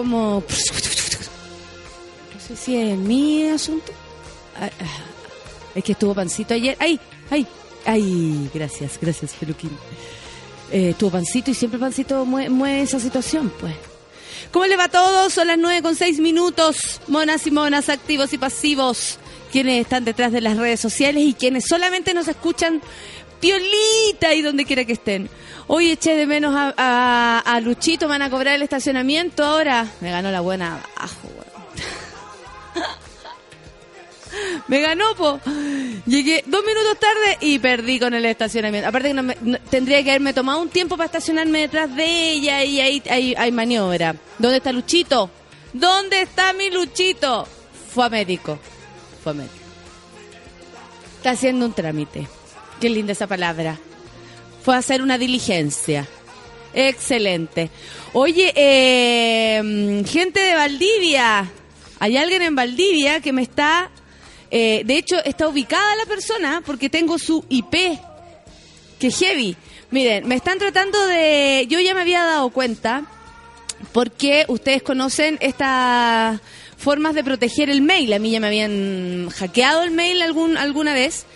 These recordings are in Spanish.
Como. No sé si es mi asunto. Ah, ah, Es que estuvo pancito ayer. ¡Ay! ¡Ay! ¡Ay! Gracias, gracias, Peluquín. Eh, estuvo pancito y siempre pancito mueve, esa situación, pues. ¿Cómo le va a todos? Son las nueve con seis minutos. Monas y monas, activos y pasivos. Quienes están detrás de las redes sociales y quienes solamente nos escuchan piolita y donde quiera que estén. Hoy eché de menos a, a- a Luchito, van a cobrar el estacionamiento ahora. Me ganó la buena abajo. Me ganó, po. Llegué dos minutos tarde y perdí con el estacionamiento. Aparte que no me- tendría que haberme tomado un tiempo para estacionarme detrás de ella y ahí hay, hay maniobra. ¿Dónde está Luchito? ¿Dónde está mi Luchito? Fue a médico. Fue a médico. Está haciendo un trámite. Qué linda esa palabra. Fue a hacer una diligencia. Excelente. Oye, eh, gente de Valdivia. Hay alguien en Valdivia que me está... eh, de hecho, está ubicada la persona porque tengo su IP. Que heavy. Miren, me están tratando de... Yo ya me había dado cuenta porque ustedes conocen estas formas de proteger el mail. A mí ya me habían hackeado el mail algún, alguna vez.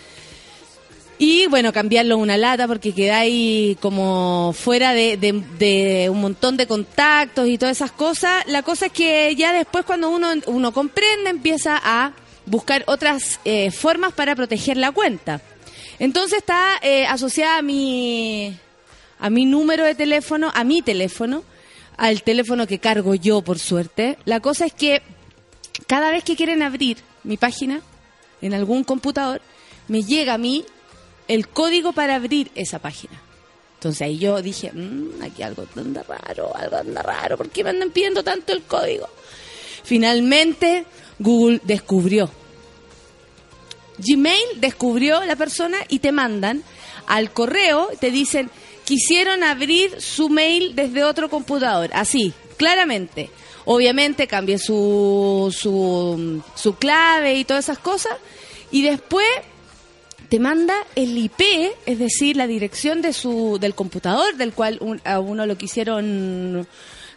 Y bueno, cambiarlo una lata porque quedáis como fuera de un montón de contactos y todas esas cosas. La cosa es que ya después cuando uno, uno comprende empieza a buscar otras eh, formas para proteger la cuenta. Entonces está eh, asociada a mi, a mi número de teléfono, a mi teléfono, al teléfono que cargo yo por suerte. La cosa es que cada vez que quieren abrir mi página en algún computador, me llega a mí el código para abrir esa página. Entonces ahí yo dije, "Mm, aquí algo anda raro, algo anda raro, ¿por qué me andan pidiendo tanto el código? Finalmente Google descubrió. Gmail descubrió la persona y te mandan al correo, te dicen, quisieron abrir su mail desde otro computador, así, claramente. Obviamente cambie su, su, su clave y todas esas cosas. Y después te manda el IP, es decir, la dirección de su, del computador del cual un- a uno lo quisieron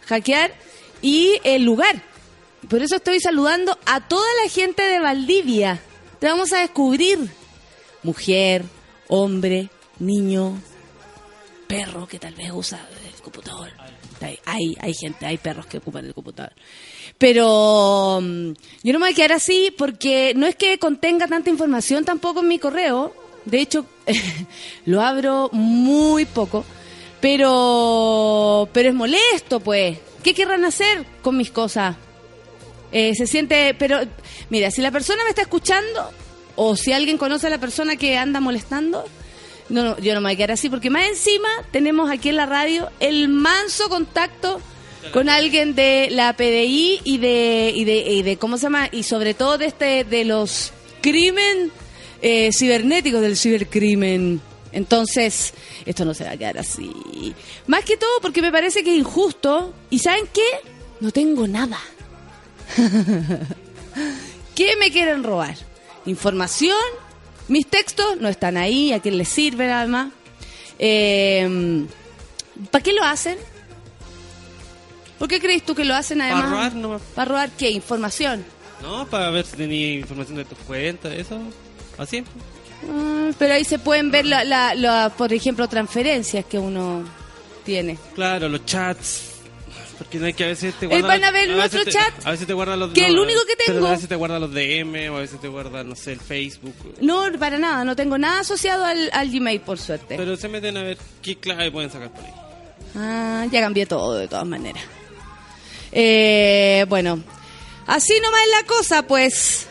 hackear y el lugar. Por eso estoy saludando a toda la gente de Valdivia. Te vamos a descubrir. Mujer, hombre, niño, perro que tal vez usa el computador. Hay, hay, hay gente, hay perros que ocupan el computador. Pero mm, yo no me voy a quedar así porque no es que contenga tanta información tampoco en mi correo. De hecho, lo abro muy poco. Pero, pero es molesto, pues. ¿Qué querrán hacer con mis cosas? Eh, se siente, pero mira, si la persona me está escuchando o si alguien conoce a la persona que anda molestando, no, no, yo no me voy a quedar así porque más encima tenemos aquí en la radio el manso contacto con alguien de la PDI y de y de, y de cómo se llama y sobre todo de este de los crimen eh, cibernéticos del cibercrimen. Entonces, esto no se va a quedar así. Más que todo porque me parece que es injusto. ¿Y saben qué? No tengo nada. ¿Qué me quieren robar? ¿Información? Mis textos no están ahí, ¿a quién les sirve nada más? Eh, ¿Para qué lo hacen? ¿Por qué crees tú que lo hacen además? Para robar nomás. ¿Para robar qué? ¿Información? No, para ver si tenía información de tus cuentas, eso. Así. Ah, pero ahí se pueden ver, la, la- la- por ejemplo, transferencias que uno tiene. Claro, los chats. Porque no hay que a veces te Eh, guarda van a ver veces nuestro te- chat, A veces te guarda los que el único que pero tengo- a veces te guarda los DM o a veces te guarda, no sé, el Facebook. No, para nada, no tengo nada asociado al, al Gmail, por suerte. Pero se meten a ver qué clave pueden sacar por ahí. Ah, ya cambié todo de todas maneras. Eh, bueno, así nomás es la cosa, pues.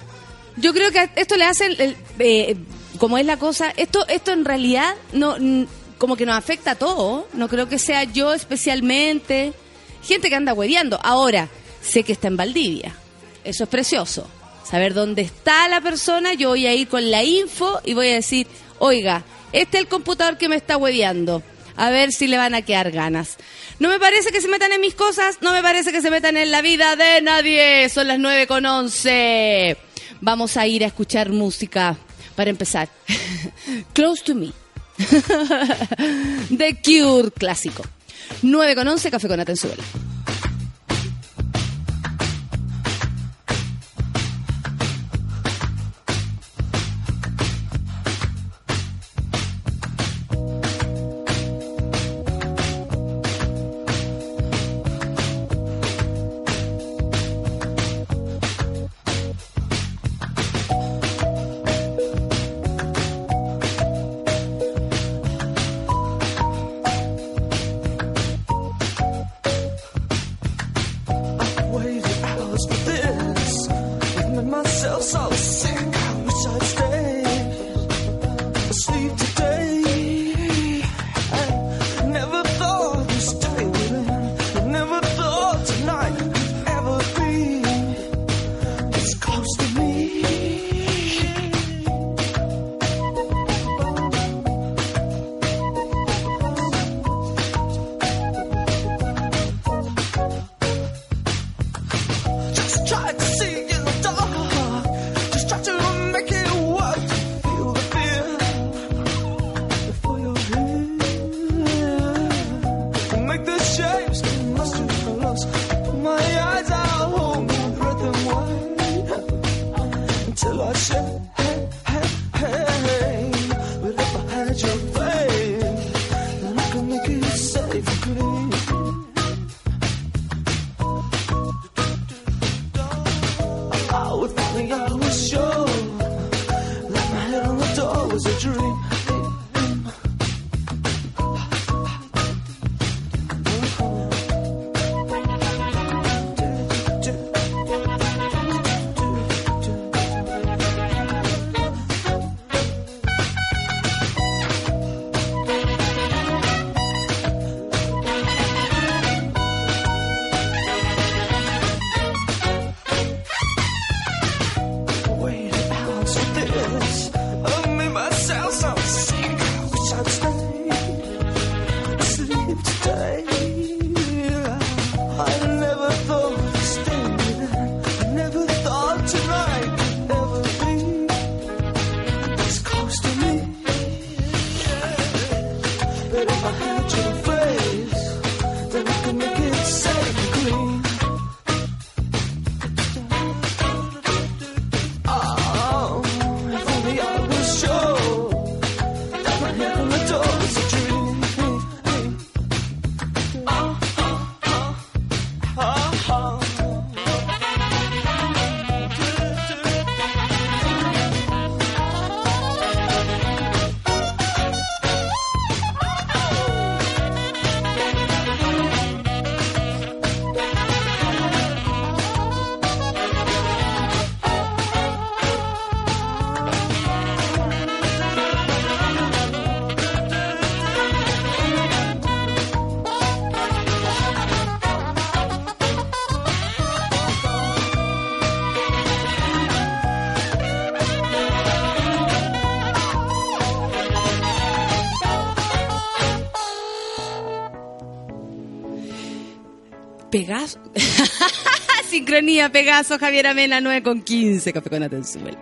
Yo creo que esto le hacen, eh, como es la cosa, esto, esto en realidad no, como que nos afecta a todos. No creo que sea yo especialmente. Gente que anda hueveando. Ahora, sé que está en Valdivia. Eso es precioso. Saber dónde está la persona, yo voy a ir con la info y voy a decir, oiga, este es el computador que me está hueveando. A ver si le van a quedar ganas. No me parece que se metan en mis cosas, no me parece que se metan en la vida de nadie. Son las 9 con 11. Vamos a ir a escuchar música para empezar. Close to me. The Cure clásico. 9 con 11, café con Atenzuela. Pegaso. Sincronía, Pegaso, Javier Amena, 9 con 15, café con Atenzuela.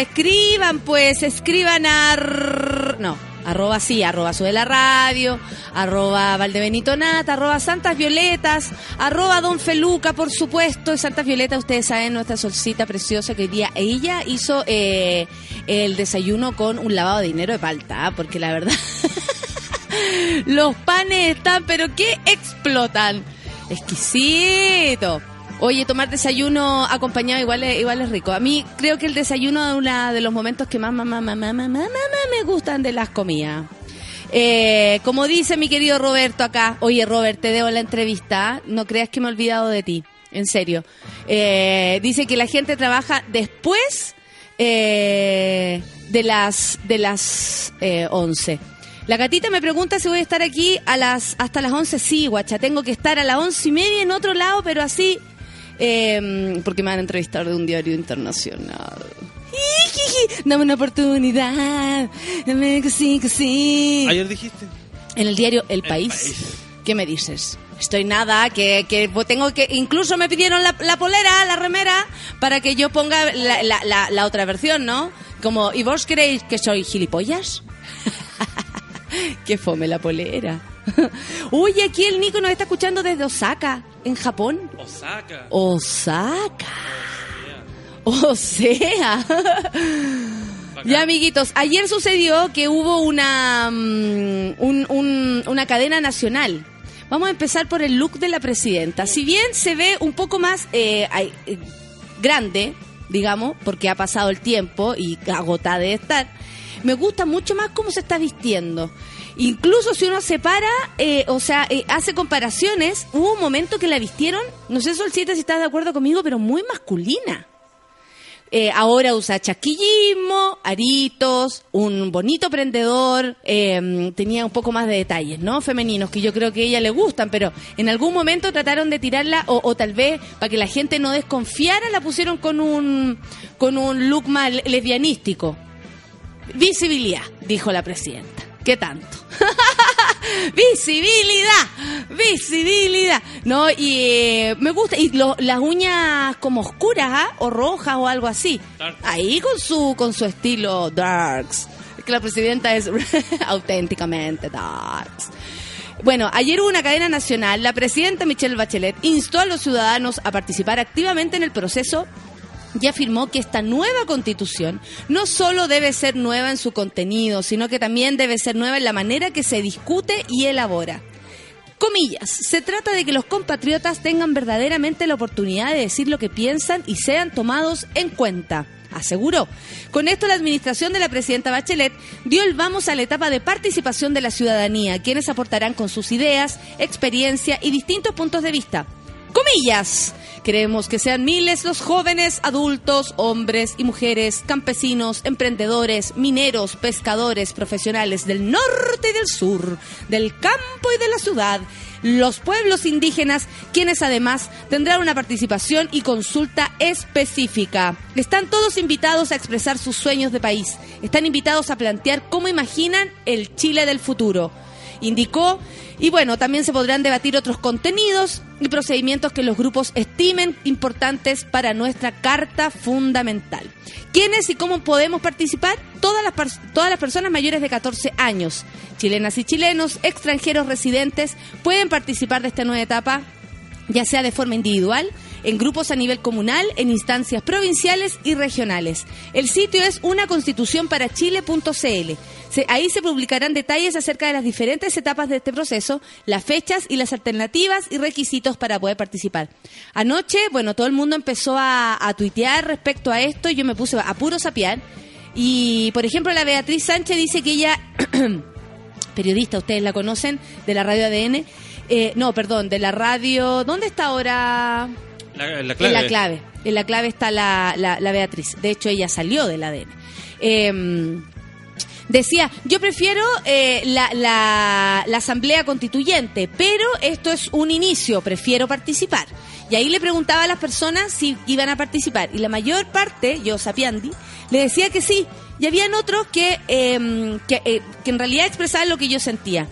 Escriban pues, escriban a... No, arroba sí, arroba sube la radio, arroba Valdebenito Nata, arroba Santas Violetas, arroba Don Feluca, por supuesto, y Santas Violetas, ustedes saben, nuestra solcita preciosa que hoy día ella hizo eh, el desayuno con un lavado de dinero de palta, ¿ah? porque la verdad... Los panes están, pero que explotan. Exquisito. Oye, tomar desayuno acompañado igual es, igual es rico. A mí creo que el desayuno es uno de los momentos que más, más, más, más, más me gustan de las comidas. Eh, como dice mi querido Roberto acá, oye Robert, te debo la entrevista, no creas que me he olvidado de ti, en serio. Eh, dice que la gente trabaja después eh, de las de las eh, 11. La gatita me pregunta si voy a estar aquí a las hasta las 11. Sí, guacha, tengo que estar a las once y media en otro lado, pero así, eh, porque me van a entrevistar de un diario internacional. Dame una oportunidad, dame que sí, que sí. Ayer dijiste. En el diario El El País. País. ¿Qué me dices? Estoy nada, que, que pues tengo que... Incluso me pidieron la, la polera, la remera, para que yo ponga la, la- la- otra versión, ¿no? Como, ¿y vos creéis que soy gilipollas? Qué fome la polera. Oye, aquí el Nico nos está escuchando desde Osaka, en Japón. Osaka. Osaka. O sea. Ya, amiguitos, ayer sucedió que hubo una, mm, un- un- una cadena nacional. Vamos a empezar por el look de la presidenta. Si bien se ve un poco más eh, eh, grande, digamos, porque ha pasado el tiempo y agotada de estar, me gusta mucho más cómo se está vistiendo. Incluso si uno se para, eh, o sea, eh, hace comparaciones, hubo un momento que la vistieron, no sé, Solcita, si estás de acuerdo conmigo, pero muy masculina. Eh, ahora usa chasquillismo, aritos, un bonito prendedor, eh, tenía un poco más de detalles, ¿no? Femeninos, que yo creo que a ella le gustan, pero en algún momento trataron de tirarla, o, o tal vez para que la gente no desconfiara, la pusieron con un, con un look más le- lesbianístico. Visibilidad, dijo la presidenta. ¿Qué tanto? visibilidad, visibilidad. No, y eh, me gusta. Y lo- las uñas como oscuras, ¿ah? O rojas o algo así. Dark. Ahí con su, con su estilo darks. Que la presidenta es auténticamente darks. Bueno, ayer hubo una cadena nacional. La presidenta Michelle Bachelet instó a los ciudadanos a participar activamente en el proceso y afirmó que esta nueva constitución no solo debe ser nueva en su contenido, sino que también debe ser nueva en la manera que se discute y elabora. Comillas, se trata de que los compatriotas tengan verdaderamente la oportunidad de decir lo que piensan y sean tomados en cuenta, aseguró. Con esto la administración de la presidenta Bachelet dio el vamos a la etapa de participación de la ciudadanía, quienes aportarán con sus ideas, experiencia y distintos puntos de vista. Comillas. Queremos que sean miles los jóvenes, adultos, hombres y mujeres, campesinos, emprendedores, mineros, pescadores, profesionales del norte y del sur, del campo y de la ciudad, los pueblos indígenas, quienes además tendrán una participación y consulta específica. Están todos invitados a expresar sus sueños de país. Están invitados a plantear cómo imaginan el Chile del futuro indicó. Y bueno, también se podrán debatir otros contenidos y procedimientos que los grupos estimen importantes para nuestra Carta Fundamental. ¿Quiénes y cómo podemos participar? Todas las, todas las personas mayores de 14 años, chilenas y chilenos, extranjeros residentes, pueden participar de esta nueva etapa ya sea de forma individual, en grupos a nivel comunal, en instancias provinciales y regionales. El sitio es unaconstitucionparachile.cl. Se- ahí se publicarán detalles acerca de las diferentes etapas de este proceso, las fechas y las alternativas y requisitos para poder participar. Anoche, bueno, todo el mundo empezó a, a tuitear respecto a esto y yo me puse a puro sapiar. Y, por ejemplo, la Beatriz Sánchez dice que ella periodista, ustedes la conocen, de la radio ADN. Eh, no, perdón, de la radio. ¿Dónde está ahora? La, la En clave. la clave. En la clave está la, la, la Beatriz. De hecho, ella salió del ADN. Eh, decía, yo prefiero eh, la, la, la asamblea constituyente, pero esto es un inicio, prefiero participar. Y ahí le preguntaba a las personas si iban a participar. Y la mayor parte, yo Sapiandi, le decía que sí. Y habían otros que, eh, que, eh, que en realidad expresaban lo que yo sentía.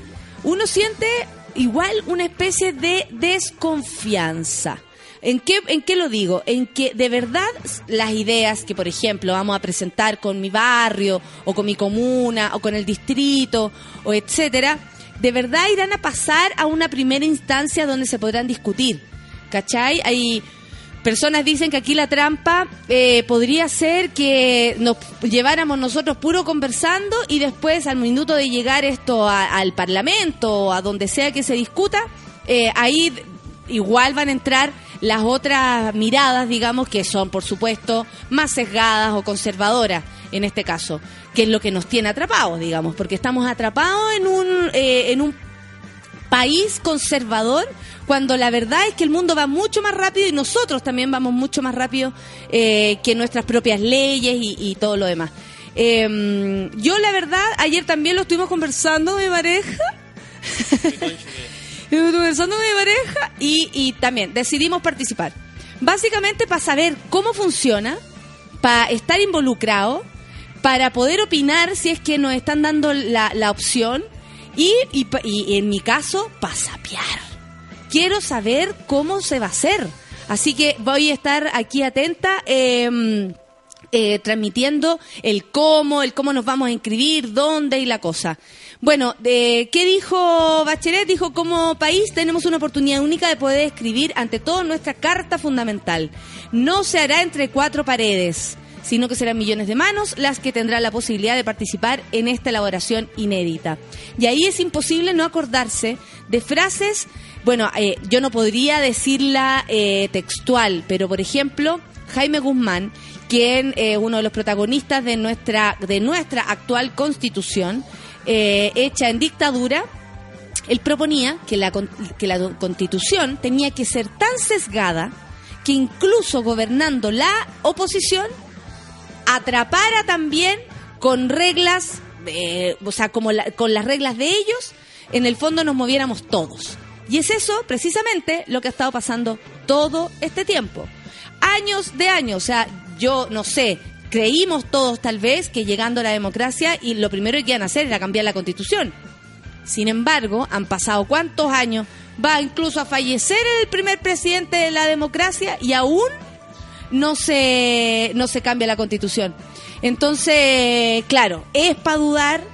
Uno siente igual una especie de desconfianza. ¿En qué, ¿En qué lo digo? En que de verdad las ideas que, por ejemplo, vamos a presentar con mi barrio, o con mi comuna, o con el distrito, o etcétera, de verdad irán a pasar a una primera instancia donde se podrán discutir. ¿Cachai? Hay personas dicen que aquí la trampa eh, podría ser que nos lleváramos nosotros puro conversando y después al minuto de llegar esto a- al Parlamento o a donde sea que se discuta, eh, ahí igual van a entrar las otras miradas, digamos, que son, por supuesto, más sesgadas o conservadoras en este caso, que es lo que nos tiene atrapados, digamos, porque estamos atrapados en un, eh, en un país conservador cuando la verdad es que el mundo va mucho más rápido y nosotros también vamos mucho más rápido eh, que nuestras propias leyes y, todo lo demás. Eh, yo la verdad, ayer también lo estuvimos conversando mi pareja. Conversando con mi pareja y, y también decidimos participar. Básicamente para saber cómo funciona, para estar involucrado, para poder opinar si es que nos están dando la, la opción y, y en mi caso, para sapear. Quiero saber cómo se va a hacer. Así que voy a estar aquí atenta. eh, eh, transmitiendo el cómo, el cómo nos vamos a inscribir, dónde y la cosa. Bueno, de, ¿qué dijo Bachelet? Dijo, como país tenemos una oportunidad única de poder escribir ante todo nuestra carta fundamental. No se hará entre cuatro paredes. sino que serán millones de manos las que tendrán la posibilidad de participar en esta elaboración inédita. Y ahí es imposible no acordarse de frases, bueno, eh, yo no podría decirla eh, textual, pero por ejemplo, Jaime Guzmán, quien es uno de los protagonistas de nuestra, de nuestra actual constitución, eh, hecha en dictadura, él proponía que la, que la constitución tenía que ser tan sesgada que incluso gobernando la oposición atrapara también con reglas, eh, o sea, como la- con las reglas de ellos, en el fondo nos moviéramos todos. Y es eso precisamente lo que ha estado pasando todo este tiempo. Años de años, o sea, yo no sé, creímos todos tal vez que llegando la democracia y lo primero que iban a hacer era cambiar la constitución. Sin embargo, han pasado cuántos años, va incluso a fallecer el primer presidente de la democracia y aún no se, no se cambia la constitución. Entonces, claro, es para dudar,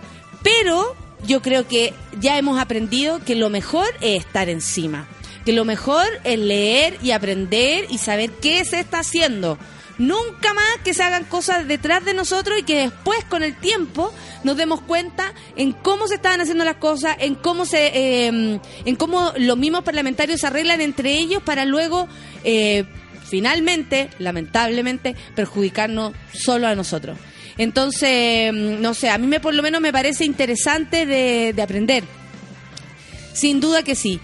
pero yo creo que ya hemos aprendido que lo mejor es estar encima, que lo mejor es leer y aprender y saber qué se está haciendo. Nunca más que se hagan cosas detrás de nosotros y que después con el tiempo nos demos cuenta en cómo se estaban haciendo las cosas, en cómo se, eh, en cómo los mismos parlamentarios se arreglan entre ellos para luego eh, finalmente, lamentablemente, perjudicarnos solo a nosotros. Entonces, mm, no sé, a mí me, por lo menos me parece interesante de, de aprender. Sin duda que sí.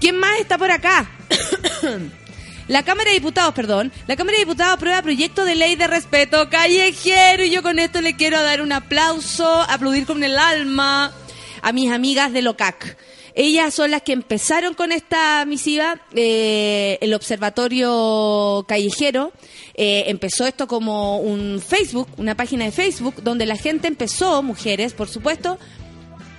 ¿Quién más está por acá? La Cámara de Diputados, perdón, la Cámara de Diputados aprueba proyecto de ley de respeto callejero y yo con esto le quiero dar un aplauso, aplaudir con el alma a mis amigas de LOCAC. Ellas son las que empezaron con esta misiva, eh, el Observatorio Callejero. eh, empezó esto como un Facebook, una página de Facebook, donde la gente empezó, mujeres, por supuesto,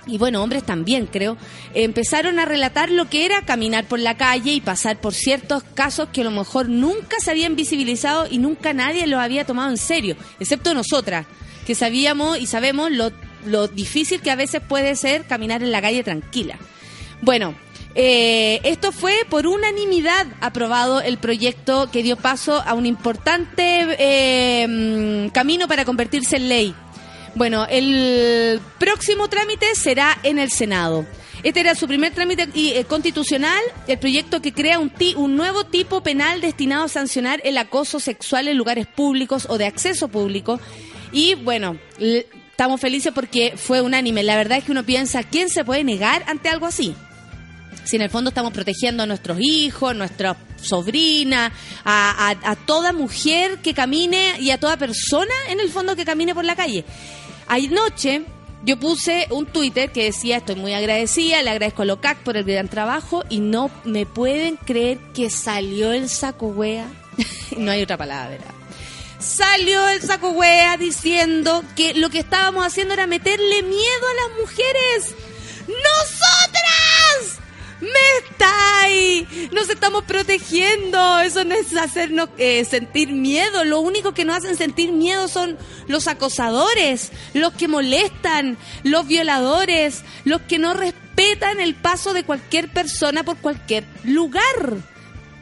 y bueno, hombres también creo, empezaron a relatar lo que era caminar por la calle y pasar por ciertos casos que a lo mejor nunca se habían visibilizado y nunca nadie los había tomado en serio, excepto nosotras, que sabíamos y sabemos lo, lo difícil que a veces puede ser caminar en la calle tranquila. Bueno, eh, esto fue por unanimidad aprobado el proyecto que dio paso a un importante eh, mm, camino para convertirse en ley. Bueno, el próximo trámite será en el Senado. Este era su primer trámite eh, constitucional, el proyecto que crea un, ti- un nuevo tipo penal destinado a sancionar el acoso sexual en lugares públicos o de acceso público. Y bueno, estamos felices porque fue unánime. La verdad es que uno piensa, ¿quién se puede negar ante algo así? si en el fondo estamos protegiendo a nuestros hijos, nuestra sobrina, a, a- a toda mujer que camine y a toda persona en el fondo que camine por la calle. Anoche yo puse un Twitter que decía estoy muy agradecida, le agradezco a Locac por el gran trabajo y no me pueden creer que salió el saco wea. no hay otra palabra. Salió el saco wea diciendo que lo que estábamos haciendo era meterle miedo a las mujeres. ¡Nosotras! ¡Me estáis! Nos estamos protegiendo. Eso no es hacernos eh, sentir miedo. Lo único que nos hacen sentir miedo son los acosadores, los que molestan, los violadores, los que no respetan el paso de cualquier persona por cualquier lugar.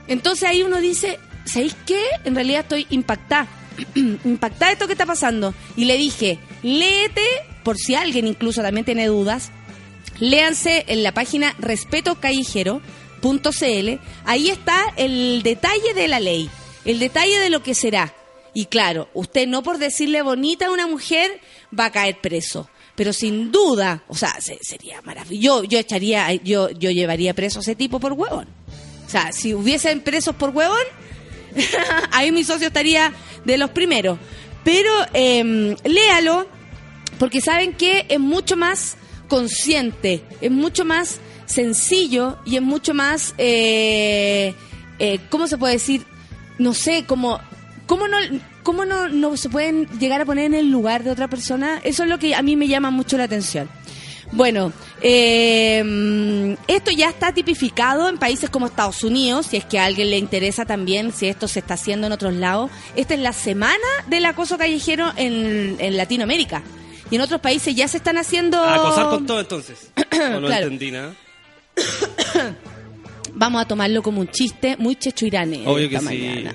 Entonces ahí uno dice, ¿sabéis qué? En realidad estoy impactada. impactada de esto que está pasando. Y le dije, léete, por si alguien incluso también tiene dudas, léanse en la página respetocallejero.cl. Ahí está el detalle de la ley, el detalle de lo que será. Y claro, usted no por decirle bonita a una mujer va a caer preso. Pero sin duda, o sea, se- sería maravilloso. Yo echaría, yo, yo llevaría preso a ese tipo por huevón. O sea, si hubiesen presos por huevón, ahí mi socio estaría de los primeros. Pero eh, léalo, porque saben que es mucho más consciente, es mucho más sencillo y es mucho más, eh, eh, ¿cómo se puede decir? No sé, ¿cómo no, cómo no, no se pueden llegar a poner en el lugar de otra persona? Eso es lo que a mí me llama mucho la atención. Bueno, eh, esto ya está tipificado en países como Estados Unidos, si es que a alguien le interesa también, si esto se está haciendo en otros lados. Esta es la semana del acoso callejero en Latinoamérica. Y en otros países ya se están haciendo... A acosar con todo entonces. No lo Claro. entendí nada. Vamos a tomarlo como un chiste muy chechuirane. Obvio que esta sí. mañana.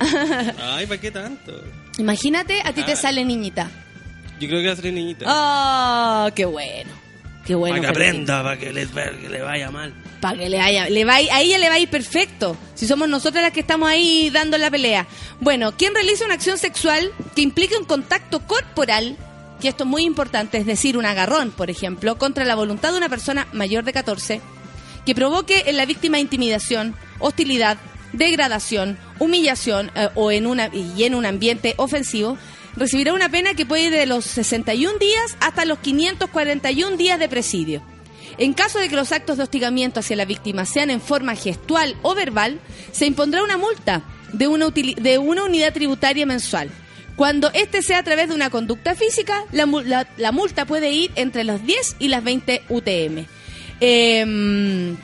Ay, ¿para qué tanto? Imagínate, a ti te Ah. sale niñita. Yo creo que va a ser niñita. ¡Ah! ¡Qué bueno! ¡Qué bueno! para que aprenda, para que, le vaya mal. Para que le vaya, le va a ella le va a ir perfecto. Si somos nosotras las que estamos ahí dando la pelea. Bueno, ¿quién realiza una acción sexual que implique un contacto corporal? Que esto es muy importante, es decir, un agarrón, por ejemplo, contra la voluntad de una persona mayor de 14, que provoque en la víctima intimidación, hostilidad, degradación, humillación eh, o en una y en un ambiente ofensivo, recibirá una pena que puede ir de los 61 días hasta los 541 días de presidio. En caso de que los actos de hostigamiento hacia la víctima sean en forma gestual o verbal, se impondrá una multa de una, de una unidad tributaria mensual. Cuando este sea a través de una conducta física, la, mu- la- la multa puede ir entre los 10 y las 20 UTM. Eh,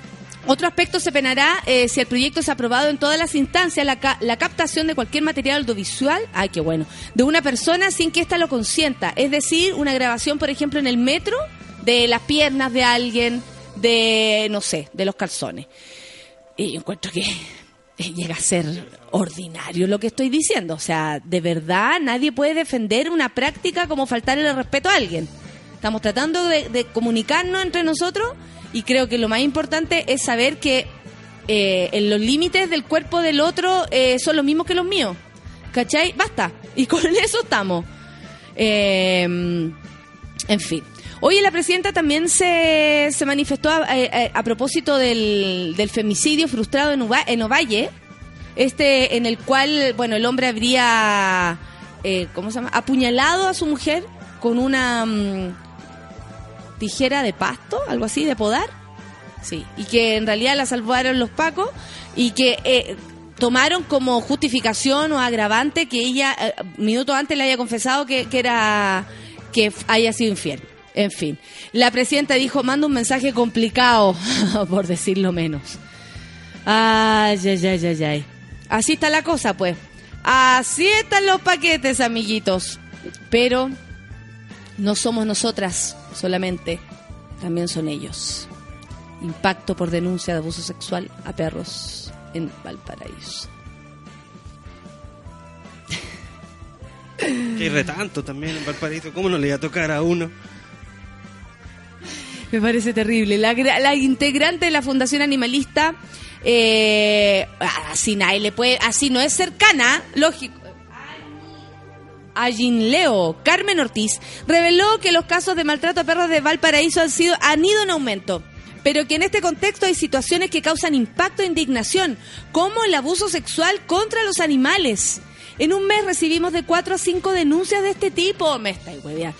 otro aspecto se penará eh, si el proyecto es aprobado en todas las instancias, la, ca- la captación de cualquier material audiovisual, ay, qué bueno, de una persona sin que ésta lo consienta. Es decir, una grabación, por ejemplo, en el metro de las piernas de alguien, de, no sé, de los calzones. Y encuentro que llega a ser ordinario lo que estoy diciendo. O sea, de verdad nadie puede defender una práctica como faltarle el respeto a alguien. Estamos tratando de, de comunicarnos entre nosotros y creo que lo más importante es saber que eh, en los límites del cuerpo del otro eh, son los mismos que los míos. ¿Cachai? Basta. Y con eso estamos. Eh, en fin. Oye, la presidenta también se, se manifestó a, a- a propósito del, del femicidio frustrado en, Ovalle, este en el cual, bueno, el hombre habría, eh, ¿cómo se llama? Apuñalado a su mujer con una mm, tijera de pasto, algo así, de podar. Sí, y que en realidad la salvaron los pacos y que eh, tomaron como justificación o agravante que ella eh, minutos antes le haya confesado que, que era que haya sido infiel. En fin, la presidenta dijo, manda un mensaje complicado, por decirlo menos. Ay, ay, ay, ay, ay. Así está la cosa, pues. Así están los paquetes, amiguitos. Pero no somos nosotras solamente, también son ellos. Impacto por denuncia de abuso sexual a perros en Valparaíso. Que retanto también en Valparaíso. ¿Cómo no le iba a tocar a uno? Me parece terrible. La, la integrante de la Fundación Animalista, eh, así nadie le puede, así no es cercana, lógico. A Leo, Carmen Ortiz, reveló que los casos de maltrato a perros de Valparaíso han, sido, han ido en aumento, pero que en este contexto hay situaciones que causan impacto e indignación, como el abuso sexual contra los animales. En un mes recibimos de 4 a 5 denuncias de este tipo. Me está hueveando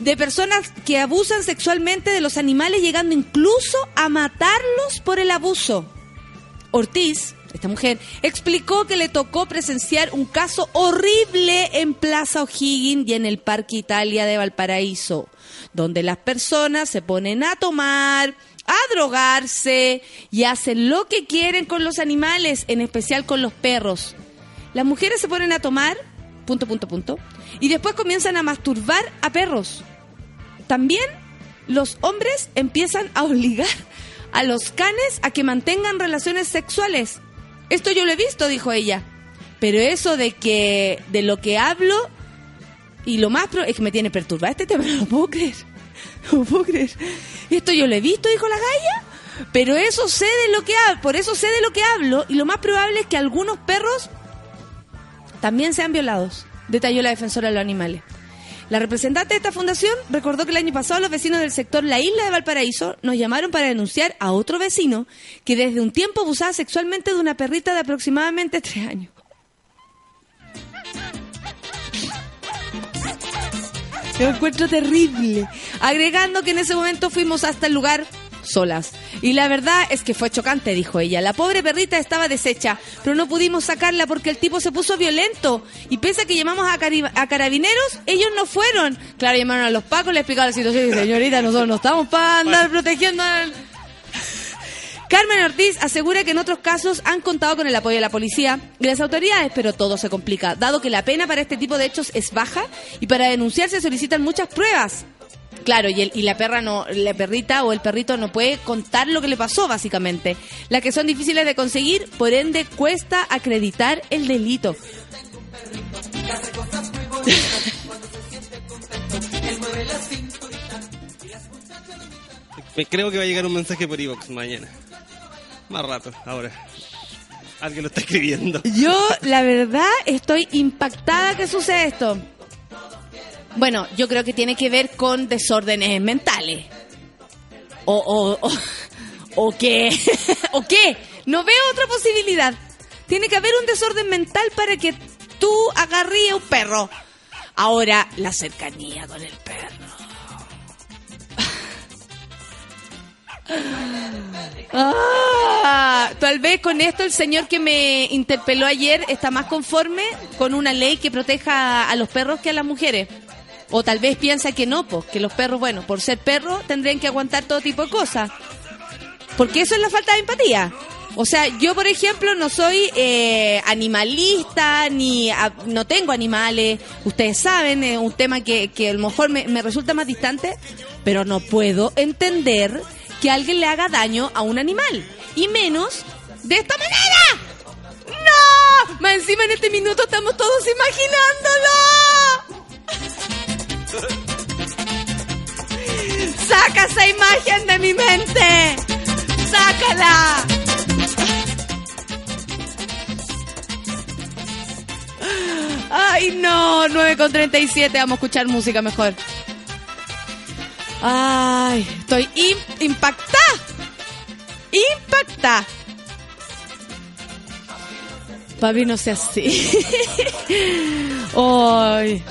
de personas que abusan sexualmente de los animales, llegando incluso a matarlos por el abuso. Ortiz, esta mujer, explicó que le tocó presenciar un caso horrible en Plaza O'Higgins y en el Parque Italia de Valparaíso, donde las personas se ponen a tomar, a drogarse y hacen lo que quieren con los animales, en especial con los perros. Las mujeres se ponen a tomar, punto, punto, punto, y después comienzan a masturbar a perros. También los hombres empiezan a obligar a los canes a que mantengan relaciones sexuales. Esto yo lo he visto, dijo ella. Pero eso de que de lo que hablo y lo más pro- es que me tiene perturbada este tema, no lo puedo creer. No lo puedo creer. Esto yo lo he visto, dijo la galla. Pero eso sé de lo que hablo, por eso sé de lo que hablo y lo más probable es que algunos perros también sean violados, detalló la defensora de los animales. La representante de esta fundación recordó que el año pasado los vecinos del sector La Isla de Valparaíso nos llamaron para denunciar a otro vecino que desde un tiempo abusaba sexualmente de una perrita de aproximadamente tres años. Lo encuentro terrible. Agregando que en ese momento fuimos hasta el lugar solas. Y la verdad es que fue chocante, dijo ella. La pobre perrita estaba deshecha, pero no pudimos sacarla porque el tipo se puso violento. Y pese a que llamamos a, a carabineros, ellos no fueron. Claro, llamaron a los pacos, le explicaron la situación y señorita, nosotros no estamos para andar protegiendo al... Carmen Ortiz asegura que en otros casos han contado con el apoyo de la policía y las autoridades, pero todo se complica, dado que la pena para este tipo de hechos es baja y para denunciar se solicitan muchas pruebas. Claro, y, el- y la perra no, la perrita o el perrito no puede contar lo que le pasó, básicamente. Las que son difíciles de conseguir, por ende cuesta acreditar el delito. Creo que va a llegar un mensaje por iVox mañana. Más rato, ahora. Alguien lo está escribiendo. Yo, la verdad, estoy impactada que suceda esto. Bueno, yo creo que tiene que ver con desórdenes mentales. O, o, o, o qué. ¿O qué? No veo otra posibilidad. Tiene que haber un desorden mental para que tú agarríes un perro. Ahora, la cercanía con el perro. Ah, tal vez con esto el señor que me interpeló ayer está más conforme con una ley que proteja a los perros que a las mujeres. O tal vez piensa que no, pues, que los perros, bueno, por ser perros tendrían que aguantar todo tipo de cosas. Porque eso es la falta de empatía. O sea, yo, por ejemplo, no soy eh, animalista, ni no tengo animales. Ustedes saben, es un tema que, que a lo mejor me, me resulta más distante, pero no puedo entender que alguien le haga daño a un animal. Y menos de esta manera. ¡No! Más encima en este minuto estamos todos imaginándolo. ¡Saca esa imagen de mi mente! ¡Sácala! Ay, no, 9 con 37, vamos a escuchar música mejor. Ay, estoy im- impactada. Impactada. Papi, no sea así. Ay,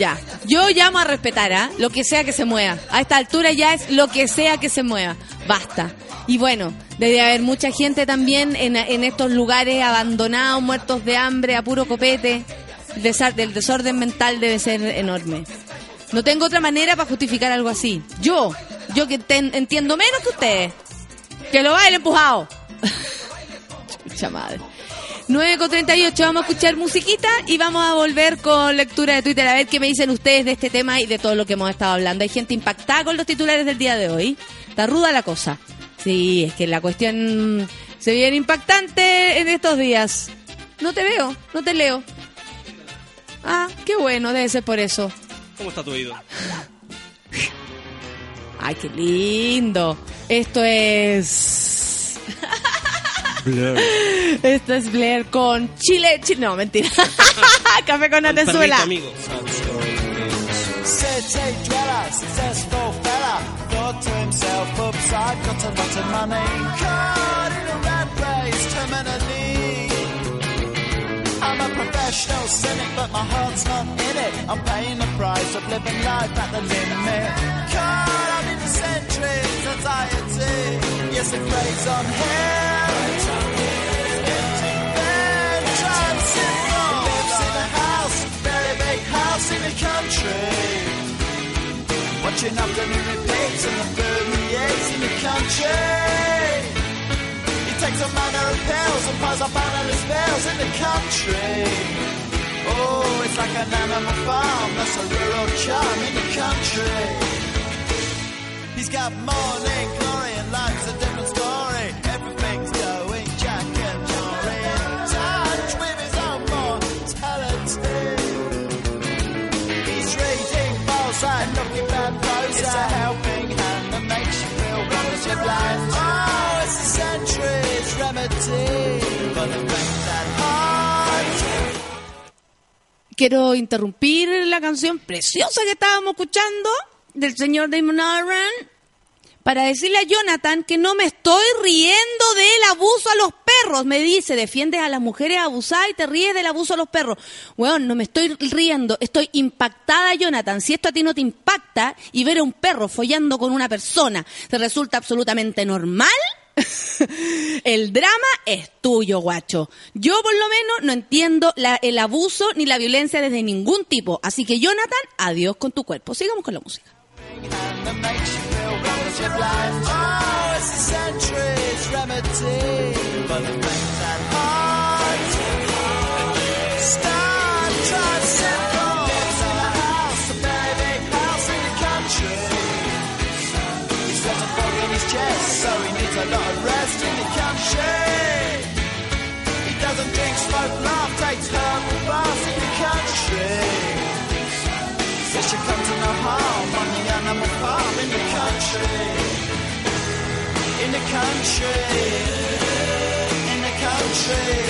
ya. Yo llamo a respetar, ¿ah? Lo que sea que se mueva. A esta altura ya es lo que sea que se mueva. Basta. Y bueno, debe haber mucha gente también en, estos lugares abandonados, muertos de hambre, a puro copete. El desorden mental debe ser enorme. No tengo otra manera para justificar algo así. Yo, yo que entiendo menos que ustedes. Que lo baile empujado. Chucha madre. 9 con 38, vamos a escuchar musiquita y vamos a volver con lectura de Twitter a ver qué me dicen ustedes de este tema y de todo lo que hemos estado hablando. Hay gente impactada con los titulares del día de hoy. Está ruda la cosa. Sí, es que la cuestión se viene impactante en estos días. No te veo, no te leo. Ah, qué bueno, debe ser por eso. ¿Cómo está tu oído? Ay, qué lindo. Esto es... Esto es Blair con Chile. Chi- No, mentira. Café con Con perrito, Atenzuela. amigo. City dweller, successful fella, thought to himself, oops, I've got a lot of money. Caught in a rat race, terminally. I'm a professional cynic, but my heart's not in it. I'm paying the price of living life at the limit. Caught in anxiety. Yes, it preys on him. House, very big house in the country. Watching afternoon repeats and the he in the country. He takes a manner of pills and piles up analyst bills in the country. Oh, it's like an animal farm, that's a rural charm in the country. He's got morning glory and life's a different story. Everything's going Jack and Jory in touch with his own mortality. He's reading balls and looking bad prose. It's a helping hand that makes you feel wonderfully blind. Oh, it's a century's remedy for the things that haunt. Quiero interrumpir la canción preciosa que estábamos escuchando del señor Damon Albarn para decirle a Jonathan que no me estoy riendo del abuso a los perros. Me dice, defiendes a las mujeres abusadas y te ríes del abuso a los perros. Weón, no me estoy riendo, estoy impactada, Jonathan. Si esto a ti no te impacta y ver a un perro follando con una persona te resulta absolutamente normal, el drama es tuyo, guacho. Yo, por lo menos, no entiendo el abuso ni la violencia desde ningún tipo. Así que, Jonathan, adiós con tu cuerpo. Sigamos con la música. That makes you feel wonderfully blind. Oh, it's a century's remedy for the things that haunt. Start trying simple. Lives in a house, a big house in the country. He's got a fog in his chest, so he needs a lot of rest in the country. He doesn't drink, smoke, laugh, takes in the country, in the country.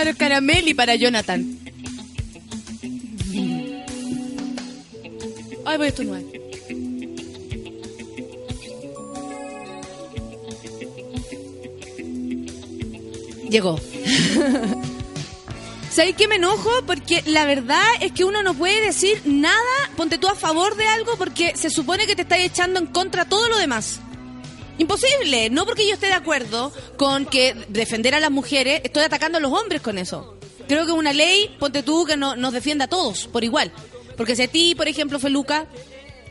Álvaro Caramelli para Jonathan. Ay, voy a estornudar. Llegó. ¿Sabéis que me enojo? Porque la verdad es que uno no puede decir nada, ponte tú a favor de algo, porque se supone que te estás echando en contra todo lo demás. Imposible, no porque yo esté de acuerdo con que defender a las mujeres, estoy atacando a los hombres con eso. Creo que una ley, ponte tú, que no, nos defienda a todos por igual. Porque si a ti, por ejemplo, Feluca,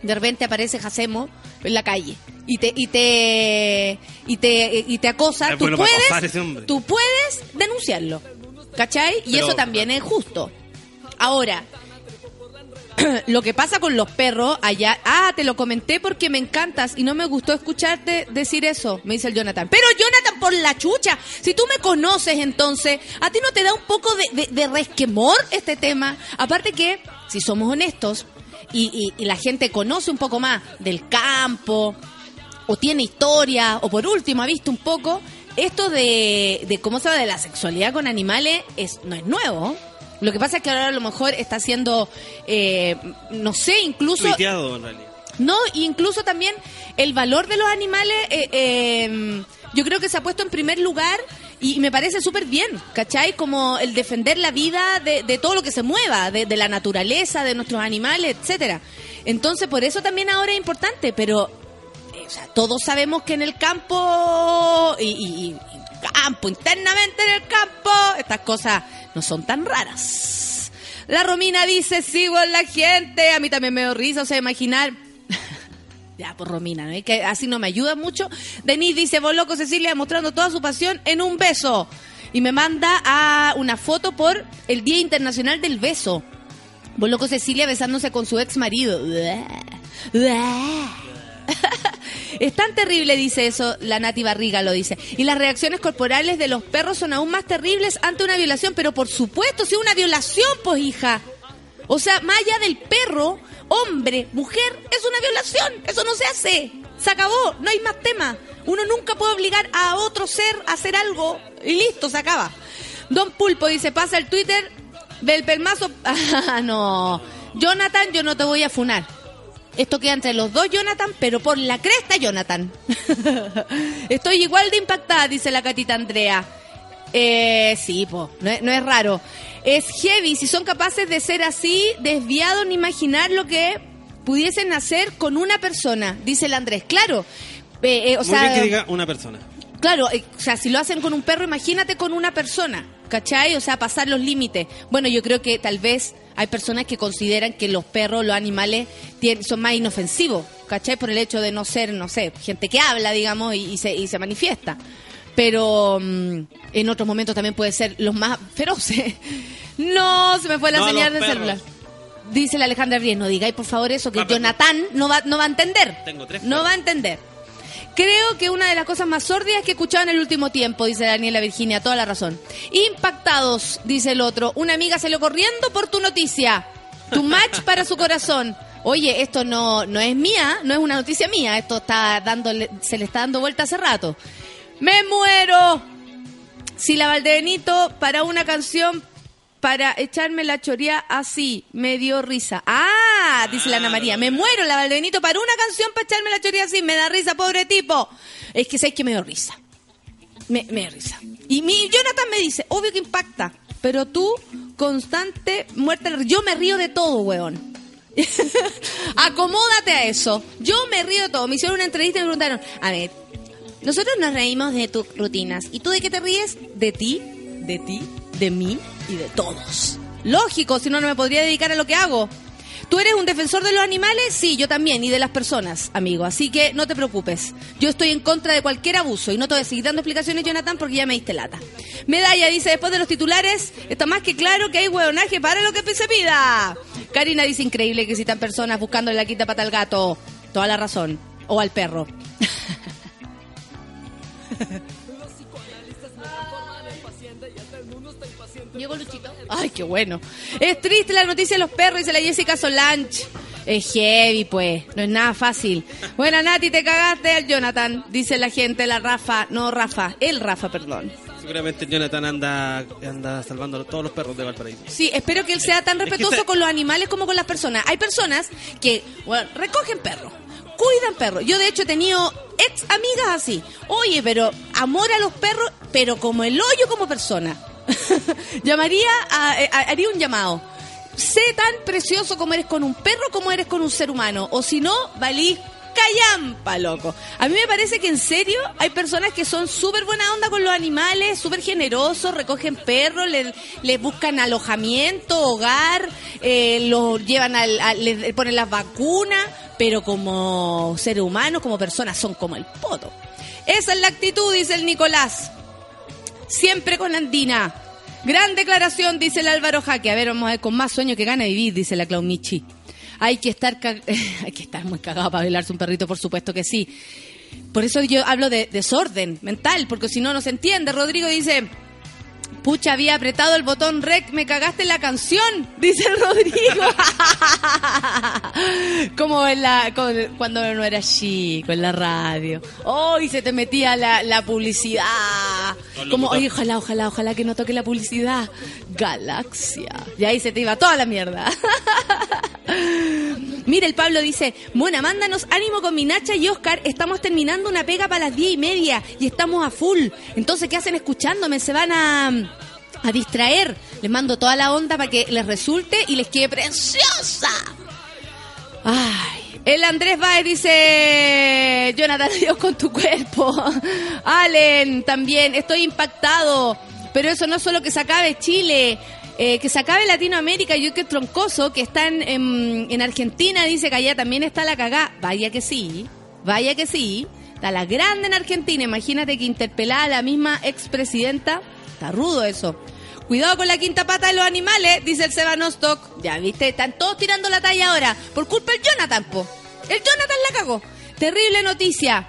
de repente aparece Jacemo en la calle y te y te y te, y te acosa, tú puedes, tú puedes denunciarlo. ¿Cachai? Y Pero- eso también es justo. Ahora, lo que pasa con los perros allá. Ah, te lo comenté porque me encantas y no me gustó escucharte decir eso, me dice el Jonathan. Pero Jonathan, por la chucha, si tú me conoces entonces, ¿a ti no te da un poco de, resquemor este tema? Aparte que, si somos honestos y, y- la gente conoce un poco más del campo, o tiene historia, o por último ha visto un poco, esto de, de cómo se habla de la sexualidad con animales es, no es nuevo. Lo que pasa es que ahora a lo mejor está siendo, eh, no sé, incluso... Tuiteado, en realidad. No, incluso también el valor de los animales, eh, eh, yo creo que se ha puesto en primer lugar y me parece súper bien, ¿cachai? Como el defender la vida de, de todo lo que se mueva, de, de la naturaleza, de nuestros animales, etcétera. Entonces, por eso también ahora es importante, pero eh, o sea, todos sabemos que en el campo y, y- y campo, internamente en el campo, estas cosas no son tan raras. La Romina dice, sigo en la gente, a mí también me dio risa, o sea, imaginar... Ya, por Romina, ¿no? Que así no me ayuda mucho. Denise dice, vos loco Cecilia, mostrando toda su pasión en un beso. Y me manda a una foto por el Día Internacional del Beso. Vos loco Cecilia besándose con su ex marido. Es tan terrible, dice eso, la Nati Barriga lo dice. Y las reacciones corporales de los perros son aún más terribles ante una violación, pero por supuesto, si una violación, pues hija. O sea, más allá del perro, hombre, mujer, es una violación. Eso no se hace. Se acabó, no hay más tema. Uno nunca puede obligar a otro ser a hacer algo y listo, se acaba. Don Pulpo dice, pasa el Twitter del pelmazo. Ah, no. Jonathan, yo no te voy a funar. Esto queda entre los dos, Jonathan, pero por la cresta, Jonathan. Estoy igual de impactada, dice la catita Andrea. Eh, sí, po, no es, no es raro. Es heavy, si son capaces de ser así, desviados, ni imaginar lo que pudiesen hacer con una persona, dice el Andrés. Claro, eh, eh, o Muy sea, bien que diga una persona. Claro, eh, o sea, si lo hacen con un perro, imagínate con una persona. ¿cachai? O sea, pasar los límites. Bueno, yo creo que tal vez hay personas que consideran que los perros, los animales, tien- son más inofensivos, ¿cachai? Por el hecho de no ser, no sé, gente que habla, digamos, y, y se, y se manifiesta. Pero mm, en otros momentos también puede ser los más feroces. No, se me fue la No, señal perros. celular. Dice la Alejandra Bries, no digáis por favor eso, que. Jonathan no va, no va a entender. Tengo tres No va a entender. Creo que una de las cosas más sórdidas que he escuchado en el último tiempo, dice Daniela Virginia, toda la razón. Impactados, dice el otro. Una amiga salió corriendo por tu noticia. Tu match para su corazón. Oye, esto no, no es mía, no es una noticia mía, esto está dándole, se le está dando vuelta hace rato. ¡Me muero! Si la para una canción para echarme la choría así, me dio risa. Ah, dice la Ana María, me muero la Valdebenito para una canción para echarme la choría así, me da risa, pobre tipo. Es que sé que me dio risa. Me, me dio risa. Y mi Jonathan me dice, obvio que impacta, pero tú, constante, muerta, yo me río de todo, weón. Acomódate a eso. Yo me río de todo. Me hicieron una entrevista y me preguntaron, a ver, nosotros nos reímos de tus rutinas. ¿Y tú de qué te ríes? De ti, de ti, de mí y de todos. Lógico, si no, no me podría dedicar a lo que hago. ¿Tú eres un defensor de los animales? Sí, yo también, y de las personas, amigo. Así que no te preocupes. Yo estoy en contra de cualquier abuso y no te voy a seguir dando explicaciones, Jonathan, porque ya me diste lata. Medalla dice, después de los titulares, está más que claro que hay hueonaje para lo que se pida. Karina dice, increíble que existan personas buscándole la quinta pata al gato. Toda la razón. O al perro. Llegó Luchito. Ay, qué bueno. Es triste la noticia de los perros, dice la Jessica Solange. Es heavy, pues. No es nada fácil. Buena, Nati, te cagaste al Jonathan, dice la gente, la Rafa. No, Rafa. El Rafa, perdón. Seguramente Jonathan anda, anda salvando a todos los perros de Valparaíso. Sí, espero que él sea tan que respetuoso con los animales como con las personas. Hay personas que, bueno, recogen perros, cuidan perros. Yo, de hecho, he tenido ex amigas así. Oye, pero amor a los perros, pero como el hoyo como persona. Llamaría, eh, a- haría un llamado. Sé tan precioso como eres con un perro como eres con un ser humano. O si no, valí callampa, loco. A mí me parece que en serio hay personas que son súper buena onda con los animales, súper generosos, recogen perros, le- les buscan alojamiento, hogar, eh, los llevan al, a- les ponen las vacunas, pero como seres humanos, como personas, son como el poto. Esa es la actitud, dice el Nicolás. Siempre con Andina. Gran declaración, dice el Álvaro Jaque. A ver, vamos a ver, con más sueño que gana vivir, dice la Clau Michi. Hay que estar hay que estar muy cagado para bailarse un perrito, por supuesto que sí. Por eso yo hablo de desorden mental, porque si no, no se entiende. Rodrigo dice, pucha, había apretado el botón rec, me cagaste la canción, dice Rodrigo. Como en la, con- cuando no era chico, en la radio. Hoy se te metía la, la publicidad. Como, oye, ojalá, ojalá, ojalá que no toque la publicidad. Galaxia. Y ahí se te iba toda la mierda. Mira, el Pablo dice, Mona, mándanos ánimo con mi Nacha y Oscar. Estamos terminando una pega para las diez y media y estamos a full. Entonces, ¿qué hacen escuchándome? Se van a, a distraer. Les mando toda la onda para que les resulte y les quede preciosa. Ay. El Andrés Baez dice, Jonathan, Dios con tu cuerpo. Allen, también, estoy impactado. Pero eso no es solo que se acabe Chile, eh, que se acabe Latinoamérica. Yo que troncoso, que está en Argentina, dice que allá también está la cagá. Vaya que sí, vaya que sí. Está la grande en Argentina. Imagínate que interpelada a la misma expresidenta. Está rudo eso. Cuidado con la quinta pata de los animales, dice el Seba Nostock. Ya viste, están todos tirando la talla ahora. Por culpa del Jonathan, po. El Jonathan la cagó. Terrible noticia.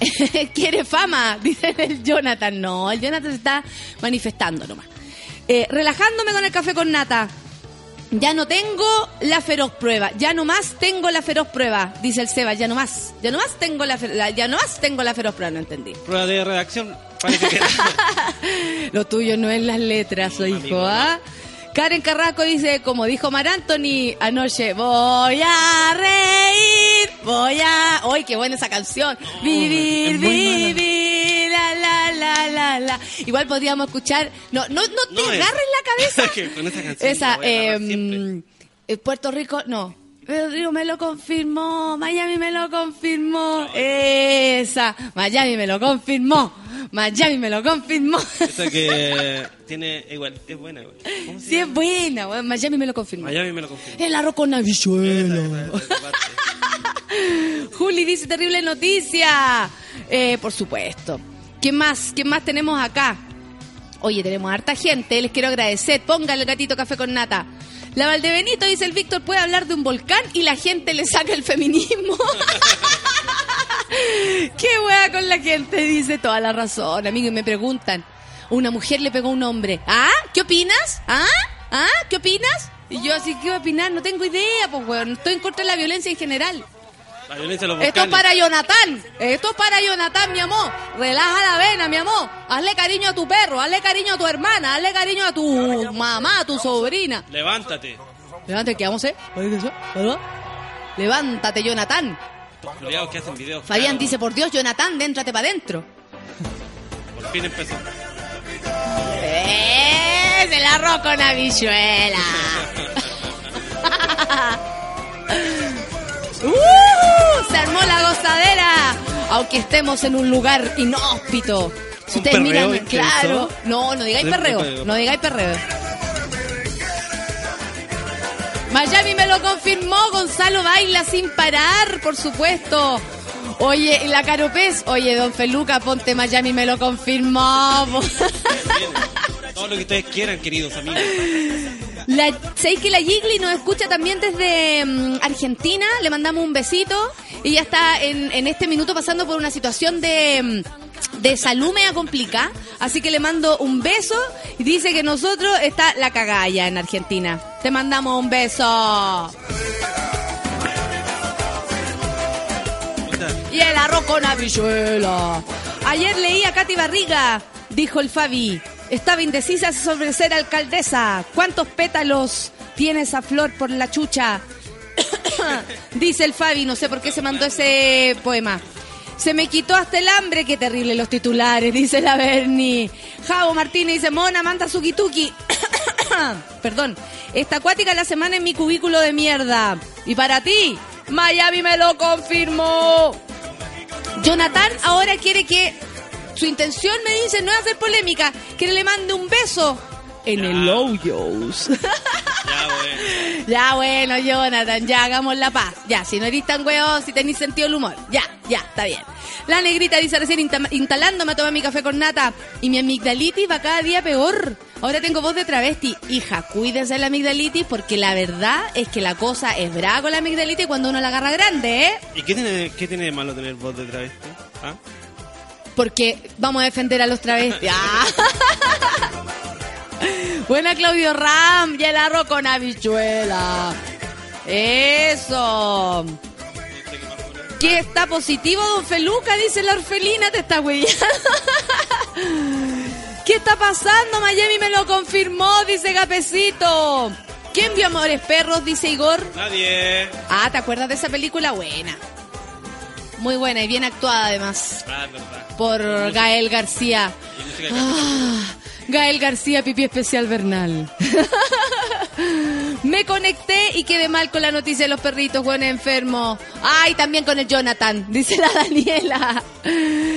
Quiere fama, dice el Jonathan. No, el Jonathan se está manifestando nomás. Eh, relajándome con el café con nata. Ya no tengo la feroz prueba. Ya no más tengo la feroz prueba, dice el Seba. Ya no más. Ya no más tengo la, ya no más tengo la feroz prueba, no entendí. Prueba de redacción. Parece que Lo tuyo no es las letras, hijo, amigo, ¿ah? Karen Carrasco dice, como dijo Mar Anthony anoche, voy a reír, voy a... ¡Ay, qué buena esa canción! vivir, es vivir, la, la, la, la, la. Igual podríamos escuchar... No, no, no te No, agarres la cabeza. con esa canción Esa, siempre. eh, Puerto Rico, no. Rico me lo confirmó, Miami me lo confirmó, esa, Miami me lo confirmó. Miami me lo confirmó. Esa que tiene igual, es buena igual. ¿Cómo se Sí, es buena. Miami me lo confirmó. Miami me lo confirmó. El arroz con habichuela. Juli dice terrible noticia. Eh, por supuesto. ¿Qué más? ¿Qué más tenemos acá? Oye, tenemos harta gente. Les quiero agradecer. Póngale el gatito café con nata. La Valdebenito dice el Víctor puede hablar de un volcán y la gente le saca el feminismo. Qué wea con la gente, dice toda la razón. Amigo, y me preguntan. Una mujer le pegó a un hombre. ¿Ah? ¿Qué opinas? ¿Ah? ¿Ah? ¿Qué opinas? Y yo así, ¿qué voy a opinar? No tengo idea, pues, weón. Estoy en contra de la violencia en general. La violencia de los Esto es para Jonathan. Esto es para Jonathan, mi amor. Relaja la vena, mi amor. Hazle cariño a tu perro, hazle cariño a tu hermana, hazle cariño a tu mamá, a tu sobrina. Levántate. Levántate, ¿qué vamos a hacer? Levántate, Jonathan. Los que hacen videos. Fabián dice, por Dios, Jonathan, déntrate para adentro. Por fin empezó. ¡Es el arroz con habichuela! ¡Uh! Se armó la gozadera. Aunque estemos en un lugar inhóspito. Si ¿Un ustedes miran, intenso? claro. No, no digáis perreo. No digáis perreo. Miami me lo confirmó. Gonzalo baila sin parar, por supuesto. Oye, la Caropez. Oye, don Feluca, ponte Miami me lo confirmó. Todo lo que ustedes quieran, queridos amigos. La, ¿Sabéis que la Gigli nos escucha también desde mm, Argentina? Le mandamos un besito. Ella está en, en este minuto pasando por una situación de, mm, de salud media complicada. Así que le mando un beso y dice que nosotros está la cagalla en Argentina. Te mandamos un beso. Y el arroz con habichuela. Ayer leí a Katy Barriga, dijo el Fabi. Estaba indecisa sobre ser alcaldesa. ¿Cuántos pétalos tiene esa flor por la chucha? Dice el Fabi, no sé por qué se mandó ese poema. Se me quitó hasta el hambre, qué terrible los titulares, dice la Bernie. Javo Martínez dice, Mona, manda su kituki. Perdón. Esta acuática la semana en mi cubículo de mierda. Y para ti, Miami me lo confirmó. Jonathan ahora quiere que su intención me dice no es hacer polémica, que le mande un beso en el Hoyos. ya, bueno. ya bueno, Jonathan, ya hagamos la paz. Ya, si no eres tan weón, si tenéis sentido del humor. Ya, ya, está bien. La negrita dice recién insta- instalándome a tomar mi café con nata y mi amigdalitis va cada día peor. Ahora tengo voz de travesti. Hija, cuídense de la amigdalitis porque la verdad es que la cosa es brava con la amigdalitis cuando uno la agarra grande, ¿eh? ¿Y qué tiene, qué tiene de malo tener voz de travesti? ¿Ah? Porque vamos a defender a los travestis. Ah. Buena Claudio Ram y el arroz con habichuela. Eso. ¿Qué está positivo, don Feluca? Dice la orfelina, te está güeyando. ¿Qué está pasando? Miami me lo confirmó, dice Gapecito. ¿Quién vio Amores Perros? Dice Igor. Nadie. Ah, ¿te acuerdas de esa película? Buena. Muy buena y bien actuada además Ah, verdad. por Gael García. Ah, Gael García, pipí especial Bernal. Me conecté y quedé mal con la noticia de los perritos, buen enfermo. Ay, también con el Jonathan, dice la Daniela.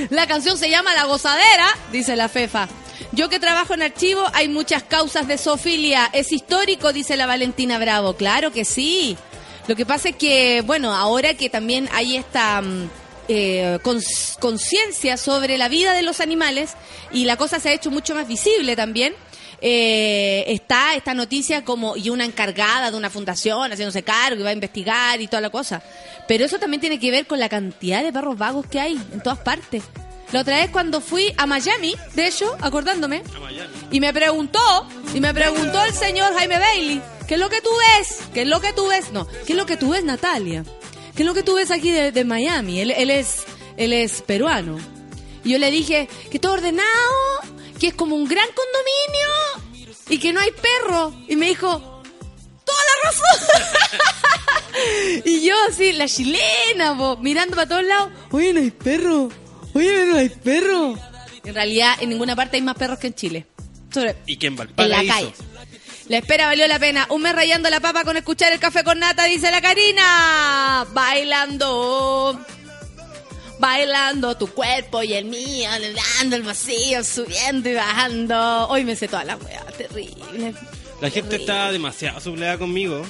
La canción se llama La Gozadera, dice la Fefa. Yo que trabajo en archivo, hay muchas causas de zoofilia. Es histórico, dice la Valentina Bravo. Claro que sí. Lo que pasa es que, bueno, ahora que también hay esta mm, eh, conciencia sobre la vida de los animales y la cosa se ha hecho mucho más visible también, eh, está esta noticia como y una encargada de una fundación haciéndose cargo y va a investigar y toda la cosa. Pero eso también tiene que ver con la cantidad de perros vagos que hay en todas partes. La otra vez cuando fui a Miami, de hecho, acordándome, y me preguntó, y me preguntó el señor Jaime Bailey, ¿qué es lo que tú ves? ¿Qué es lo que tú ves? No, ¿qué es lo que tú ves, Natalia? ¿Qué es lo que tú ves aquí de, de Miami? Él, él es, él es peruano. Y yo le dije que todo ordenado, que es como un gran condominio y que no hay perro. Y me dijo, toda la razón. y yo así, la chilena, po, mirando para todos lados, oye, no hay perro, oye, no hay perro. En realidad, en ninguna parte hay más perros que en Chile. Sobre- ¿Y quién va al en la calle. La espera valió la pena. Un mes rayando la papa con escuchar el café con nata, dice la Karina. Bailando. bailando tu cuerpo y el mío, dando el vacío, subiendo y bajando. Hoy me sé toda la weá, terrible. La gente está demasiado sublevada conmigo.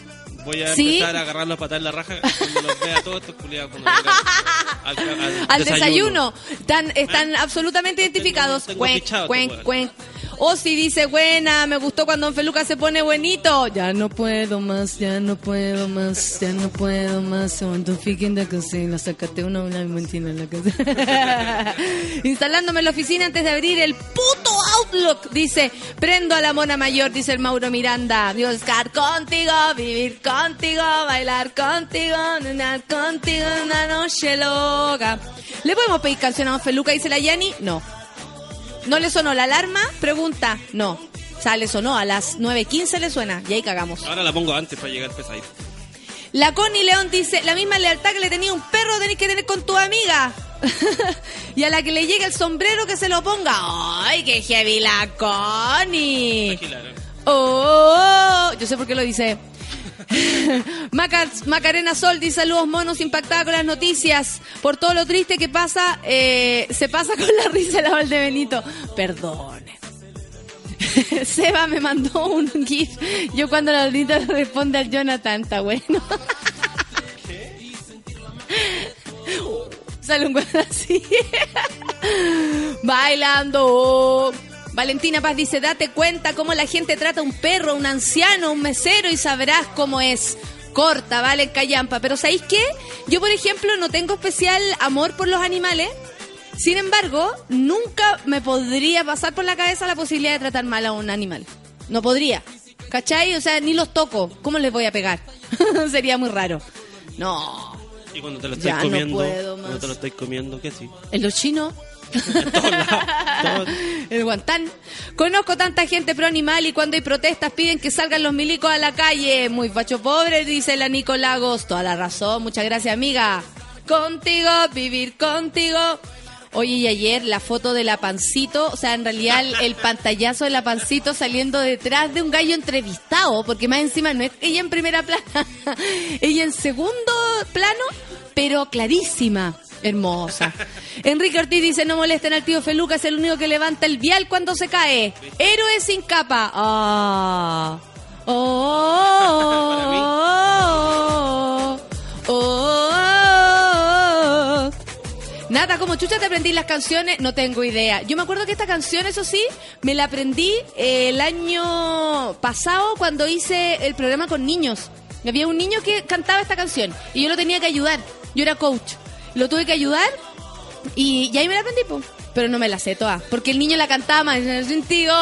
Voy a ¿Sí? empezar a agarrar los patas en la raja cuando los vea todos estos culiados cuando al, al Al desayuno. Están, están Ah. absolutamente identificados. tengo Cuenc, fichado, cuenc, cuenc. Osi dice, buena, me gustó cuando Don Feluca se pone buenito. Ya no puedo más, ya no puedo más, ya no puedo más. Fiquen de cocina, sácate una una mentira en la casa. Instalándome en la oficina antes de abrir el puto Outlook. Dice, prendo a la mona mayor, dice el Mauro Miranda. Buscar contigo, vivir contigo, bailar contigo, nanar contigo, una noche loca. ¿Le podemos pedir canción a Don Feluca? Dice la Yani. No. ¿No le sonó la alarma? Pregunta. No. O sea, le sonó a las 9.15 le suena. Y ahí cagamos. Ahora la pongo antes para llegar pesadito. La Connie León dice, la misma lealtad que le tenía un perro tenés que tener con tu amiga. y a la que le llegue el sombrero que se lo ponga. ¡Ay, qué heavy la Connie! Tranquila, ¿no? Oh, yo sé por qué lo dice. Maca- Macarena Sol dice saludos monos impactada con las noticias. Por todo lo triste que pasa eh, se pasa con la risa de la Valde Benito perdone. Seba me mandó un gif. Yo cuando la le responde al Jonathan está bueno. Sale un así. Bailando Valentina Paz dice, date cuenta cómo la gente trata a un perro, un anciano, un mesero y sabrás cómo es. Corta, vale, callampa. Pero ¿sabéis qué? Yo, por ejemplo, no tengo especial amor por los animales. Sin embargo, nunca me podría pasar por la cabeza la posibilidad de tratar mal a un animal. No podría. ¿Cachai? O sea, ni los toco. ¿Cómo les voy a pegar? Sería muy raro. No. Y cuando te lo estáis no comiendo, puedo cuando más. te lo estáis comiendo, ¿qué sí? En los chinos. El guantán. Conozco tanta gente pro animal y cuando hay protestas piden que salgan los milicos a la calle. Muy facho pobre, dice la Nico Lagos. Toda la razón. Muchas gracias, amiga. Contigo, vivir contigo. Oye, y ayer la foto de la pancito, o sea, en realidad el pantallazo de la pancito saliendo detrás de un gallo entrevistado, porque más encima no es ella en primera plana, ella en segundo plano, pero clarísima. Hermosa. Enrique Ortiz dice, no molesten al tío Feluca, es el único que levanta el vial cuando se cae. Héroe sin capa. Ah. Oh, oh, oh, oh. Nada, como chucha te aprendí las canciones, no tengo idea. Yo me acuerdo que esta canción, eso sí, me la aprendí eh, el año pasado cuando hice el programa con niños. Había un niño que cantaba esta canción y yo lo tenía que ayudar. Yo era coach. Lo tuve que ayudar y, y ahí me la aprendí, pero no me la sé toda. Porque el niño la cantaba más contigo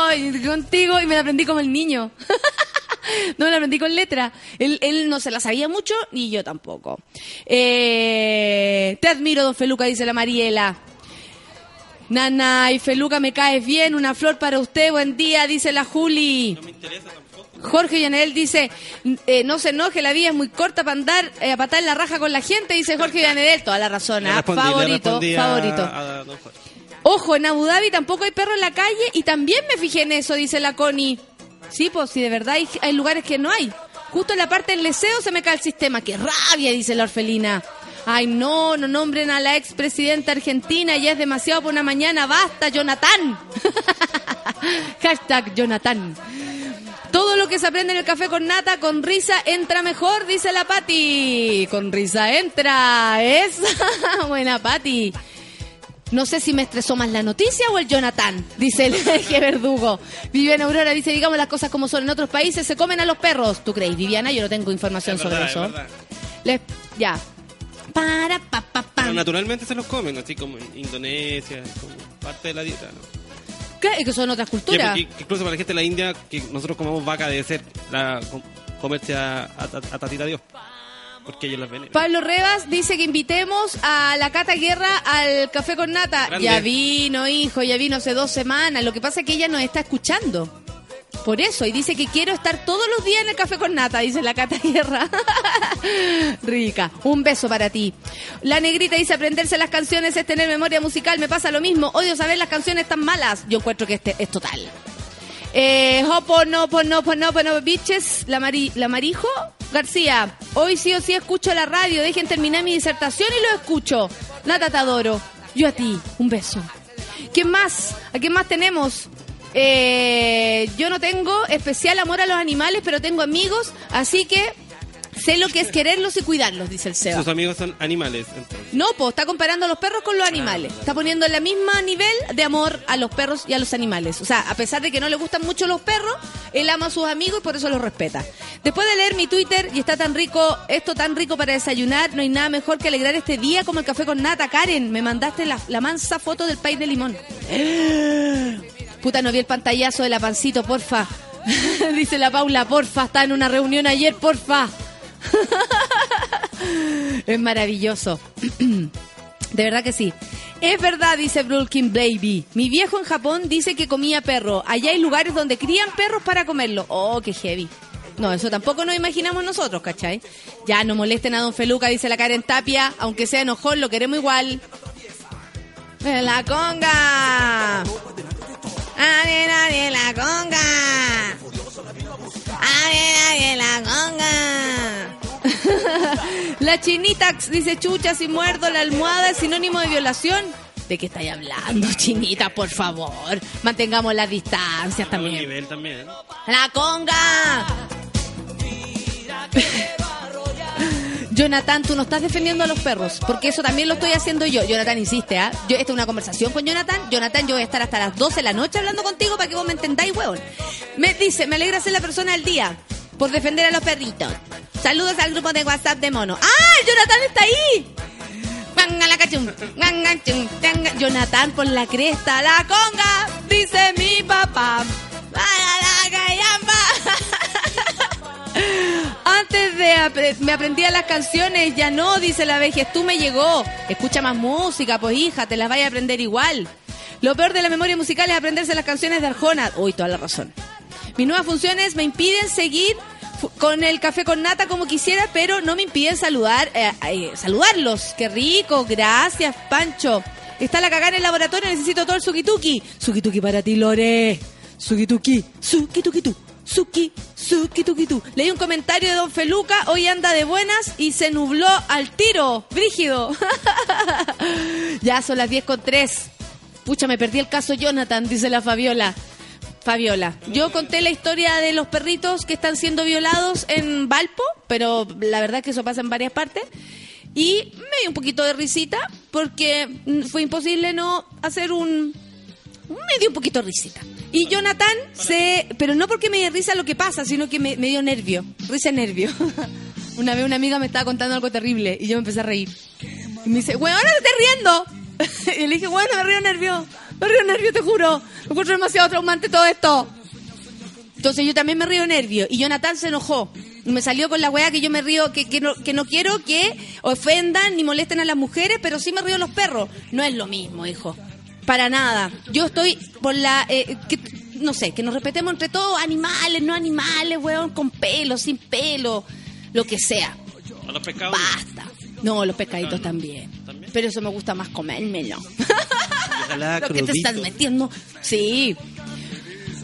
contigo y me la aprendí como el niño. no me la aprendí con letra. Él, él no se la sabía mucho y yo tampoco. Eh, te admiro, don Feluca, dice la Mariela. Nana y Feluca, me caes bien. Una flor para usted. Buen día, dice la Juli. Jorge Yanel dice, eh, no se enoje, la vida es muy corta para andar eh, a patar en la raja con la gente, dice Jorge Yanel. Toda la razón, ¿ah? respondí- favorito, a- favorito. a. Ojo, en Abu Dhabi tampoco hay perro en la calle y también me fijé en eso, dice la Connie. Sí, pues si de verdad hay, hay lugares que no hay. Justo en la parte del leseo se me cae el sistema. ¡Qué rabia! dice la orfelina. Ay, no, no nombren a la expresidenta argentina, ya es demasiado por una mañana. ¡Basta, Jonathan! Hashtag Jonathan. Todo lo que se aprende en el café con nata, con risa entra mejor, dice la Patti. Con risa entra. Esa. Buena Patti. No sé si me estresó más la noticia o el Jonathan, dice el eje verdugo. Viviana Aurora dice, digamos las cosas como son. En otros países se comen a los perros. ¿Tú crees, Viviana? Yo no tengo información Es sobre eso. es. Les- ya. Para, pa, pa, pa. Pero naturalmente se los comen, así como en Indonesia, como parte de la dieta, ¿no? Es que son otras culturas. incluso para la gente de la India, que nosotros comamos vaca debe ser la, com- comerse a, a, a Tatita Dios. Porque ellos las ven. Pablo Revas dice que invitemos a la Cata Guerra al café con nata. Grande. Ya vino, hijo, ya vino hace dos semanas. Lo que pasa es que ella nos está escuchando. Por eso, y dice que quiero estar todos los días en el café con nata, dice la Cata Guerra. Rica. Un beso para ti. La negrita dice aprenderse las canciones es tener memoria musical. Me pasa lo mismo. Odio saber las canciones tan malas. Yo encuentro que este es total. Eh, Hopo, no, po, no, po, no, po, no, bitches, la, Mari, la Marijo García. Hoy sí o sí escucho la radio. Dejen terminar mi disertación y lo escucho. Nata, te adoro. Yo a ti, un beso. ¿Quién más? ¿A quién más tenemos? Eh, yo no tengo especial amor a los animales, pero tengo amigos, así que sé lo que es quererlos y cuidarlos, dice el Seba. Sus amigos son animales. entonces. No, pues está comparando a los perros con los animales. Está poniendo en la misma nivel de amor a los perros y a los animales. O sea, a pesar de que no le gustan mucho los perros, él ama a sus amigos y por eso los respeta. Después de leer mi Twitter y está tan rico, esto tan rico para desayunar, no hay nada mejor que alegrar este día como el café con nata. Karen, me mandaste la, la mansa foto del país de limón. Puta, no vi el pantallazo de la pancito, porfa. Dice la Paula, porfa, está en una reunión ayer, porfa. es maravilloso. De verdad que sí. Es verdad, dice Brulkin Baby. Mi viejo en Japón dice que comía perro. Allá hay lugares donde crían perros para comerlo. Oh, qué heavy. No, eso tampoco nos imaginamos nosotros, ¿cachai? Ya no molesten a Don Feluca, dice la Karen Tapia. Aunque sea enojón, lo queremos igual. La conga. Nadie, nadie, la conga. Nadie, la conga. La chinitax dice chucha, si muerdo la almohada es sinónimo de violación. ¿De qué estáis hablando, chinita? Por favor, mantengamos las distancias también. nivel también. ¡La conga! Jonathan, tú no estás defendiendo a los perros, porque eso también lo estoy haciendo yo. Jonathan insiste, ¿ah? Yo, esta es una conversación con Jonathan. Jonathan, yo voy a estar hasta las 12 de la noche hablando contigo para que vos me entendáis, huevón. Me dice, me alegra ser la persona del día por defender a los perritos. Saludos al grupo de WhatsApp de Mono. ¡Ah! ¡Jonathan está ahí! Jonathan por la cresta, la conga, dice mi papá. Para la. Antes de me aprendía las canciones, ya no, dice la vejez, tú me llegó. Escucha más música, pues hija, te las vaya a aprender igual. Lo peor de la memoria musical es aprenderse las canciones de Arjona. Uy, toda la razón. Mis nuevas funciones me impiden seguir con el café con nata como quisiera, pero no me impiden saludar, eh, saludarlos. Qué rico, gracias, Pancho. Está la cagada en el laboratorio, necesito todo el sukituki. Sukituki para ti, Lore. Sukituki, sukitukitu, suki, sukitukitu. Leí un comentario de Don Feluca, hoy anda de buenas y se nubló al tiro. Brígido. ya son las 10 con 3. Pucha, me perdí el caso Jonathan, dice la Fabiola. Fabiola, yo conté la historia de los perritos que están siendo violados en Valpo, pero la verdad es que eso pasa en varias partes. Y me dio un poquito de risita porque fue imposible no hacer un... Me dio un poquito de risita. Y Jonathan se... Pero no porque me dio risa lo que pasa, sino que me, me dio nervio. Risa nervio. una vez una amiga me estaba contando algo terrible y yo me empecé a reír. Y me dice, bueno, ahora te estás riendo. y le dije, bueno, me río nervio. Me río nervio, te juro. Me encuentro demasiado traumante todo esto. Entonces yo también me río nervio. Y Jonathan se enojó. Y me salió con la weá que yo me río, que, que, no, que no quiero que ofendan ni molesten a las mujeres, pero sí me río los perros. No es lo mismo, hijo. Para nada. Yo estoy por la... eh, que, no sé, que nos respetemos entre todos, animales, no animales, weón, con pelo, sin pelo, lo que sea. A los pescados. Basta. No, los pescaditos también. Pero eso me gusta más comérmelo. Ojalá Lo que te estás metiendo. Sí.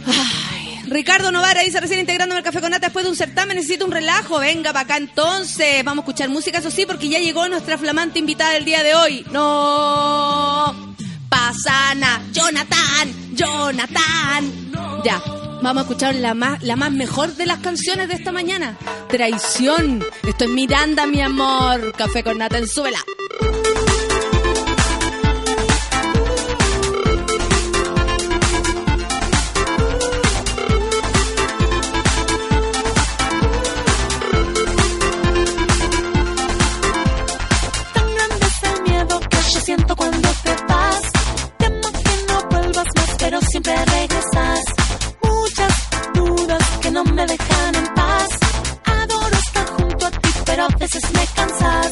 Ay, Ricardo Novara dice recién integrándome al café con nata después de un certamen necesito un relajo. Venga para acá entonces. Vamos a escuchar música, eso sí, porque ya llegó nuestra flamante invitada del día de hoy. No. Pasana. Jonathan. Jonathan. Ya. Vamos a escuchar la más, la más mejor de las canciones de esta mañana. Traición. Esto es Miranda, mi amor. Café con nata súbela. Siempre regresas. Muchas dudas que no me dejan en paz. Adoro estar junto a ti, pero a veces me cansas.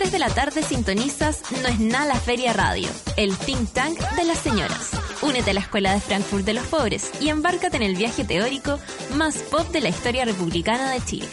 A las 3 de la tarde sintonizas No es nada la Feria Radio, el think tank de las señoras. Únete a la Escuela de Frankfurt de los Pobres y embárcate en el viaje teórico más pop de la historia republicana de Chile.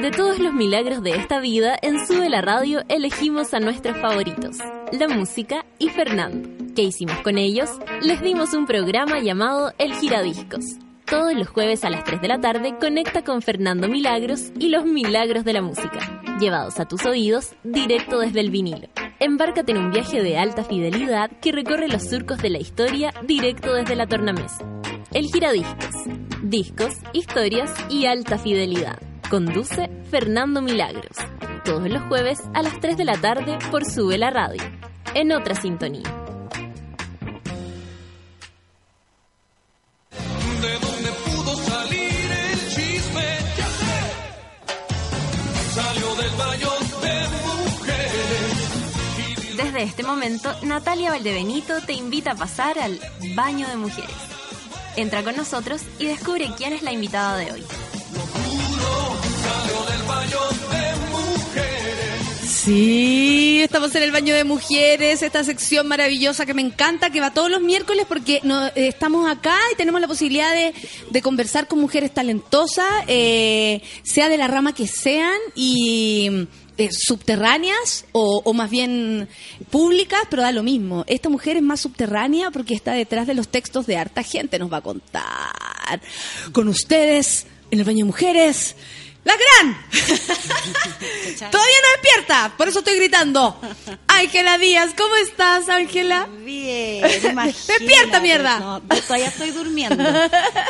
De todos los milagros de esta vida, en Sube la Radio elegimos a nuestros favoritos, la música y Fernando. ¿Qué hicimos con ellos? Les dimos un programa llamado El Giradiscos. Todos los jueves a las 3 de la tarde conecta con Fernando Milagros y los milagros de la música, llevados a tus oídos directo desde el vinilo. Embárcate en un viaje de alta fidelidad que recorre los surcos de la historia directo desde la tornamesa. El Giradiscos. Discos, historias y alta fidelidad. Conduce Fernando Milagros. Todos los jueves a las 3 de la tarde por Sube la Radio. En otra sintonía. Desde este momento, Natalia Valdebenito te invita a pasar al Baño de Mujeres. Entra con nosotros y descubre quién es la invitada de hoy. De. Sí, estamos en el baño de mujeres, esta sección maravillosa que me encanta, que va todos los miércoles porque eh, estamos acá y tenemos la posibilidad de, de conversar con mujeres talentosas, eh, sea de la rama que sean y eh, subterráneas o, o más bien públicas, pero da lo mismo. Esta mujer es más subterránea porque está detrás de los textos de harta gente, nos va a contar. Con ustedes, en el baño de mujeres. ¡La gran! Todavía no despierta, por eso estoy gritando. Ángela Díaz, ¿cómo estás, Ángela? Bien, Despierta, mierda. No, yo todavía estoy durmiendo.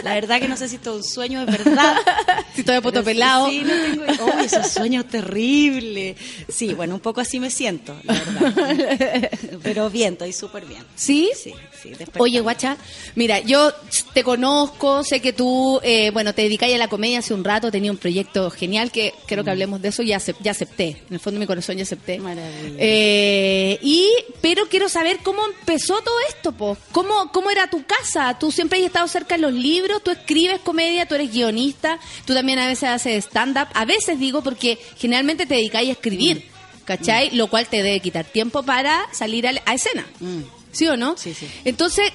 La verdad que no sé si es un sueño, es verdad. Si Pero sí, pelado. Sí, no tengo. Oh, ese sueño terrible. Sí, bueno, un poco así me siento, la verdad. Pero bien, estoy súper bien. ¿Sí? Sí, sí. Oye, guacha, mira, yo te conozco, sé que tú, eh, bueno, te dedicáis a la comedia hace un rato, tenía un proyecto genial que creo que hablemos de eso, ya, acep- ya acepté, en el fondo de mi corazón ya acepté. Maravilla. Eh, y, pero quiero saber cómo empezó todo esto, po. ¿Cómo, ¿Cómo era tu casa? Tú siempre has estado cerca de los libros, tú escribes comedia, tú eres guionista, tú también a veces haces stand-up, a veces digo porque generalmente te dedicáis a escribir, ¿cachai? Lo cual te debe quitar tiempo para salir a, a escena. Mm. ¿Sí o no? Sí, sí. Entonces,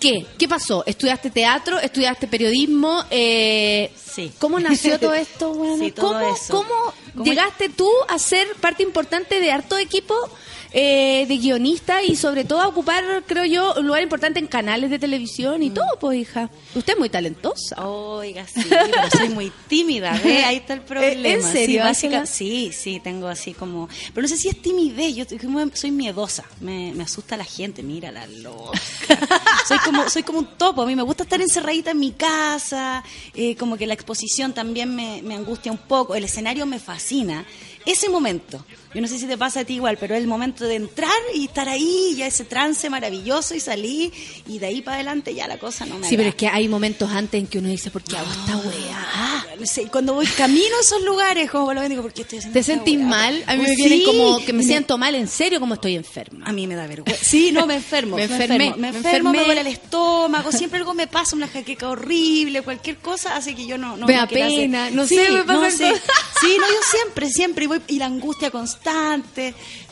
¿qué? ¿Qué pasó? ¿Estudiaste teatro? ¿Estudiaste periodismo? Eh, Sí. ¿Cómo nació todo esto? weona? Sí, todo ¿Cómo, eso. ¿Cómo ¿Cómo llegaste tú a ser parte importante de harto equipo eh, de guionista y sobre todo a ocupar, creo yo, un lugar importante en canales de televisión Mm. y todo, pues hija. Usted es muy talentosa. Oiga, sí, pero soy muy tímida, ¿ve? Ahí está el problema. ¿En serio, Sí, básica- sí, sí, tengo así como... Pero no sé si es timidez, yo soy miedosa, me, me asusta la gente, mira la loca. soy, como, soy como un topo, a mí me gusta estar encerradita en mi casa, eh, como que la exposición también me, me angustia un poco, el escenario me fascina. Ese momento, yo no sé si te pasa a ti igual, pero es el momento de entrar y estar ahí, ya ese trance maravilloso y salir, y de ahí para adelante ya la cosa no me Sí, pero es que hay momentos antes en que uno dice, ¿por qué hago esta weá? Ah, no sé, cuando voy camino a esos lugares, como lo digo, porque estoy haciendo ¿Te esta sentís weá? mal? A mí Pues me vienen sí, como que me siento mal, en serio, como estoy enferma. A mí me da vergüenza. Sí, no, me enfermo. Me enfermo, me enfermo, me duele el estómago, siempre algo me pasa, una jaqueca horrible, cualquier cosa hace que yo no... no Me no da quiera hacer. pena, no Sí, sé, me pasa no sé. Sí, no, yo siempre, siempre, y, voy, y la angustia constante,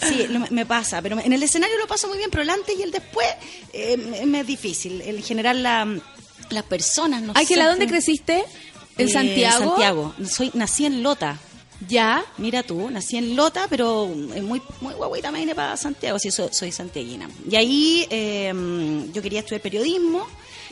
sí, lo- me pasa, pero en el escenario lo paso muy bien, pero el antes y el después eh, me, es difícil. En general, la, las personas, no Ángela. ¿dónde creciste? ¿En Eh, Santiago? Santiago. Soy, nací en Lota. Ya. Mira tú, nací en Lota, pero eh, muy, muy guaguita me vine para Santiago, sí, soy, soy santiaguina. Y ahí eh, yo quería estudiar periodismo.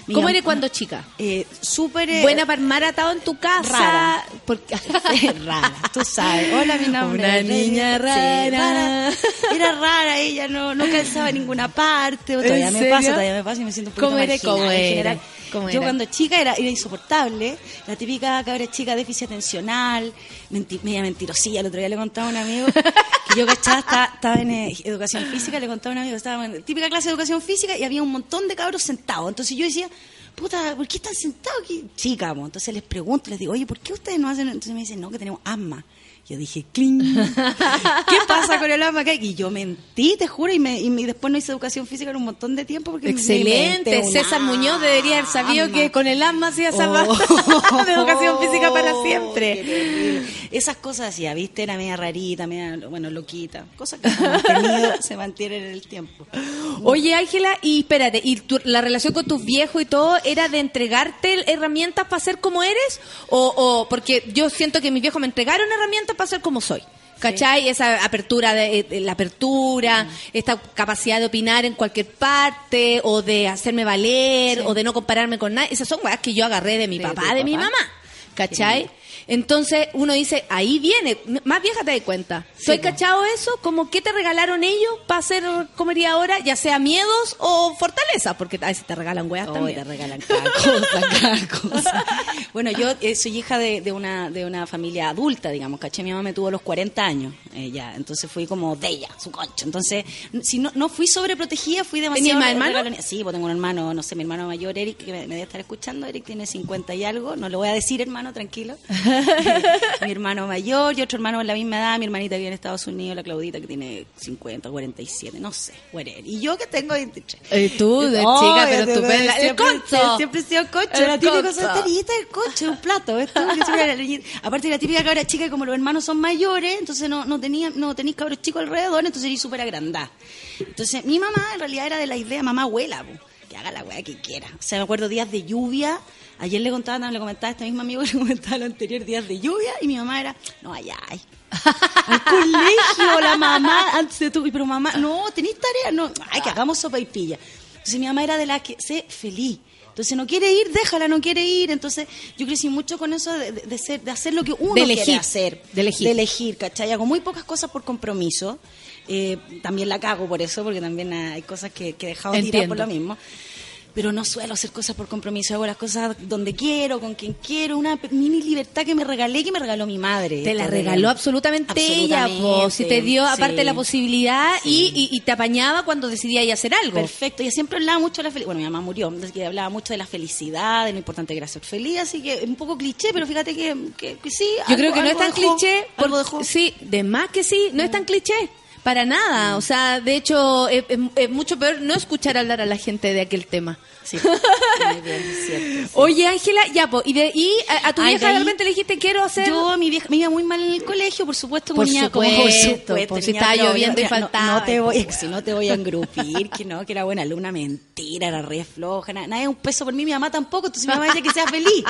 Mi ¿Cómo eres cuando chica? Eh, Súper... eh, Buena para armar atado en tu casa. Rara. Porque... rara, tú sabes. Hola, mi nombre Una es- niña Sí, rara. Era rara, ella no, no calzaba en ninguna parte. o ¿En Todavía me serio? pasa, todavía me pasa y me siento un poquito ¿Cómo marginal. ¿Cómo ¿Cómo yo era? cuando chica era, era insoportable, la típica cabra chica déficit atencional, menti- media mentirosilla. El otro día le contaba a un amigo que yo cachaba, estaba, estaba en eh, educación física, le contaba a un amigo estaba en típica clase de educación física y había un montón de cabros sentados. Entonces yo decía, puta, ¿por qué están sentados aquí? Chica, mo. entonces les pregunto, les digo, oye, ¿por qué ustedes no hacen? Entonces me dicen, no, que tenemos asma. Yo dije, cling. ¿Qué pasa con el asma? que Y yo mentí, te juro, y, me, y me- después no hice educación física en un montón de tiempo porque me Excelente. un César Muñoz debería haber sabido que con el asma hacía esa Oh. de educación física para Qué siempre. Esas cosas hacía, viste, era media rarita, media, bueno, loquita. Cosas que se se mantienen en el tiempo. Oye, Ángela, y espérate, ¿y tu- la relación con tus viejos y todo era de entregarte herramientas para ser como eres? O, o porque yo siento que mis viejos me entregaron herramientas para ser como soy. ¿Cachai? Esa apertura, de, de la apertura, esta capacidad de opinar en cualquier parte, o de hacerme valer, o de no compararme con nadie. Esas son weas que yo agarré de mi De papá, de mi mamá. ¿Cachai? Entonces uno dice, ahí viene, más vieja te das cuenta. ¿Tú has po. cachado eso? Como qué te regalaron ellos para hacer comería ahora, ya sea miedos o fortaleza, porque a veces te regalan weas Oh, también. te regalan cada cosa, cada cosa. Bueno, yo eh, soy hija de, de una, de una familia adulta, digamos, caché. Mi mamá me tuvo a los 40 años, eh, ya. Entonces fui como de ella, su concha. Entonces, si no, no fui sobreprotegida, fui demasiado... hermanos? regalonía. Sí, pues tengo un hermano, no sé, mi hermano mayor, Eric, que me, me debe estar escuchando. Eric tiene 50 y algo. No le voy a decir, hermano, tranquilo. mi hermano mayor y otro hermano de la misma edad. Mi hermanita que vive en Estados Unidos, la Claudita, que tiene 50, 47, no sé. whatever. Y yo que tengo 23. Eh, tú, de Oh, chica, pero tengo- estupenda. El siempre- concho. Siempre he sido concho, El la típica solterita del coche, un plato. ¿ves tú? Aparte la típica cabra chica, como los hermanos son mayores, entonces no, no tenía, no tenéis cabros chicos alrededor, entonces eres súper agrandada. Entonces mi mamá en realidad era de la idea, mamá abuela, po, que haga la weá que quiera. O sea, me acuerdo días de lluvia. Ayer le contaba, le comentaba a este mismo amigo, le comentaba lo anterior, días de lluvia, y mi mamá era, no, ay, ay. Al colegio, la mamá, antes de tu, pero mamá, no, tenéis tarea, no, ay, que hagamos sopa y pilla. Entonces mi mamá era de la que, sé feliz. Entonces no quiere ir, déjala, no quiere ir. Entonces yo crecí mucho con eso de, de- de ser, de hacer lo que uno De elegir, quiere hacer. de elegir. De elegir, ¿cachai? Hago muy pocas cosas por compromiso. Eh, también la cago por eso, porque también hay cosas que, que he dejado tirar Entiendo. por lo mismo. Pero no suelo hacer cosas por compromiso, hago las cosas donde quiero, con quien quiero, una mini libertad que me regalé, que me regaló mi madre. Te la regaló absolutamente, ella, po. Si te dio sí. aparte la posibilidad y, y- y te apañaba cuando decidía ir a hacer algo. Perfecto, ella siempre hablaba mucho de la felicidad. Bueno, mi mamá murió, que hablaba mucho de la felicidad, de lo importante que era ser feliz, así que un poco cliché, pero fíjate que, que- que sí. Yo algo- creo que no es algo tan dejó, cliché. algo por- dejó. Sí, de más que sí, no es tan cliché. Para nada. O sea, de hecho, es, mucho peor no escuchar hablar a la gente de aquel tema. Sí, muy bien, es cierto. sí. Oye, Ángela, ya, po, y, de, y a, a tu Ay, vieja ahí- repente le dijiste, quiero hacer... Yo, mi vieja, me iba muy mal en el colegio, por supuesto, Por como niña, como- supuesto, por si niña estaba progre. lloviendo y no- faltaba. No, te voy, si no te voy a engrupir, que no, que era buena alumna, mentira. era re floja, na- nadie un peso por mí, mi mamá tampoco, entonces mi mamá decía que sea feliz.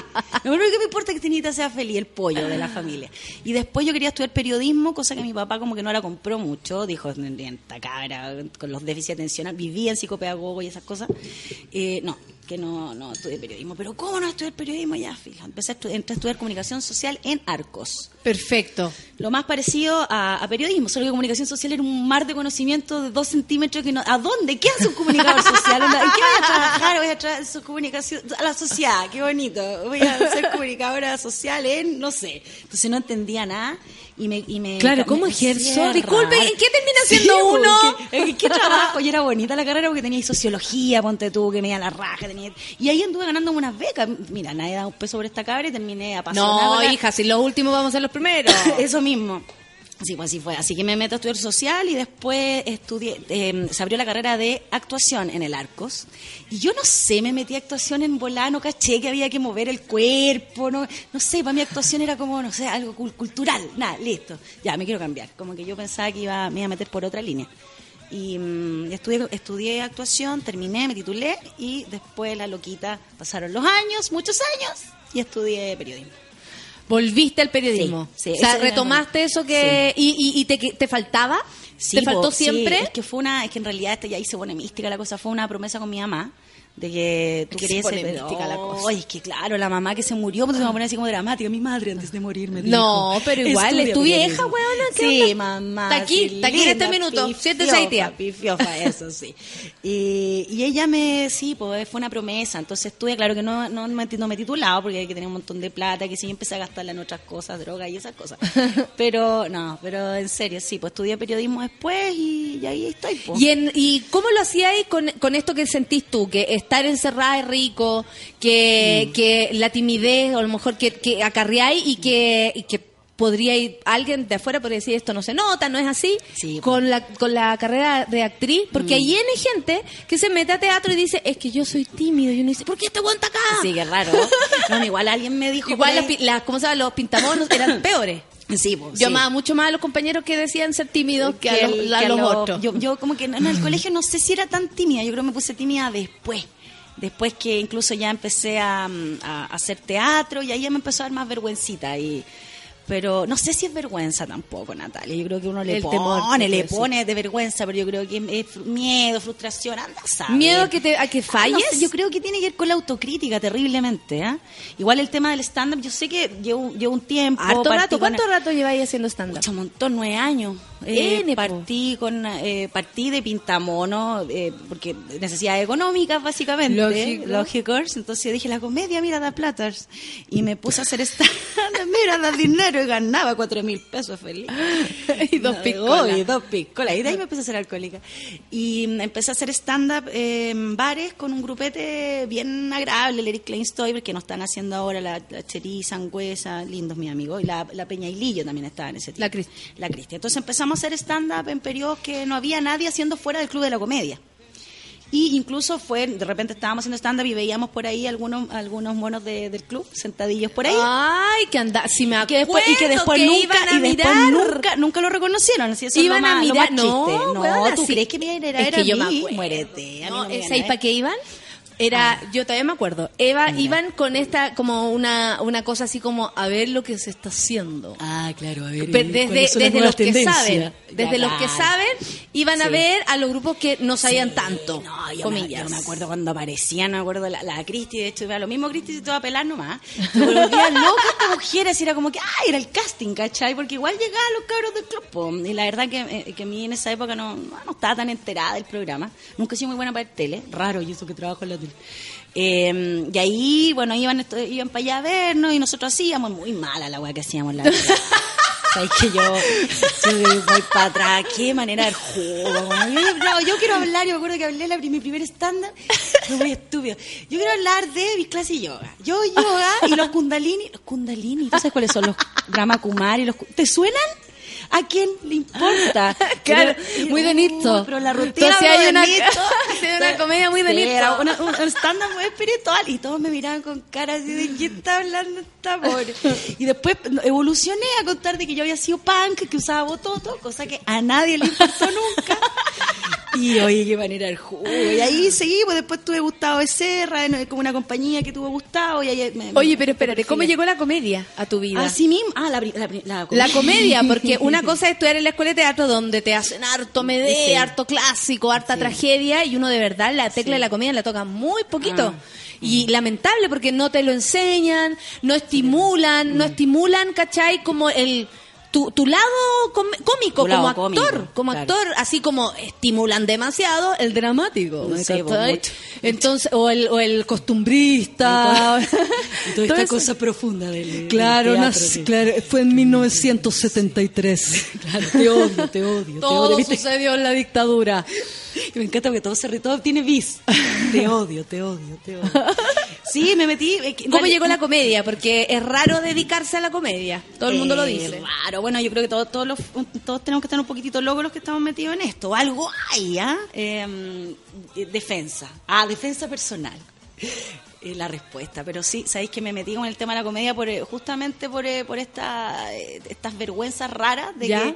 Lo único que me importa es que Tinita sea feliz, el pollo de la familia. Y después yo quería estudiar periodismo, cosa que mi papá como que no la compró mucho, dijo, esta cabra, con los déficits atencionales, vivía en psicopedagogo y esas cosas. Eh, no, que no, no estudié periodismo. Pero ¿cómo no estudiar periodismo? Ya, fija, empecé a, estu- entré a estudiar comunicación social en Arcos Perfecto. lo más parecido a, a periodismo, solo que comunicación social era un mar de conocimiento de dos centímetros que no, ¿a dónde? ¿Qué hace un comunicador social? ¿En qué voy a trabajar? Voy a trabajar su comunicación a la sociedad, qué bonito. Voy a ser comunicadora social en, no sé. Entonces no entendía nada y me... Y me Claro, ¿cómo me ejerzo? Disculpe. ¿en qué termina siendo uno? ¿qué- ¿En qué trabajo? Y era bonita la carrera porque tenía sociología, ponte tú, que me iba a la raja. Tenía... Y ahí anduve ganando unas becas. Mira, nadie da un peso por esta cabra y terminé apasionada. No, hija, si los últimos vamos a ser los primeros. Eso mismo. Sí, pues así fue. Así que me meto a estudiar social y después estudié, eh, se abrió la carrera de actuación en el Arcos. Y yo no sé, me metí a actuación en volano, caché que había que mover el cuerpo, no, no sé, para mí actuación era como, no sé, algo cul- cultural. Nada, listo. Ya, me quiero cambiar. Como que yo pensaba que iba, me iba a meter por otra línea. Y mm, estudié, estudié actuación, terminé, me titulé y después la loquita pasaron los años, muchos años, y estudié periodismo. Volviste al periodismo. Sí, sí, o sea, era- retomaste eso que... ¿Y, y, y te, te faltaba? Sí, ¿Te faltó po, sí, siempre? es que fue una, es que en realidad este ya ahí se pone mística la cosa, fue una promesa con mi mamá de que tú querías ser mística la cosa. Ay, es que claro, la mamá que se murió, pues se me va a poner así como dramática. Mi madre antes de morir me dijo. No, pero igual, es tu "Estudia vieja, periodismo". weona, ¿qué Sí, onda? mamá. Está aquí, está aquí en este minuto. Siéntese ahí, tía. Pifiofa, eso sí. Y, y ella me, sí, pues fue una promesa. Entonces estuve, claro que no, no, me, no me he titulado porque hay que tener un montón de plata, que sí, empecé a gastarla en otras cosas, droga y esas cosas. Pero, no, pero en serio, sí, pues estudié periodismo después y, y ahí estoy, pues. ¿Y, en, ¿Y cómo lo hacíais con, con esto que sentís tú? Que estar encerrada es rico, Mm. que, que la timidez, o a lo mejor que, que acarreáis y que, y que podría ir alguien de afuera podría decir esto no se nota, no es así, Sí, con la con la carrera de actriz, porque Mm. ahí viene gente que se mete a teatro y dice, es que yo soy tímido, y uno dice, ¿por qué este aguanta acá? Sí, qué raro. No, igual alguien me dijo. Igual las, las- ¿cómo se llama? Los pintamonos eran peores. Sí, pues, Yo sí. amaba mucho más a los compañeros que decían ser tímidos que, a los, el- que a los lo- otros. Yo, yo como que en en el colegio no sé si era tan tímida, yo creo que me puse tímida después. Después que incluso ya empecé a, mm, a hacer teatro y ahí ya me empezó a dar más vergüencita. Y, pero no sé si es vergüenza tampoco, Natalia. Yo creo que uno le El pone, temor, le pone de vergüenza, pero yo creo que es miedo, frustración, anda a saber. Miedo a que, te, a que Ah, no falles. yo creo que tiene que ver con la autocrítica terriblemente. ¿ah? Igual el tema del stand-up, yo sé que llevo, llevo un tiempo. Harto rato. ¿Cuánto rato lleváis haciendo stand-up? Un montón, nueve años. Eh, N, partí con eh, partí de pintamono eh, porque necesidades económicas básicamente. Lógico. lógicos. Entonces dije la comedia mira da platas y me puse a hacer esta mira da dinero. Y ganaba cuatro mil pesos feliz. Y dos No, piscolas. y dos piscolas. Y de ahí me empecé a hacer alcohólica. Y mm, empecé a hacer stand up en bares con un grupete bien agradable el Eric Klein Stoiber que nos están haciendo ahora la, la Cheri Sangüesa lindos mis amigos y la, la Peña Hilillo también estaba en ese tiempo. La Cristi. la Cristi. Entonces empezamos a hacer stand-up en periodos que no había nadie haciendo fuera del Club de la Comedia. Y incluso fue, de repente estábamos haciendo stand-up y veíamos por ahí algunos algunos monos de- del club sentadillos por ahí. Ay, que anda, si me acuerdo después, y que después que nunca, iban a y después mirar. nunca, nunca lo reconocieron. Así, eso es Iban lo a más, lo mirar, más no. No, ¿tú sí. crees que me iban a ir a Es que a yo mí? Muérete. a mí No, me ¿es a para qué iban? Era, yo todavía me acuerdo. Eva, iban con esta, como una, una cosa así como a ver lo que se está haciendo. Ah, claro, a ver. Pe- desde desde los que saben, desde los que saben, iban a ver a los grupos que no sabían Sí, tanto. No, yo comillas. Me, yo me acuerdo cuando aparecían, me acuerdo la, la Cristi, de hecho, era lo mismo Cristi se te va a pelar nomás. Me volvía loca esta mujer, así era como que, ay, era el casting, ¿cachai? Porque igual llegaban los cabros del club. Y la verdad que, eh, que a mí en esa época no, no estaba tan enterada del programa. Nunca he sido muy buena para el tele, raro, y eso que trabajo en la Eh, y ahí, bueno, iban, iban para allá a vernos y nosotros hacíamos muy mala la weá que hacíamos. La verdad. Sabes que yo, yo voy para atrás, qué manera de juego. Yo, quiero hablar, yo me acuerdo que hablé la, mi primer estándar, fue muy estúpido. Yo quiero hablar de mis clases de yoga. Yo yoga y los kundalini, los kundalini, ¿tú sabes cuáles son los Brahma Kumari? Los, ¿Te suenan? ¿A quién le importa? Claro, Pero- muy de uh, Nisto. Pero la rutina Entonces hay una- comedia muy de Sí, era una- un, stand-up muy espiritual y todos me miraban con cara así de ¿qué está hablando esta pobre? Y después evolucioné a contar de que yo había sido punk, que usaba bototo, cosa que a nadie le importó nunca. Y oye, qué manera el jugo. Y ahí seguí, pues después tuve Gustavo Becerra, como una compañía que tuvo Gustavo. Y ahí me- Oye, pero espérate, ¿cómo llegó la comedia a tu vida? Así mismo. Ah, la, pri- la, comedia, porque una cosa es estudiar en la escuela de teatro donde te hacen harto medé, Sí. harto clásico, harta Sí. tragedia y uno de verdad la tecla de la comedia la toca muy poquito. Ah. Y lamentable porque no te lo enseñan, no estimulan, no estimulan, ¿cachai? Como el tu, tu lado cómico, Tu lado como actor, cómico, como claro. actor, así como estimulan demasiado el dramático. Sí, ¿cachai? mucho. Entonces, o el, o el costumbrista. Y toda esta eso. cosa profunda del Claro, del teatro, sí. claro, fue en 1973. Claro, te odio, te odio, te Todo sucedió en la dictadura. Y me encanta porque todo se todo tiene bis. Te odio, te odio, te odio. Sí, me metí. eh, ¿Cómo llegó la comedia? Porque es raro dedicarse a la comedia. Todo el mundo lo Eh, dice. Raro, bueno, yo creo que todos, todos, los, todos tenemos que estar un poquitito locos los que estamos metidos en esto. Algo hay, ¿ah? Eh, eh, defensa. Ah, defensa personal. Eh, la respuesta, pero sí, sabéis que me metí con el tema de la comedia por, justamente por, por esta, estas vergüenzas raras de ¿Ya? que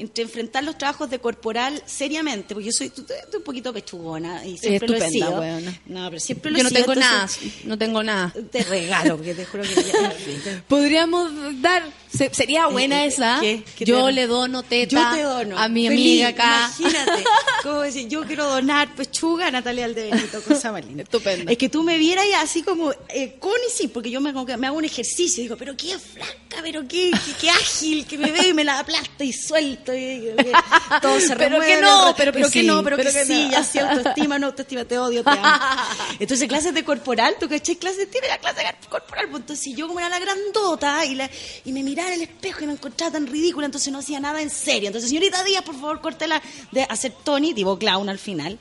entre enfrentar los trabajos de corporal seriamente, porque yo soy, un poquito pechugona y siempre lo he sido. No, pero siempre lo Yo no sido, tengo nada, entonces- no tengo nada. Te regalo, porque te juro que ya, en fin. Podríamos dar, se- sería buena Eh, eh, esa. ¿qué? ¿Qué Yo le dono teta Yo te dono. a mi Feliz, amiga acá. Imagínate. ¿Cómo decir? Yo quiero donar pechuga a Natalia Aldebenito, cosa más linda. Estupendo. Es que tú me vieras así como eh, con y sin, porque yo me, como que me hago un ejercicio y digo, pero qué flaca, pero qué, qué, qué ágil, que me veo y me la aplasta y suelto. Y, y- y- todo se Pero remueve, que no, pero que que sí, no, pero, pero que, que sí, no. ya sí, autoestima, no autoestima, te odio, te amo. Entonces, clases de corporal, tú caché clases, tiene la clase de corporal, pues entonces yo como era la grandota y, la, y me miraba en el espejo y me encontraba tan ridícula, entonces no hacía nada en serio. Entonces, señorita Díaz, por favor, córtela de hacer Tony, tipo clown al final.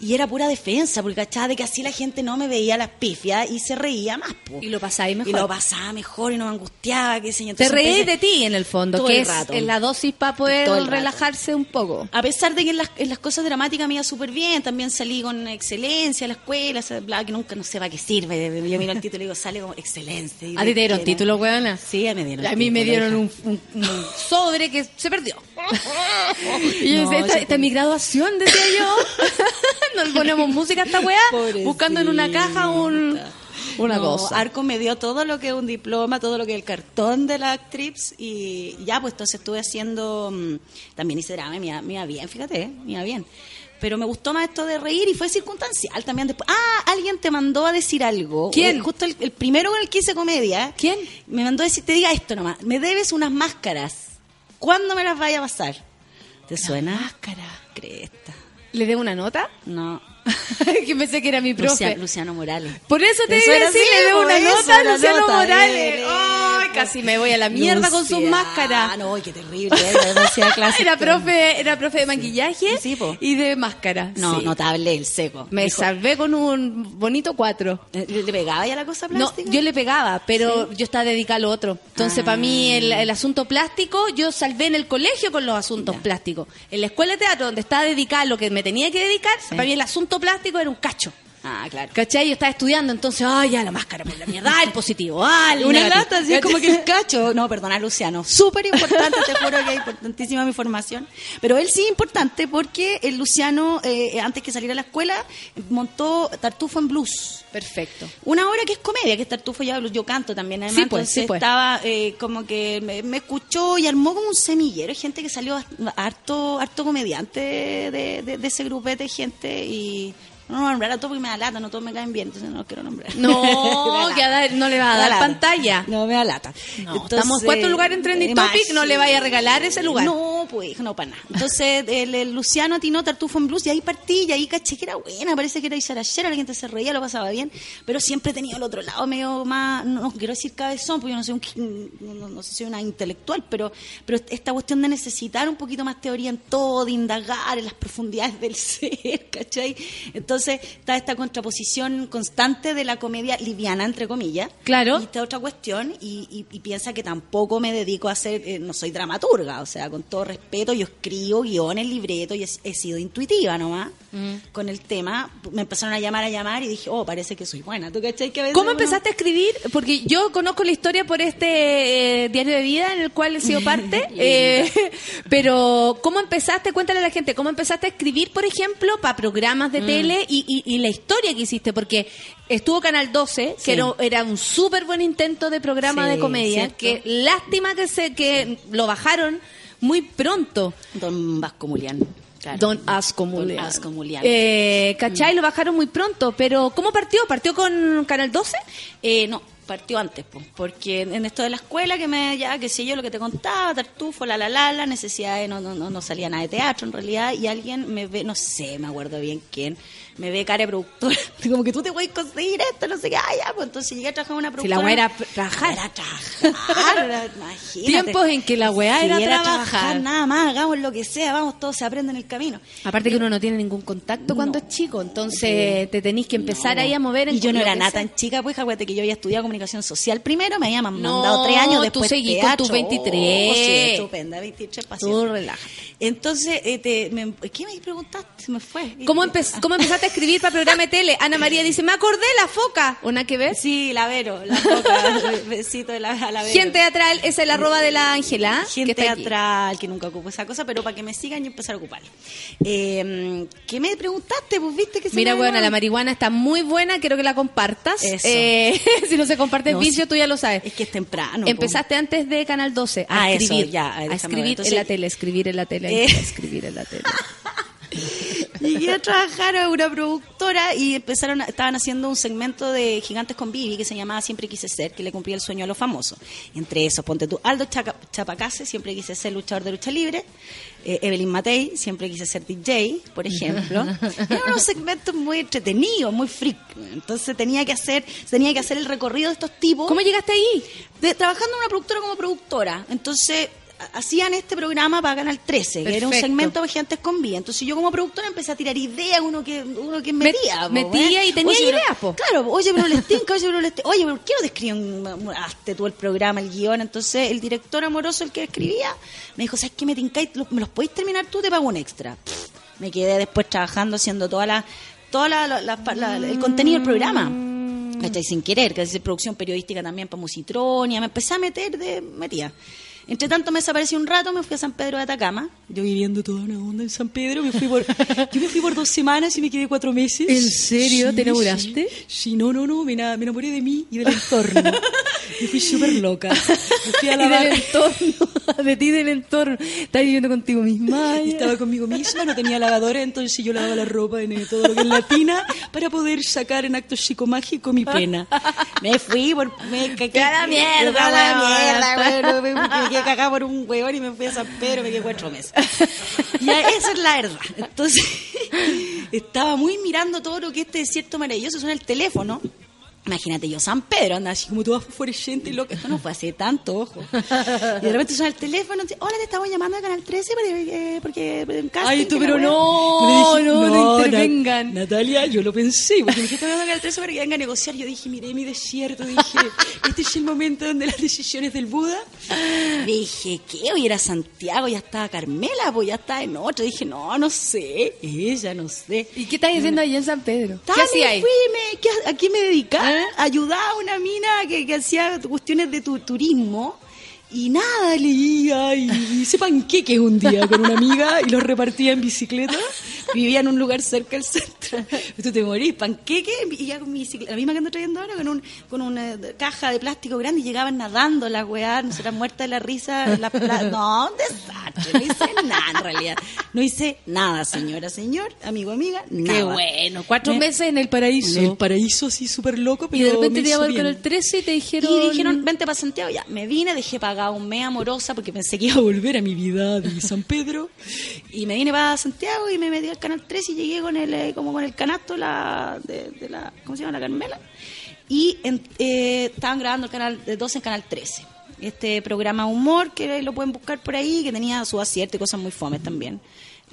Y era pura defensa, porque cachaba de que así la gente no me veía las pifias y se reía más. po. Y lo pasáis mejor. Y lo pasaba mejor y no me angustiaba, qué sé yo. Te empecé- de ti en el fondo, Todo que el es rato. la dosis para poder relajarse un poco. A pesar de que en las, en las cosas dramáticas me iba súper bien, también salí con excelencia a la escuela, bla, que nunca no sé para qué sirve. Yo miro el título y digo, sale como excelencia. ¿A ti te dieron título, weona? Sí, me dieron A mí me dieron hija. un, un- un sobre que se perdió. Y yo No, decía, esta, esta es mi graduación, decía yo. Nos ponemos música a esta weá, buscando en una caja un, una No, cosa. Arco me dio todo lo que es un diploma, todo lo que es el cartón de la actriz y ya, pues entonces estuve haciendo, mm, también hice drama, me iba, bien, fíjate, eh, me iba bien. Pero me gustó más esto de reír y fue circunstancial también después. Ah, alguien te mandó a decir algo. ¿Quién? Eh, Justo el, el primero con el que hice comedia. ¿Quién? Me mandó a decir, te diga esto nomás, me debes unas máscaras. ¿Cuándo me las vaya a pasar? ¿Te suena? máscara. Cresta. ¿Le debo una nota? No. que pensé que era mi profe. Luciano, Luciano Morales. Por eso te iba a decir, le debo po, una nota a Luciano nota, Morales. Ay, casi me voy a la mierda con sus máscaras. No, qué terrible, era clase. Era profe, era profe de maquillaje Sí, po. y de máscara. No, sí. notable, el seco. Me Dijo, salvé con un bonito cuatro. ¿Le pegaba ya la cosa No, plástica? yo le pegaba, pero yo estaba dedicada a lo otro. Entonces, Ah. para mí, el, el asunto plástico, yo salvé en el colegio con los asuntos Ya. plásticos. En la escuela de teatro, donde estaba dedicada a lo que me tenía que dedicar, para mí el asunto plástico era un cacho. Ah, claro. ¿Cachai? Yo estaba estudiando, entonces, ay, ya la máscara por la mierda, el positivo, ah, el Una negativo. lata, así es como que el cacho. No, perdona, Luciano. Súper importante, te juro que es importantísima mi formación. Pero él sí importante porque el Luciano, eh, antes que salir a la escuela, montó Tartufo en Blues. Perfecto. Una obra que es comedia, que es Tartufo ya Blues. Yo canto también, además. Sí, pues, entonces sí, pues. estaba eh, como que me, me escuchó y armó como un semillero. Hay gente que salió harto, harto comediante de, de- de ese grupete de gente y. No a nombrar a todos porque me da lata, no todos me caen bien, entonces no los quiero nombrar. No, da que a dar- no le va a da dar pantalla. No, me da lata. No, estamos en cuarto lugar en Trending eh, Topic, no le vaya a regalar ese lugar. No, pues, no, para nada. Entonces, el, el Luciano atinó Tartufo en Blues y ahí partí y ahí caché que era buena, parece que era Isarachera, la gente se reía, lo pasaba bien, pero siempre he tenido el otro lado medio más, no, no quiero decir cabezón, porque yo no soy, un, no, no- no soy una intelectual, pero, pero esta cuestión de necesitar un poquito más teoría en todo, de indagar en las profundidades del ser, ¿cachai? Entonces, Entonces está esta contraposición constante de la comedia liviana, entre comillas. Claro. Y esta otra cuestión, y, y- y piensa que tampoco me dedico a ser, eh, no soy dramaturga, o sea, con todo respeto, yo escribo guiones, libretos, y he, he sido intuitiva nomás con el tema. Me empezaron a llamar, a llamar, y dije, oh, parece que soy buena. ¿Tú cachai? Que a veces ¿Cómo uno- empezaste a escribir? Porque yo conozco la historia por este eh, diario de vida en el cual he sido parte, eh, pero ¿cómo empezaste? Cuéntale a la gente, ¿cómo empezaste a escribir, por ejemplo, para programas Mm. de tele y, y- y la historia que hiciste? Porque estuvo Canal 12, Sí. que era, era un súper buen intento de programa Sí, de comedia, cierto. que lástima que, se, que lo bajaron muy pronto. Don Vasco Mulián. Claro. Don Ascomulian. Don Ascomulian. Eh, ¿Cachai? Lo bajaron muy pronto, pero ¿cómo partió? ¿Partió con Canal 12? Eh, no, partió antes, po, porque en esto de la escuela, que me, ya, qué sé yo, lo que te contaba, tartufo, la la la, la, necesidades, no, no, no, no salía nada de teatro en realidad, y alguien me ve, no sé, me acuerdo bien quién, me ve cara de productora, como que tú te puedes conseguir esto, no sé qué, ah, ya, pues entonces llegué a trabajar en una Si productora. la weá era trabajar. Era trabajar, era- imagínate. Tiempos en que la weá Sí, era trabajar. trabajar, nada más, hagamos lo que sea, vamos, todos se aprende en el camino. Aparte que uno no tiene ningún contacto cuando No. es chico, entonces te tenéis que empezar No, ahí a mover. en Y yo no era nada tan chica, pues, acuérdate que yo había estudiado comunicación social primero, me habían No, mandado tres años tú después seguí con teatro. tus 23. Oh, sí, estupenda, 23 Tú pacientes. relájate. Entonces, eh, te- me- ¿qué me preguntaste? Se me fue. ¿Cómo, empe- ¿Cómo empezaste a escribir para programa de tele? Ana María dice, me acordé la foca. ¿Una que ves? Sí, la Vero, la foca, besito de la, a la Vero. Gente teatral, esa es la arroba de la Ángela. Gente que aquí. teatral, que nunca ocupo esa cosa, pero para que me sigan yo empezar a ocuparla. Eh, ¿Qué me preguntaste? Pues viste que se Mira, bueno, la marihuana está muy buena, quiero que la compartas. Eso. Eh, si no se comparte el No, vicio, sí. tú ya lo sabes. Es que es temprano. po. Empezaste antes de Canal 12 a Ah, eso, escribir, ya, a ver. escribir Entonces- en la tele, escribir en la tele, Eh. a escribir en la tele. Llegué a trabajar a una productora y empezaron, estaban haciendo un segmento de Gigantes con Vivi que se llamaba Siempre quise ser, que le cumplía el sueño a los famosos. Entre esos, ponte tú, Aldo Chapacase, siempre quise ser luchador de lucha libre. eh, Evelyn Matei, siempre quise ser DJ, por ejemplo. Eran unos segmentos muy entretenidos, muy freak. Entonces tenía que hacer, tenía que hacer el recorrido de estos tipos. ¿Cómo llegaste ahí? de- trabajando en una productora como productora. Entonces, hacían este programa para Canal 13, que era un segmento de Gigantes con Vida. Entonces, yo como productora empecé a tirar ideas, uno que uno que Met- metía. po, metía ¿eh? y tenía Oye, ideas, po. Claro, oye, pero les tinca, oye, pero les tinca. Oye, pero ¿qué no te escriben? Hazte tú el programa, el guion. Entonces, el director amoroso, el que escribía, me dijo, ¿sabes qué? Me tincáis, me los podéis terminar tú, te pago un extra. Pff, Me quedé después trabajando, haciendo toda la, toda la, la- la- la- el contenido del programa. ¿Cachai? Sin querer, que es producción periodística también para Musitronia, me empecé a meter de metida. Entre tanto me desaparecí un rato, me fui a San Pedro de Atacama. Yo viviendo toda una onda en San Pedro, me fui por, yo me fui por dos semanas y me quedé cuatro meses. ¿En serio? ¿Te enamoraste? Sí, sí, no, no, no, me, me enamoré de mí y del entorno. me fui súper loca. Me fui a Y lavar. del entorno, de ti del entorno. Estás viviendo contigo misma. Y estaba conmigo misma, no tenía lavadora, entonces yo lavaba la ropa en todo lo que es latina para poder sacar en acto psicomágico mi pena. Me fui por... Me cagué. a la mierda, la mierda. Me, me quedé por un huevón y me fui a San Pedro, me quedé cuatro meses. Y esa es la verdad. Entonces, estaba muy mirando todo lo que este desierto maravilloso suena el teléfono. Imagínate yo, San Pedro, anda así como toda fluorescente y loca. Esto no fue hace tanto, ojo. Y de repente suena el teléfono, dice, hola, te estamos llamando de Canal 13 porque, eh, porque en casting, Ay, tú, pero wea". no, le no, no Na- intervengan. Natalia, yo lo pensé, porque me dijiste, "Estamos llamando a Canal 13 para que venga a negociar. Yo dije, miré mi desierto, dije, este es el momento donde las decisiones del Buda. Dije, ¿qué? Hoy era Santiago, ya estaba Carmela, pues ya estaba en otro. Dije, no, no sé, ella, no sé. ¿Y qué estás haciendo allá en San Pedro? ¿Qué hacía ahí? fui, me- ¿qué- ¿A qué me dedicaba? Ayudaba a una mina que, que hacía cuestiones de tu, turismo. Y nada, leía y hice panqueques un día con una amiga y los repartía en bicicleta. Vivía en un lugar cerca del centro. Tú te morís, panqueques y ya con mi bicicleta, la misma que ando trayendo ahora, con, un, con una caja de plástico grande y llegaban nadando las weas, nosotras muertas de la risa. la no, un desastre, no hice nada en realidad. No hice nada, señora, señor, amigo, amiga, nada. Qué bueno, cuatro Me- meses en el paraíso. en el paraíso así súper loco, pero y de repente te bien. con el 13 y te dijeron... Y dijeron, vente para Santiago, ya. Me vine, dejé pagado un mes amorosa porque pensé que iba a volver a mi vida de San Pedro. Y me vine para Santiago y me metí al Canal 3 y llegué con el, eh, como con el canasto la, de, de la, ¿cómo se llama? La Carmela. Y en- eh, estaban grabando el canal de 12 en Canal 13. este programa humor que lo pueden buscar por ahí, que tenía su acierto y cosas muy fomes también.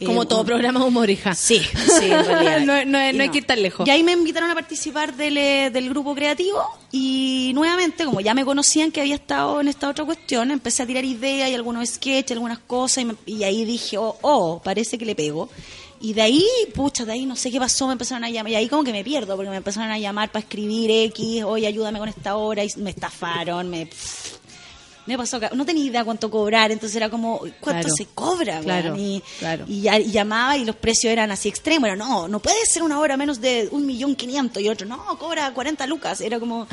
Como Eh, todo un- programa de humor, hija. Sí, sí, en realidad. no, no- hay que ir tan lejos. Y ahí me invitaron a participar del, eh, del grupo creativo y nuevamente, como ya me conocían que había estado en esta otra cuestión, empecé a tirar ideas y algunos sketches, algunas cosas y, me- y ahí dije, oh, oh, parece que le pego. Y de ahí, pucha, de ahí no sé qué pasó, me empezaron a llamar. Y ahí como que me pierdo, porque me empezaron a llamar para escribir X, oye, ayúdame con esta hora, y me estafaron, me... Me pasó, ca- no tenía idea cuánto cobrar, entonces era como, ¿cuánto Claro. se cobra? Claro? Y, claro. y, llamaba y los precios eran así extremos. Era, no, no puede ser una hora menos de un millón quinientos. Y otro, no, cobra 40 lucas. Era como,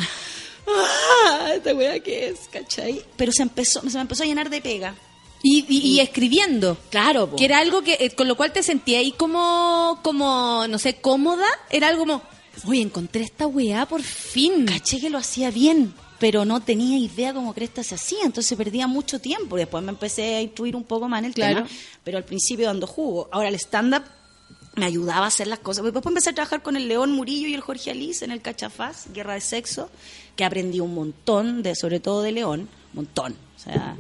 ah, esta weá qué es, ¿cachai? Pero se empezó, se me empezó a llenar de pega. Y, y- y escribiendo. Claro, po. Que era algo que, eh, con lo cual te sentía ahí como, como, no sé, cómoda. Era algo como, oye, encontré esta weá por fin. Caché que lo hacía bien, pero no tenía idea cómo cresta se hacía, entonces perdía mucho tiempo. Después me empecé a instruir un poco más en el Claro. tema, pero al principio dando jugo. Ahora el stand-up me ayudaba a hacer las cosas. Después empecé a trabajar con el León Murillo y el Jorge Alice en el Cachafaz, Guerra de Sexo, que aprendí un montón, de sobre todo de León, montón. Sea,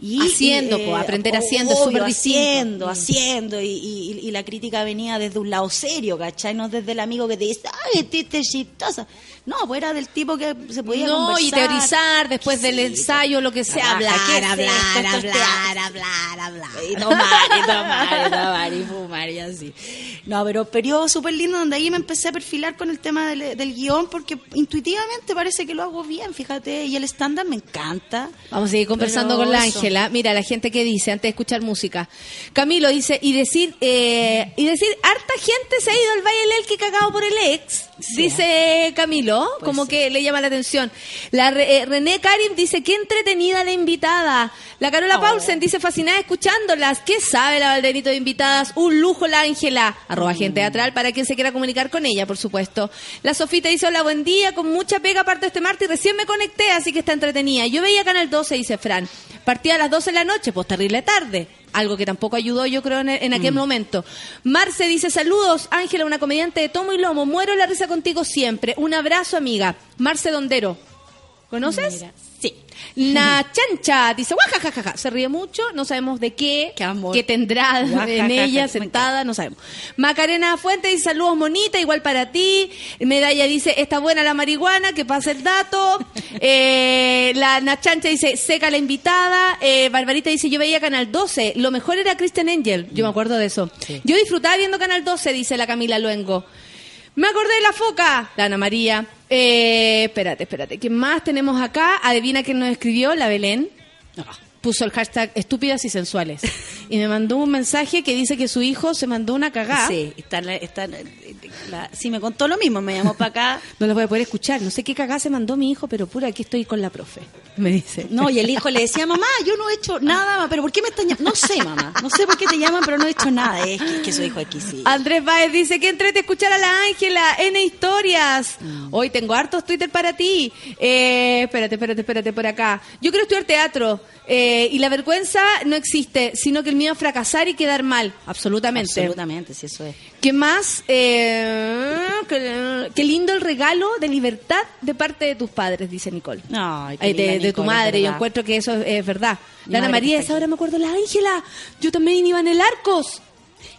y, Haciendo, y, po, aprender haciendo es súper distinto. Haciendo, Mm. haciendo, y, y- y la crítica venía desde un lado serio, ¿cachai? No desde el amigo que te dice, ay, este es chistosa. No, pues era del tipo que se podía No, y conversar. teorizar después del Sí, ensayo, lo que sea, la raja, ¿qué hablar, hablar, hablar, teatro. hablar, hablar. Y tomar, y tomar, y tomar, y fumar, y así. No, pero periodo súper lindo donde ahí me empecé a perfilar con el tema del, del guion, porque intuitivamente parece que lo hago bien, fíjate, y el estándar me encanta. Vamos a seguir conversando con la. Ángela. Mira, la gente que dice antes de escuchar música. Camilo dice, y decir, eh, y decir, harta gente se ha ido al Valle del Elqui cagado por el ex, dice Camilo, Pues como sí. que le llama la atención. La Re- eh, René Karim dice, qué entretenida la invitada. La Carola Oh. Paulsen dice, fascinada escuchándolas. ¿Qué sabe la Valderito de invitadas? Un lujo la Ángela. Arroba Mm. gente teatral para quien se quiera comunicar con ella, por supuesto. La Sofita dice, hola, buen día, con mucha pega aparte este martes recién me conecté, así que está entretenida. Yo veía Canal 12, dice Fran. Partía a las 12 de la noche, pues terrible tarde. Algo que tampoco ayudó, yo creo, en, en aquel momento. Marce dice, saludos, Ángela, una comediante de tomo y lomo. Muero la risa contigo siempre. Un abrazo, amiga. Marce Dondero. ¿Conoces? Mira. La chancha dice, guajajajaja, se ríe mucho, no sabemos de qué, Qué amor. qué tendrá en ella sentada, no sabemos. Macarena Fuentes dice, saludos monita, igual para ti. Medalla dice, está buena la marihuana, que pase el dato. Eh, la Nachancha dice, seca la invitada. Eh, Barbarita dice, yo veía Canal 12, lo mejor era Christian Angel, yo me acuerdo de eso. Yo disfrutaba viendo Canal 12, dice la Camila Luengo. Me acordé de la foca, la Ana María. Eh, espérate, espérate. ¿Qué más tenemos acá? Adivina quién nos escribió, la Belén. Puso el hashtag estúpidas y sensuales. Y me mandó un mensaje que dice que su hijo se mandó una cagada. Sí, está, en la- está, en la- sí, me contó lo mismo, me llamó para acá. No la voy a poder escuchar. No sé qué cagada se mandó mi hijo, pero pura, aquí estoy con la profe. Me dice. No, y el hijo le decía, mamá, yo no he hecho nada, pero ¿por qué me están llamando? No sé, mamá, no sé por qué te llaman, pero no he hecho nada. Es que, es que su hijo aquí sí. Andrés Baez dice que entrete escuchar a la Ángela, N historias. Mm. Hoy tengo hartos Twitter para ti. Eh, espérate, espérate, espérate por acá. Yo quiero estudiar teatro eh, y la vergüenza no existe, sino que el miedo a fracasar y quedar mal. Absolutamente. Absolutamente, sí, eso es. ¿Qué más? Eh, qué, qué lindo el regalo de libertad de parte de tus padres, dice Nicole. Ay, qué de, linda de tu madre, yo encuentro que eso es, es verdad. Mi La Ana María, esa aquí. hora me acuerdo, la Ángela, yo también iba en el Arcos.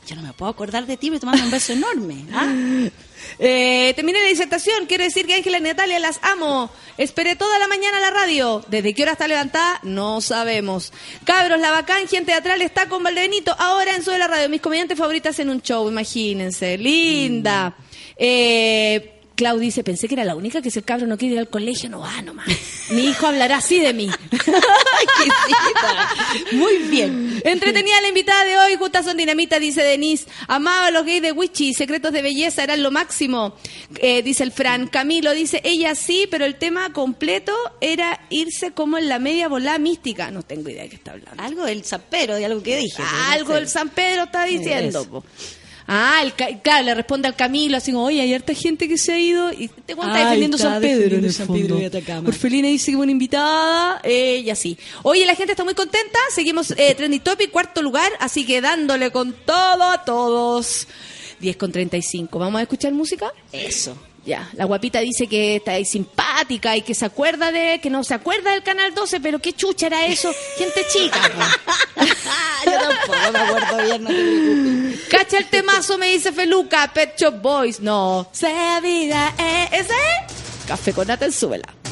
Yo no me puedo acordar de ti, pero te mando un beso enorme. ¿ah? Eh, terminé la disertación. Quiero decir que Ángela y Natalia las amo. Esperé toda la mañana la radio. ¿Desde qué hora está levantada? No sabemos. Cabros, la bacán, gente teatral está con Valdebenito. Ahora en Sube la Radio. Mis comediantes favoritas en un show, imagínense. Linda. Eh, Clau dice, pensé que era la única que si el cabro no quiere ir al colegio, no va nomás. Mi hijo hablará así de mí. Muy bien. Entretenida la invitada de hoy, Justas son dinamita, dice Denise. Amaba a los gays de Wichi, secretos de belleza eran lo máximo, eh, dice el Fran. Camilo dice, ella sí, pero el tema completo era irse como en la media volada mística. No tengo idea de qué está hablando. Algo del zapero, de algo que dije. pues, Algo sé. el San Pedro está diciendo. Eso. Ah, el, ca- claro, le responde al Camilo así como, oye, hay harta gente que se ha ido y te cuenta Ay, defendiendo San Pedro en el San fondo. Pedro de Atacama. Orfelina dice que una invitada, eh, y así. Oye, la gente está muy contenta, seguimos eh, Trendy Topic, cuarto lugar, así que dándole con todo a todos. 10 con 35. ¿Vamos a escuchar música? Eso. Ya, la guapita dice que está ahí simpática y que se acuerda de, que no se acuerda del canal 12, pero qué chucha era eso, gente chica. Yo tampoco me acuerdo bien, no te. Cacha el temazo, me dice Feluca, Pet Shop Boys. No, se vida, eh, ese es Café con nata en súbela.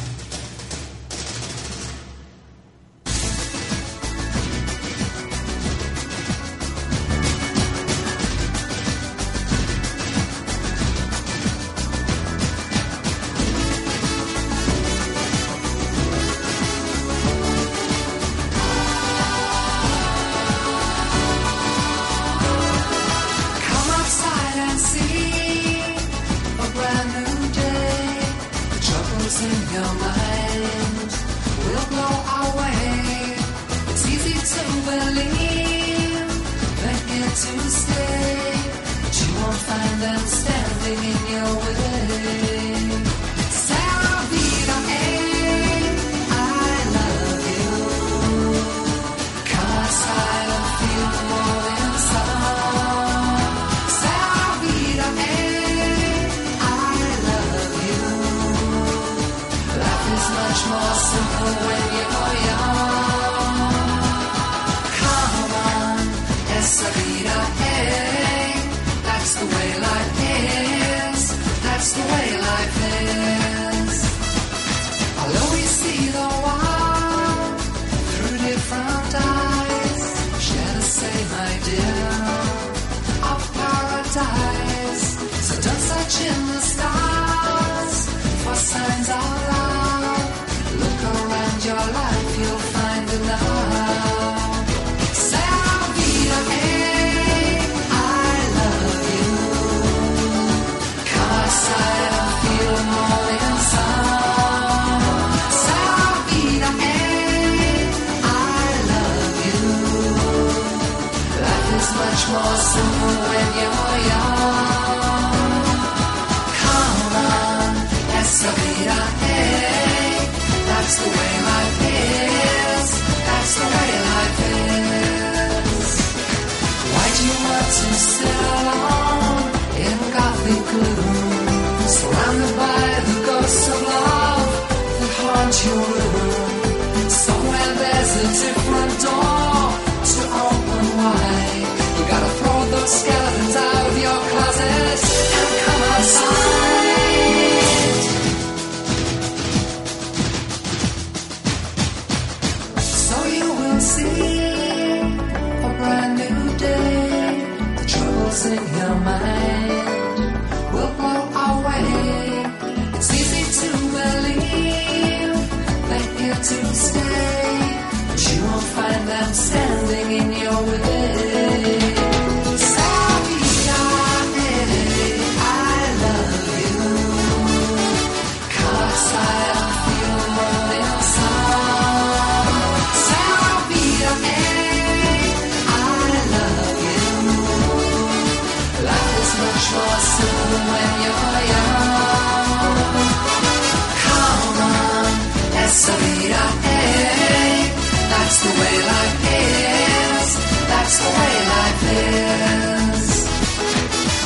The way life is. That's the way life is.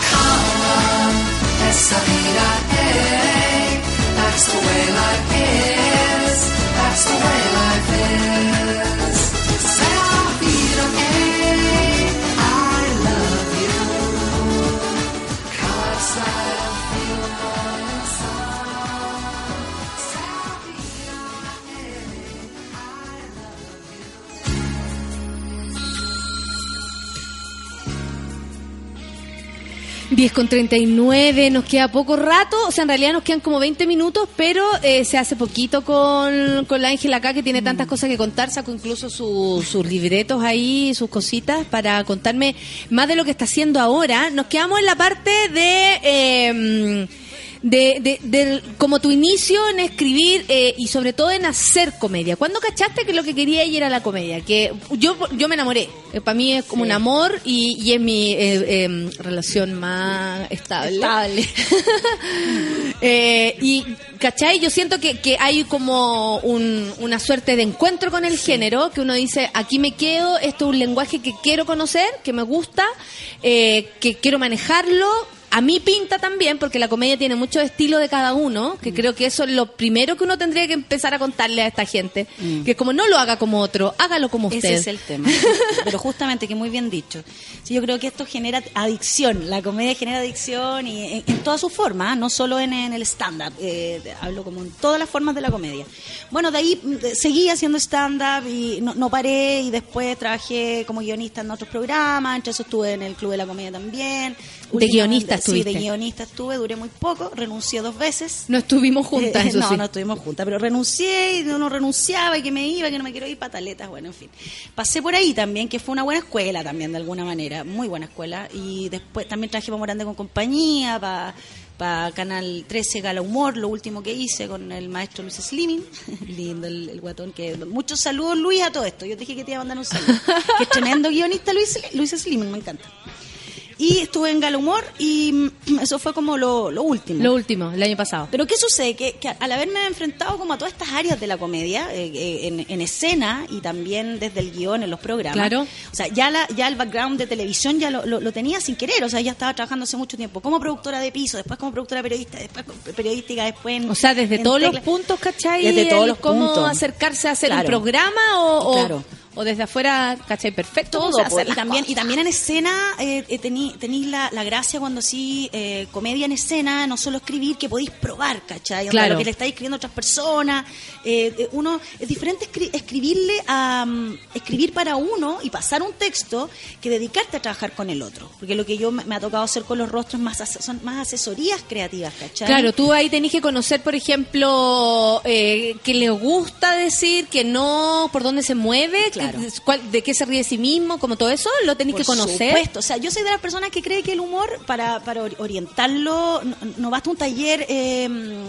Come on, esa vida, eh, that's the way life is. That's the way life is. 10 con 39, nos queda poco rato, o sea, en realidad nos quedan como 20 minutos, pero eh, se hace poquito con, con la Ángela acá, que tiene tantas cosas que contar, sacó incluso su- sus libretos ahí, sus cositas, para contarme más de lo que está haciendo ahora. Nos quedamos en la parte de... eh, de, de, del- como tu inicio en escribir eh, y sobre todo en hacer comedia. ¿Cuándo cachaste que lo que quería ella era la comedia? Que yo, yo me enamoré. para mí es como un amor y, y es mi eh, em, relación más estable. Eh, y, ¿cachai? Yo siento que, que hay como un- una suerte de encuentro con el género, que uno dice, aquí me quedo, esto es un lenguaje que quiero conocer, que me gusta, eh, que quiero manejarlo, a mí pinta también, porque la comedia tiene mucho estilo de cada uno, que creo que eso es lo primero que uno tendría que empezar a contarle a esta gente. Que es como no lo haga como otro, hágalo como usted. Ese es el tema. Pero justamente, que muy bien dicho. Sí, yo creo que esto genera adicción. La comedia genera adicción y en, en todas sus formas, ¿ah? no solo en, en el stand-up. eh, hablo como en todas las formas de la comedia. Bueno, de ahí mm, seguí haciendo stand-up y no, no paré y después trabajé como guionista en otros programas. Entre eso estuve en el Club de la Comedia también. Últimamente- guionista Sí, de estuviste. guionista estuve, duré muy poco, renuncié dos veces. No estuvimos juntas, Eh, eso no, sí. no estuvimos juntas, pero renuncié y no renunciaba y que me iba, que no me quiero ir, pataletas, bueno, en fin. Pasé por ahí también, que fue una buena escuela también, de alguna manera, muy buena escuela. Y después también traje para Morande con compañía, para Canal 13 Gala Humor, lo último que hice con el maestro Luis Slimming. Lindo el, el guatón. que Muchos saludos, Luis, a todo esto. Yo te dije que te iba a mandar un saludo. que es tremendo guionista, Luis, Luis Slimming, me encanta. Y estuve en Gala Humor y mm, eso fue como lo, lo último. Lo último, el año pasado. Pero ¿qué sucede? Que, que al haberme enfrentado como a todas estas áreas de la comedia, eh, eh, en, en escena y también desde el guion en los programas, Claro. o sea, ya, la, ya el background de televisión ya lo, lo- lo tenía sin querer, o sea, ya estaba trabajando hace mucho tiempo como productora de piso, después como productora periodista, después periodística, después en... O sea, desde en todos los puntos, ¿cachai? Desde todos El los cómo puntos. acercarse a hacer un Claro. programa o, o, Claro. o desde afuera, ¿cachai? Perfecto. todo o sea, hacer y también cosas. y también en escena eh, eh, tení- tenéis la, la gracia cuando sí eh, comedia en escena no solo escribir que podéis probar ¿cachai? O Claro. lo que le estáis escribiendo a otras personas eh, eh, uno es diferente escri- escribirle a mm, escribir para uno y pasar un texto que dedicarte a trabajar con el otro porque lo que yo me, me ha tocado hacer con los rostros más son más asesorías creativas ¿cachai? Claro, tú ahí tenés que conocer, por ejemplo, eh, que le gusta decir, que no, por dónde se mueve, que- Claro. cuál- de qué se ríe de sí mismo, como todo eso, lo tenés Por que conocer. supuesto, o sea, yo soy de las personas que cree que el humor, para, para ori- orientarlo, no, no basta un taller eh,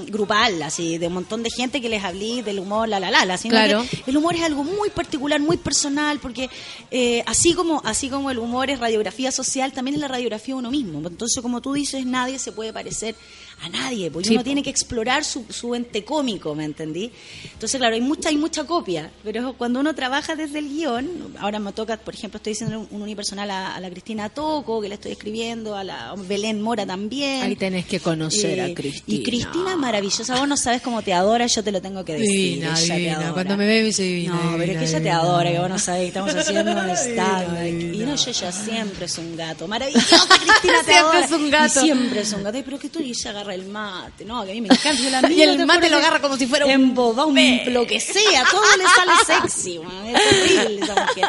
grupal, así, de un montón de gente que les hablé del humor, la la la, la, sino Claro. que el humor es algo muy particular, muy personal, porque eh, así como así como el humor es radiografía social, también es la radiografía de uno mismo. Entonces, como tú dices, nadie se puede parecer a nadie, porque Sí, uno po. tiene que explorar su, su ente cómico, ¿me entendí? Entonces, claro, hay mucha, hay mucha copia, pero cuando uno trabaja desde el guion, ahora me toca, por ejemplo, estoy diciendo un, un unipersonal a, a la Cristina Toco, que le estoy escribiendo, a la Belén Mora también. Ahí tenés que conocer Eh, a Cristina. Y Cristina es maravillosa, vos no sabes cómo te adora, yo te lo tengo que decir. Divina, ella te divina. adora. Cuando me ve me dice divina, No, pero es que ella te adora, que vos no sabés, estamos haciendo un stand Y no, yo ya siempre es un gato. Maravillosa, Cristina, te Siempre adora. es un gato. Y siempre es un gato. Pero que tú y ella agarra el mate, no, que a mí me encanta. Yo la Y el te mate lo agarra como si fuera un embobado, un lo que sea, todo le sale sexy. man. Es esa mujer.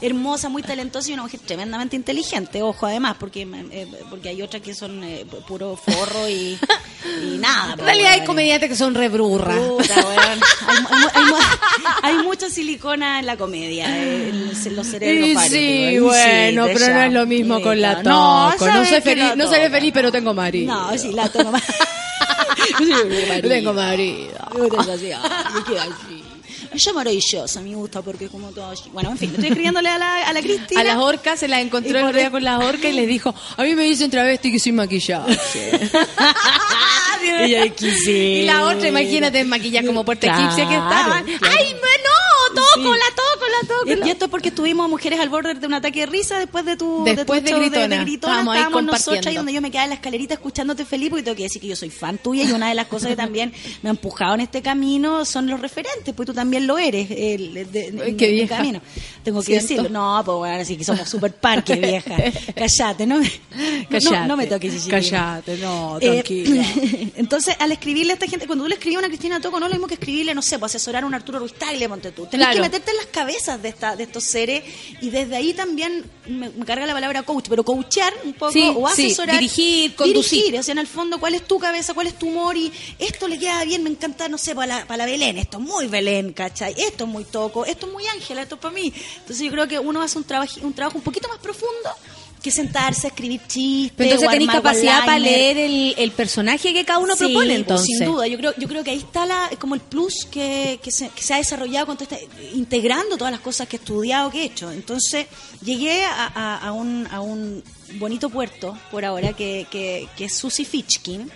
Hermosa, muy talentosa y una mujer tremendamente inteligente, ojo, además, porque, eh, porque hay otras que son eh, puro forro y, y nada. En pues, realidad hay comediantes que son rebrurras. Puta, weón. Hay, hay- hay mu- hay mucha silicona en la comedia, eh, en los cerebros. Y sí, digo, bueno, sí, pero no es lo mismo con la no, toco. No, soy feliz, no seré feliz, pero tengo marido. No, sí, la toco más. tengo marido. Así, ay, me queda así. Ella es maravillosa, me gusta porque es como todo. Bueno, en fin, estoy escribiéndole a la, a la Cristina. A las orcas se las Y encontró el otro día con las orcas y les dijo, a mí me dicen travesti que soy maquillaje. Ella sí. Y la otra, imagínate, maquillada como puerta Claro, egipcia que estaban. claro. ¡Ay, no! ¡Toco, Sí. la toco, la toco! Y, esto es porque estuvimos mujeres al borde de un ataque de risa después de tu, Después tu de show Gritona. Gritona. Estábamos ahí Estábamos nosotras ahí compartiendo. donde yo me quedaba en la escalerita escuchándote feliz porque tengo que decir que yo soy fan tuya y una de las cosas que también me ha empujado en este camino son los referentes, pues tú también lo eres el, de- de- Ay, en qué mi vieja. camino. Tengo que decirlo. No, pues bueno, así que somos super parque, vieja. Callate, ¿no? Cállate, No, no me toques, Gigi. cállate, no, Eh, tranquila. entonces, al escribirle a esta gente, cuando tú le escribís a una Cristina Toco, no lo mismo que escribirle, no sé, pues asesorar a un Arturo Ruiz Tagle, ponte tú. Tenés Claro. que meterte en las cabezas de esta, de estos seres y desde ahí también me, me carga la palabra coach, pero coachear un poco Sí, o sí, asesorar. dirigir, conducir. Dirigir, o sea, en el fondo, ¿cuál es tu cabeza, cuál es tu humor? Y esto le queda bien, me encanta, no sé, para la, para la Belén, esto es muy Belén, ¿cachai? Esto es muy Toco, esto es muy Ángela, esto es para mí. Entonces yo creo que uno hace un, trabajo un trabajo un poquito más profundo que sentarse a escribir chistes. Pero entonces tenéis capacidad para leer el, el personaje que cada uno Sí, propone, pues, entonces. sin duda, yo creo, yo creo que ahí está la, como el plus que, que, se, que se ha desarrollado con todo este- integrando todas las cosas que he estudiado, que he hecho. Entonces, llegué a, a- a un, a un bonito puerto, por ahora, que, que, que es Susie Fitchkin.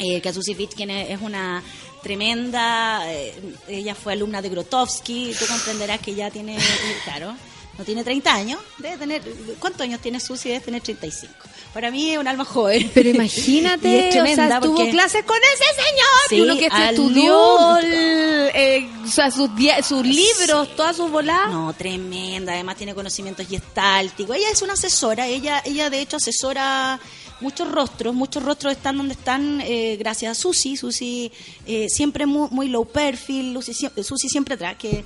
Eh, que Susie Fitchkin es, es una tremenda, eh, ella fue alumna de Grotowski, tú comprenderás que ya tiene, claro, no tiene 30 años, debe tener, ¿cuántos años tiene Susi? Debe tener 35. Para mí es un alma joven. Pero imagínate, es o sea, tremenda tuvo porque- clases con ese señor. Sí, uno que se estudió el- eh, o sea, sus, libros, todas sus voladas. No, tremenda. Además tiene conocimientos gestálticos. Ella es una asesora. Ella, ella de hecho asesora muchos rostros. Muchos rostros están donde están eh, gracias a Susi. Susi eh, siempre muy, muy low perfil. Lucy Susi siempre atrás. Que,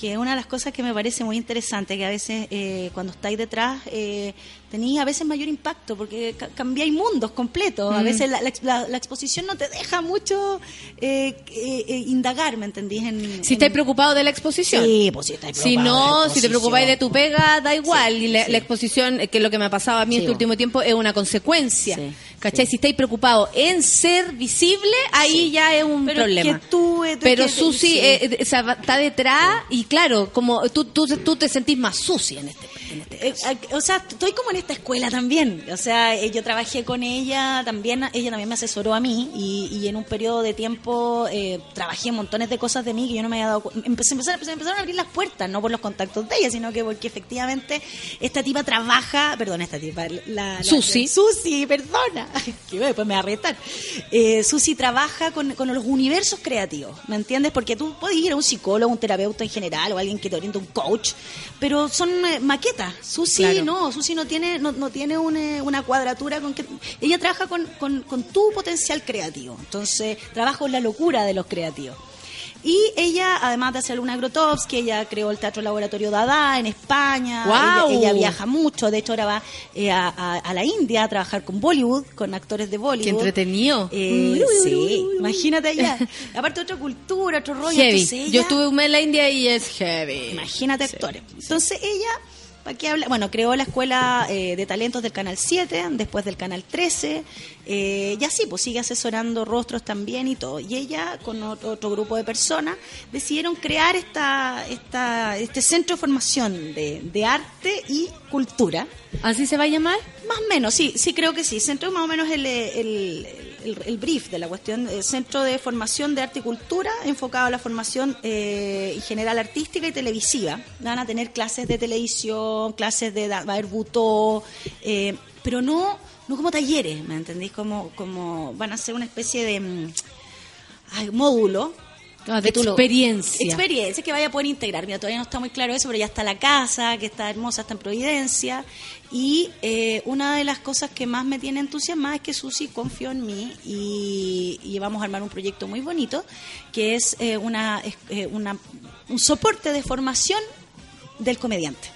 que una de las cosas que me parece muy interesante que a veces eh, cuando estáis detrás eh, tenéis a veces mayor impacto porque ca- cambiáis mundos completos. A veces la, la ex- la- la exposición no te deja mucho eh, eh, eh, indagar, ¿me entendís? En, Si en- estáis preocupados de la exposición. Sí, pues sí, estáis Si no, si te preocupáis de tu pega, da igual. Sí, y la, sí. la exposición, eh, que es lo que me ha pasado a mí Sí, este último tiempo, es una consecuencia. ¿Cachai? Si estáis preocupados en ser visible, ahí ya es un Pero problema. que tú, eh, Pero que- Susi eh, eh, está detrás y claro, como tú, tú, tú te sentís más en este, en este Eh, eh, o sea, estoy como en esta escuela también. O sea, eh, yo trabajé con ella también, ella también me asesoró a mí y, y en un periodo de tiempo eh, trabajé montones de cosas de mí que yo no me había dado cu- empecé, empezaron, empezaron a abrir las puertas, no por los contactos de ella, sino que porque efectivamente esta tipa trabaja, perdón, esta tipa, la, la- Susi. Susi, perdona, que después me va a retar. Eh, Susi trabaja con, con los universos creativos, ¿me entiendes? Porque tú puedes ir a un psicólogo, un terapeuta en general o alguien que te oriente, un coach, pero son eh, Susi Claro. no, Susi no tiene, no, no tiene un, eh, una cuadratura con que ella trabaja con, con, con tu potencial creativo. Entonces, trabaja con la locura de los creativos. Y ella, además de hacer una Grotowski, ella creó el Teatro Laboratorio Dada en España. ¡Guau! Ella, ella viaja mucho. De hecho, ahora va eh, a, a- a la India a trabajar con Bollywood, con actores de Bollywood. Qué entretenido. Eh, sí, imagínate allá. Aparte, otra cultura, otro rollo. Heavy. Ella- Yo estuve un mes en la India y es heavy. Imagínate actores. Entonces ella, ¿para qué habla? Bueno, creó la escuela eh, de talentos del Canal 7, después del Canal 13, eh, y así, pues sigue asesorando rostros también y todo. Y ella, con otro, otro grupo de personas, decidieron crear esta, esta, este centro de formación de, de arte y cultura. ¿Así se va a llamar? Más o menos, sí, sí creo que sí. Centro más o menos el, el, el- el brief de la cuestión. eh, Centro de formación de arte y cultura enfocado a la formación eh, en general artística y televisiva. Van a tener clases de televisión, clases de... Va a haber butó, eh, pero no, no como talleres, ¿me entendéis? Como, como van a ser una especie de... mm, ay, módulo Ah, de lo- experiencia. Experiencia que vaya a poder integrar. Mira, todavía no está muy claro eso, pero ya está la casa, que está hermosa, está en Providencia. Y eh, una de las cosas que más me tiene entusiasmada es que Susi confió en mí y, vamos a armar un proyecto muy bonito, que es, eh, eh, una- un soporte de formación del comediante.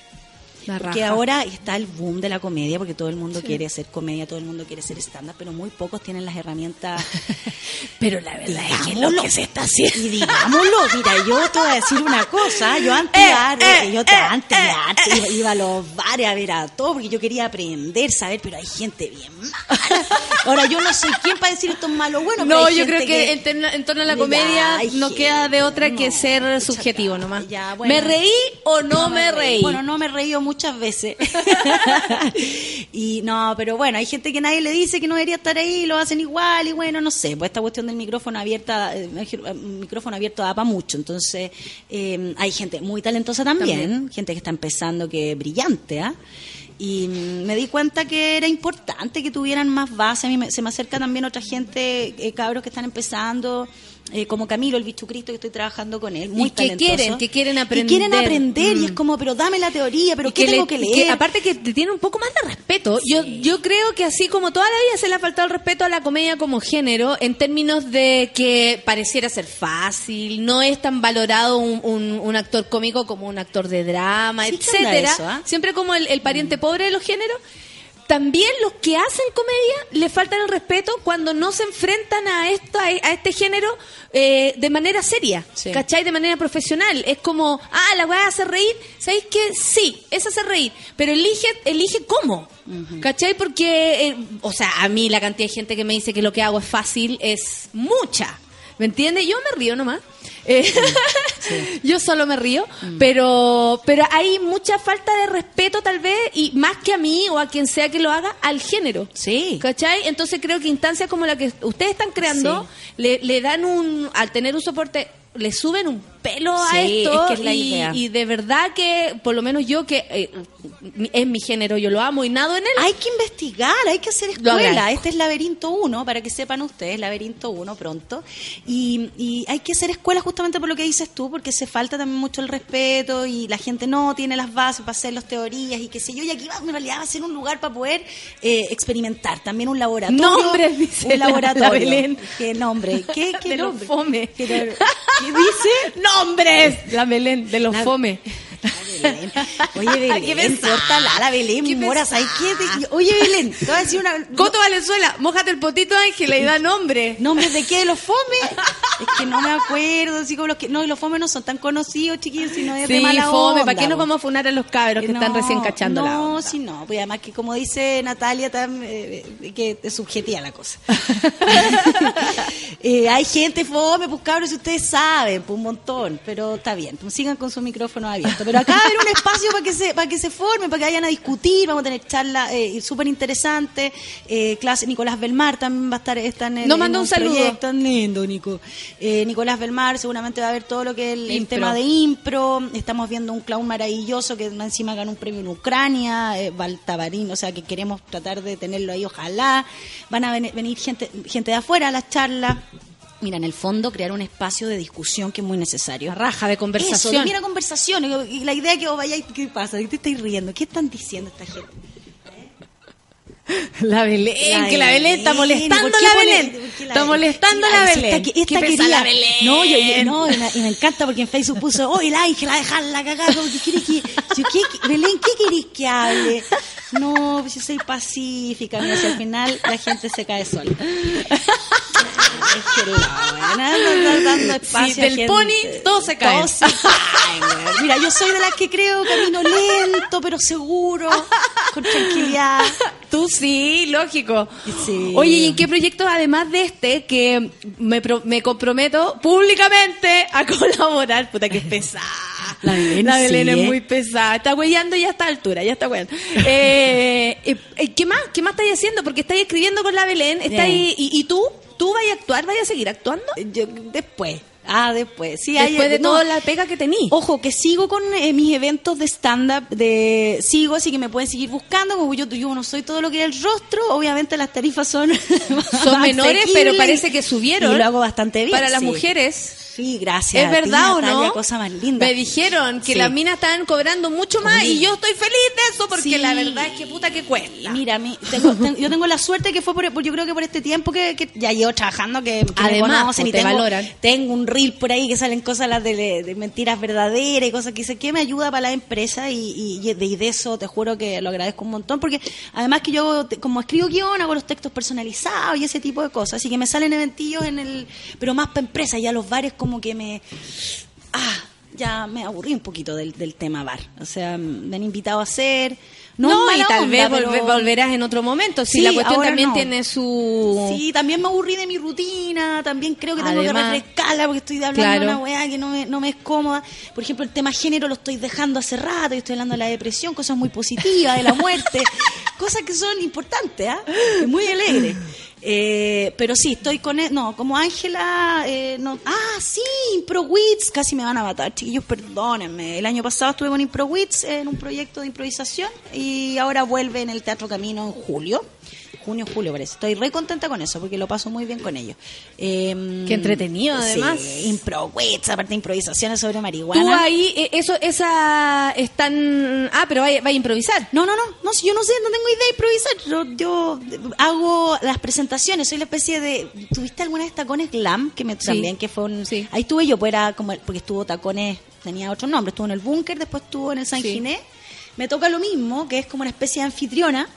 Porque ahora está el boom de la comedia, porque todo el mundo quiere hacer comedia, todo el mundo quiere hacer stand-up, pero muy pocos tienen las herramientas Pero la verdad es que es lo que se está haciendo. Y digámoslo, mira, yo te voy a decir una cosa, yo antes, Eh, arte, eh, yo te- eh, antes eh, arte iba, iba a los bares a ver a todo, porque yo quería aprender, saber, pero hay gente bien mala. Ahora, yo no soy quien para decir esto es malo o bueno, pero No, hay yo gente creo que, en, terno- en torno a la comedia no gente, queda de otra que ser subjetivo ya, nomás. ya, bueno. ¿Me reí o no, me reí? Bueno, no me he reído muchas veces. y no, pero bueno, hay gente que nadie le dice que no debería estar ahí lo hacen igual y bueno, no sé, pues esta cuestión del micrófono abierta, eh, un micrófono abierto da para mucho, entonces eh, hay gente muy talentosa también, gente que está empezando que es brillante, ¿ah? Y mm, me di cuenta que era importante que tuvieran más base. A mí me- se me acerca también otra gente, eh, cabros que están empezando, eh, como Camilo, el bicho Cristo, que estoy trabajando con él. Muy Y que talentoso. quieren, que quieren Y quieren aprender. aprender, y Mm. es como, pero dame la teoría, pero Y ¿qué que tengo le- que leer? aparte que te tiene un poco más de respeto. Yo, yo creo que así como toda la vida se le ha faltado el respeto a la comedia como género, en términos de que pareciera ser fácil, no es tan valorado un, un- un actor cómico como un actor de drama, Sí, ¿qué onda etcétera. eso, ah? Siempre como el, el pariente pobre de los géneros. También los que hacen comedia le faltan el respeto cuando no se enfrentan a esta, a este género eh, de manera seria, Sí. ¿cachai? De manera profesional. Es como, ah, la weá hace reír. ¿Sabéis qué? Sí, es hacer reír. Pero elige, elige cómo, ¿cachai? Porque, eh, o sea, a mí la cantidad de gente que me dice que lo que hago es fácil es mucha. ¿Me entiendes? Yo me río nomás. Eh, Yo solo me río, pero pero hay mucha falta de respeto tal vez y más que a mí o a quien sea que lo haga al género. Sí. ¿Cachai? Entonces creo que instancias como la que ustedes están creando le, le dan un, al tener un soporte, le suben un pelo a Sí, esto es que es la y, idea. y de verdad que, por lo menos yo que eh, es mi género, yo lo amo y nado en él. Hay que investigar, hay que hacer escuela. Este es Laberinto 1, para que sepan ustedes, Laberinto 1 pronto. Y, y hay que hacer escuela justamente por lo que dices tú, porque se falta también mucho el respeto y la gente no tiene las bases para hacer las teorías y qué sé yo. Y aquí va, en realidad va a ser un lugar para poder eh, experimentar, también un laboratorio. Nombres, dice un la- laboratorio. la Belén. ¿Qué nombre? ¿Qué, qué nombre? fome. ¿Qué, ¿Qué dice? ¡Nombres! La Belén, de los La- fome. Belén. Oye, Belén, córtala, la Belén, Qué mora, ¿sabes qué? Oye, Belén, te voy a decir una... Coto Valenzuela, mójate el potito, Ángela, y da nombre. ¿Nombres de qué? ¿De los fome? Es que no me acuerdo, así como los que... No, y los fome no son tan conocidos, chiquillos, sino es de Sí, mala fome, onda, ¿para qué nos vamos a funar a los cabros que No, están recién cachando la No, sí, no. Pues además que como dice Natalia, tan, eh, eh, que es subjetiva la cosa. Eh, hay gente fome, pues cabros, si ustedes saben, pues un montón. Pero está bien, pues sigan con su micrófono abierto. Pero acá va a haber un espacio para que se para que se formen, para que vayan a discutir. Vamos a tener charlas eh, súper interesantes. Eh, clase, Nicolás Belmar también va a estar está en el, Nos en manda un saludo. tan lindo, Nico. Eh, Nicolás Belmar seguramente va a ver todo lo que es el, tema de impro. Estamos viendo un clown maravilloso que encima ganó un premio en Ucrania, eh, Valtavarín, o sea que queremos tratar de tenerlo ahí, ojalá. Van a ven- venir gente, gente de afuera a las charlas. Mira, en el fondo, crear un espacio de discusión que es muy necesario. Una raja de conversación. Eso, mira conversación. Y y la idea que vos vayáis, ¿qué pasa? ¿Qué te estáis riendo? ¿Qué están diciendo esta gente? La Belén, La que la Belén está molestando ¿por qué la Belén. Está molestando la Belén. Esta, esta Qué pesada quería. la Belén. No, yo, yo- no, y me, y me encanta porque en Facebook puso, oh, el ángel a dejarla cagar, como que quiere que. Yo, ¿qué, Belén, ¿qué querés que hable? No, pues yo soy pacífica, mira, si al final la gente se cae sola. Es que la buena, anda dando espacio Sí, a del gente. pony, todos se caen. Todos se güey. Mira, yo soy de las que creo camino lento, pero seguro, con tranquilidad. Tú sí, lógico. Sí. Oye, ¿y en qué proyectos, además de este, que me, pro- me comprometo públicamente a colaborar? Puta, que es pesada. La Belén, La Belén sí, es ¿eh? muy pesada. Está huellando ya a esta altura, ya está huellando. Eh, eh, ¿Qué más? ¿Qué más estáis haciendo? Porque estáis escribiendo con la Belén. Estáis, y, y tú? ¿Tú vas a actuar? ¿Vas a seguir actuando? Yo, después. Ah, después. Sí, Después hay- de no. toda la pega que tení. Ojo, que sigo con eh, mis eventos de stand-up, de sigo, así que me pueden seguir buscando, como yo, yo no soy todo lo que es el rostro, obviamente las tarifas son Son menores, pero parece que subieron. Y lo hago bastante bien. Para las sí. mujeres. Sí, gracias. ¿Es a ti, verdad o Natalia, no? cosa más linda. Me dijeron que Sí. las minas estaban cobrando mucho más y yo estoy feliz de eso porque Sí. la verdad es que puta que cuesta. Mira, a mí, tengo- ten- yo tengo la suerte que fue por, por- yo creo que por este tiempo que, que ya llevo trabajando, que, que me Además, conocen pues, y te tengo, valoran. tengo un reel por ahí que salen cosas las de, de mentiras verdaderas y cosas que sé que me ayuda para la empresa y, y- y de, eso te juro que lo agradezco un montón porque además que yo como escribo guion hago los textos personalizados y ese tipo de cosas así que me salen eventillos en el pero más para empresas ya los bares como que me ah, ya me aburrí un poquito del, del tema bar. O sea, me han invitado a hacer. No, y tal onda, vez pero- volve- volverás en otro momento. Si Sí, la cuestión también no. tiene su... Sí, también me aburrí de mi rutina, también creo que tengo Además, que refrescarla porque estoy hablando claro. de una weá que no me, no me es cómoda. Por ejemplo, el tema género lo estoy dejando hace rato, y estoy hablando de la depresión, cosas muy positivas, de la muerte, cosas que son importantes, ¿ah? Muy alegres. Eh, pero sí, estoy con... e- No, como Ángela... eh, no, ah, sí, ImproWits, casi me van a matar, chiquillos, perdónenme. El año pasado estuve con ImproWits en un proyecto de improvisación y ahora vuelve en el Teatro Camino en julio. Junio, julio parece. Estoy re contenta con eso porque lo paso muy bien con ellos. Eh, Qué entretenido, además. Sí, aparte de improvisaciones sobre marihuana. Tú ahí, eh, eso, esa, están... Ah, pero va, va a improvisar. No, no, no, no, yo no sé, no tengo idea de improvisar. Yo, yo hago las presentaciones, soy la especie de. ¿Tuviste alguna vez tacones glam? Que me Sí. también, que fue un. Sí. Ahí estuve yo, pues era como. Porque estuvo tacones, tenía otro nombre, estuvo en el búnker, después estuvo en el San. Ginés. Me toca lo mismo, que es como una especie de anfitriona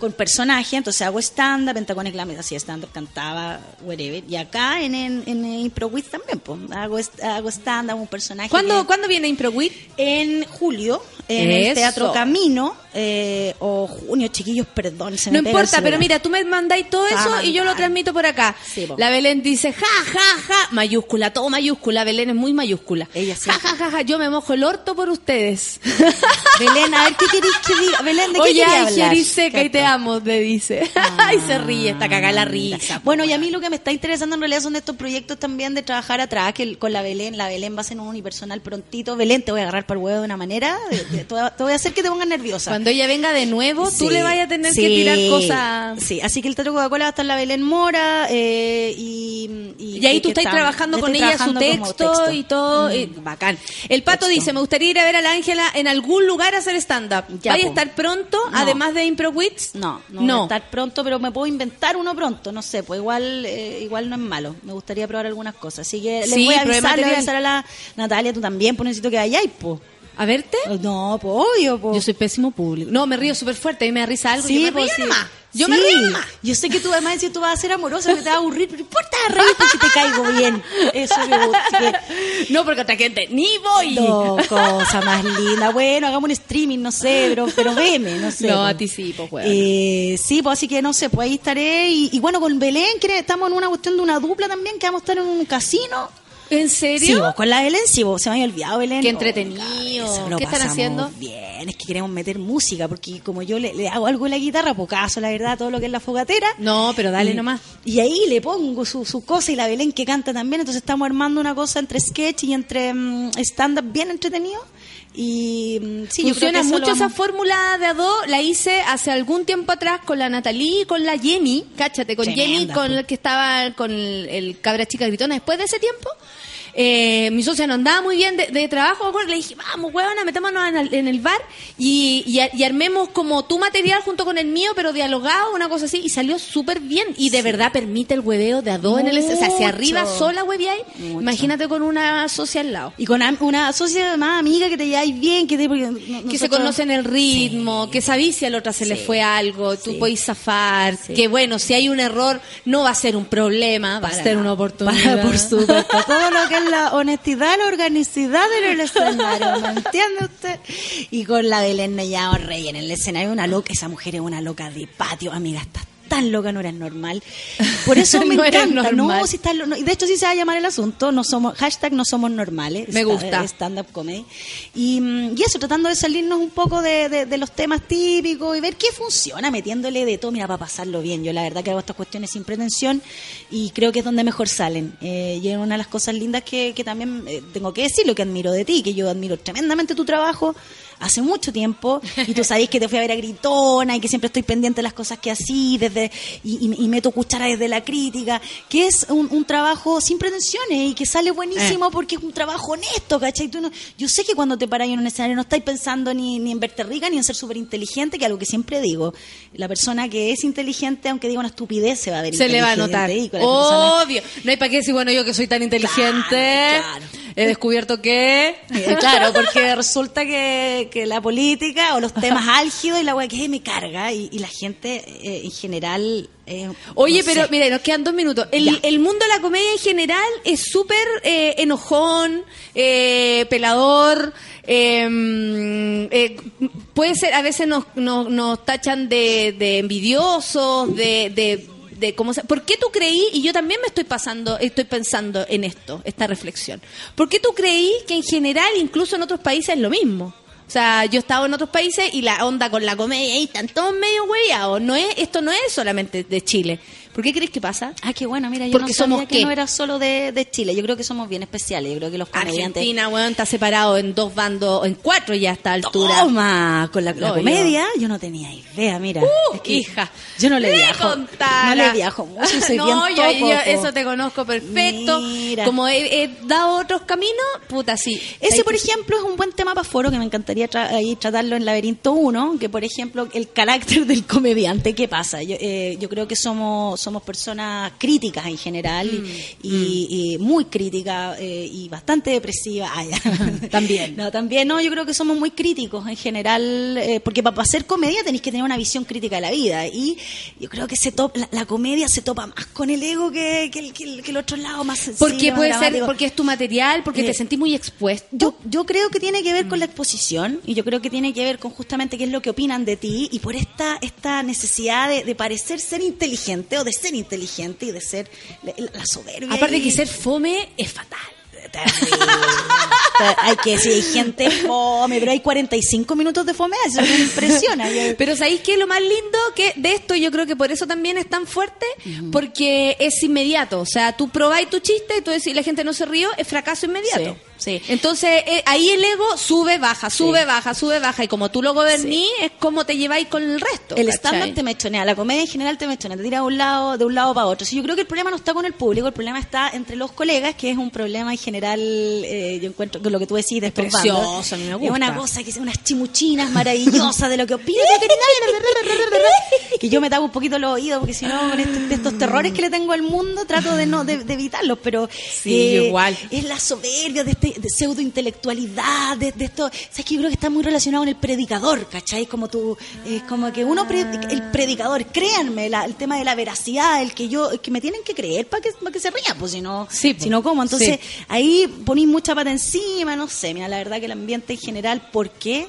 con personaje, entonces hago stand-up, en tacones glam, hacía stand-up, cantaba, whatever. Y acá en, en, en ImproWiz también, pues, hago, hago stand-up, un personaje. ¿Cuándo, que- ¿cuándo viene ImproWit? en julio, en el Eso. Teatro Camino, eh, o junio, chiquillos, perdón. Se No me el importa, pero mira, tú me mandáis todo eso y yo lo transmito por acá. Sí, la Belén dice, ja, ja, ja, mayúscula, todo mayúscula. Belén es muy mayúscula. Ella ja, siempre. ja, ja, ja, yo me mojo el orto por ustedes. Belén, a ver, ¿qué querés que diga? Belén, ¿de qué Oye, ay, hablar? Seca y te amo, te dice. Ah, y se ríe, está cagada la risa. Bueno, y a mí lo que me está interesando en realidad son estos proyectos también de trabajar atrás, que el- con la Belén, la Belén va a ser un unipersonal prontito. Belén, te voy a agarrar para el huevo de una manera, te voy a hacer que te pongas nerviosa. Cuando ella venga de nuevo, tú Sí, le vayas a tener sí, que tirar cosas. Sí, así que el Teatro Coca-Cola va a estar la Belén Mora eh, y, Y ahí tú que estás está- trabajando con ella su texto, y todo. Mm. eh, bacán. El pato Texto. dice, me gustaría ir a ver a la Ángela en algún lugar a hacer stand-up. Ya, ¿Vaya a estar pronto, No. además de Impro Wits? No, no, voy a estar pronto, pero me puedo inventar uno pronto, no sé, pues igual eh, igual no es malo. Me gustaría probar algunas cosas. Así que les Sí, voy a avisar, le voy a avisar a la Natalia, tú también, pues necesito que vayáis, pues. ¿A verte? No, pues obvio. Yo soy pésimo público. No, me río súper fuerte, a mí me da risa algo y yo me río sí. nomás. Yo me Sí. río nomás. Yo sé que tú además decís tú vas a ser amorosa, que te va a aburrir, pero importa reírte si te caigo bien. Eso me gusta. No, porque otra gente ni voy. No, cosa más linda. Bueno, hagamos un streaming, no sé, pero, pero veme, no sé. No, pues. a ti sí, pues, weón. Eh, sí, pues así que no sé, pues ahí estaré. Y, y bueno, con Belén, que estamos en una cuestión de una dupla también, que vamos a estar en un casino. ¿En Sí, serio? vos, con la Belén, sí, vos, se me había olvidado Belén. Qué Oh, entretenido. cabeza, lo ¿Qué están haciendo? Bien, es que queremos meter música, porque como yo le, le hago algo en la guitarra, pocaso, la verdad, todo lo que es la fogatera. No, pero dale Y- nomás. Y ahí le pongo su, su cosa y la Belén que canta también. Entonces estamos armando una cosa entre sketch y entre mm, stand-up bien entretenido. Y mm, sí, yo creo que Funciona mucho esa fórmula de Ado, la hice hace algún tiempo atrás con la Natalie y con la Jenny, cáchate, con Tremenda, Jenny, con po. el que estaba con el, el cabra chica gritona. Después de ese tiempo, eh, mi socia no andaba muy bien de, de trabajo, le dije, vamos, huevona, metámonos en el, en el bar y, y, y armemos como tu material junto con el mío, pero dialogado, una cosa así, y salió súper bien. Y de verdad permite el hueveo de Ado en el. O sea, Mucho. arriba sola hueveáis, imagínate con una socia al lado. Y con una socia más amiga que te lleváis bien, que te... no- que se conocen el ritmo, que sabís si a la otra se le Sí. fue algo, tú Sí. podés zafar, que bueno, si hay un error no va a ser un problema, va a ser nada. una oportunidad. Para, por supuesto. Todo lo que es la honestidad, la organicidad en el escenario, ¿me entiende usted? Y con la Belén Mellado Rey en el escenario, una loca, esa mujer es una loca de patio, amiga, está tan loca, no eres normal. Por eso me No encanta, normal. no, si no, de hecho sí se va a llamar el asunto, no somos, hashtag no somos normales. Me sta- gusta. Stand-up comedy. Y, mm, y eso, tratando de salirnos un poco de, de- de los temas típicos y ver qué funciona, metiéndole de todo, mira, para pasarlo bien. Yo la verdad que hago estas cuestiones sin pretensión y creo que es donde mejor salen. Eh, y es una de las cosas lindas que, que también eh, tengo que decir, lo que admiro de ti, que yo admiro tremendamente tu trabajo hace mucho tiempo y tú sabés que te fui a ver a Gritona y que siempre estoy pendiente de las cosas que así desde y, y- y meto cuchara desde la crítica que es un, un trabajo sin pretensiones y que sale buenísimo Eh. porque es un trabajo honesto ¿cachai? Tú no- yo sé que cuando te paráis en un escenario no estáis pensando ni, ni en verte rica ni en ser súper inteligente que es algo que siempre digo la persona que es inteligente aunque diga una estupidez se va a ver Se le va a notar. Obvio. No hay para qué decir, bueno, yo que soy tan inteligente, Claro, claro. He descubierto que... Eh, claro, porque resulta que, que la política o los temas álgidos y la weá que me carga y, y la gente eh, en general. eh, Oye, no pero sé. mira, nos quedan dos minutos. El, el mundo de la comedia en general es súper eh, enojón, eh, pelador. eh, eh, puede ser, a veces nos, nos, nos tachan de, de envidiosos, de, de, de cómo se- ¿Por qué tú creí, y yo también me estoy pasando, estoy pensando en esto, esta reflexión, ¿por qué tú creí que en general, incluso en otros países, es lo mismo? O sea, yo he estado en otros países y la onda con la comedia y están todos medio huellados. No es, esto no es solamente de Chile. ¿Por qué crees que pasa? Ah, qué bueno, mira, yo Porque no sabía somos que qué? no era solo de, de Chile. Yo creo que somos bien especiales. Yo creo que los comediantes. Argentina, weón, está separado en dos bandos, en cuatro ya a esta altura. Toma, con la, comedia, yo. no tenía idea, mira. Uh, Es que hija. Yo no le viajo. contara. No le viajo mucho, soy no, bien yo, topo, yo po. eso te conozco perfecto. Mira. Como he, he dado otros caminos, puta, sí. Ese, por ejemplo, es un buen tema para foro que me encantaría tra- ahí tratarlo en Laberinto 1, que por ejemplo, el carácter del comediante, ¿qué pasa? Yo, eh, yo creo que somos, somos somos personas críticas en general y- Mm, y, y muy críticas eh, y bastante depresivas. Ah. También. No, también, no, yo creo que somos muy críticos en general, eh, porque para hacer comedia tenéis que tener una visión crítica de la vida y yo creo que se top, la, la comedia se topa más con el ego que, que, el, que, el, que el otro lado, más sensible, Porque puede ser, porque es tu material, porque Eh, te sentís muy expuesto. Yo, yo creo que tiene que ver Mm. con la exposición y yo creo que tiene que ver con justamente qué es lo que opinan de ti y por esta esta necesidad de, de parecer ser inteligente o de ser inteligente y de ser la, la soberbia. Aparte y- que ser fome es fatal. Hay que decir, hay gente fome, pero hay 45 minutos de fome, eso me impresiona. Pero ¿sabéis qué es lo más lindo que de esto? Yo creo que por eso también es tan fuerte, porque es inmediato. O sea, tú probáis tu chiste y tú decís, la gente no se rió, es fracaso inmediato. Sí, sí. Entonces, eh, ahí el ego sube, baja, sube, baja, sube, baja. Y como tú lo goberní, es como te lleváis con el resto. El stand-up te mechonea, la comedia en general te mechonea, te tira de un lado, de un lado para otro. Yo creo que el problema no está con el público, el problema está entre los colegas, que es un problema en general, eh, yo encuentro que lo que tú decís de Es precioso, bandos, a mí me Es gusta. una cosa que es unas chimuchinas maravillosas de lo que opina que yo me tapo un poquito los oídos, porque si no, con este- de estos terrores que le tengo al mundo, trato de no de, de evitarlos, pero eh, Sí, yo igual. es la soberbia de este de pseudo intelectualidad, de, de esto, sabes que yo creo que está muy relacionado con el predicador, ¿cachai? Como tú, es como que uno, pre- el predicador, créanme, la- el tema de la veracidad, el que yo, el que me tienen que creer para que, para que se ría, pues si no, Sí, pues. si no, ¿cómo? Entonces, Sí. ahí poní mucha pata encima, no sé, mira, la verdad que el ambiente en general, ¿por qué?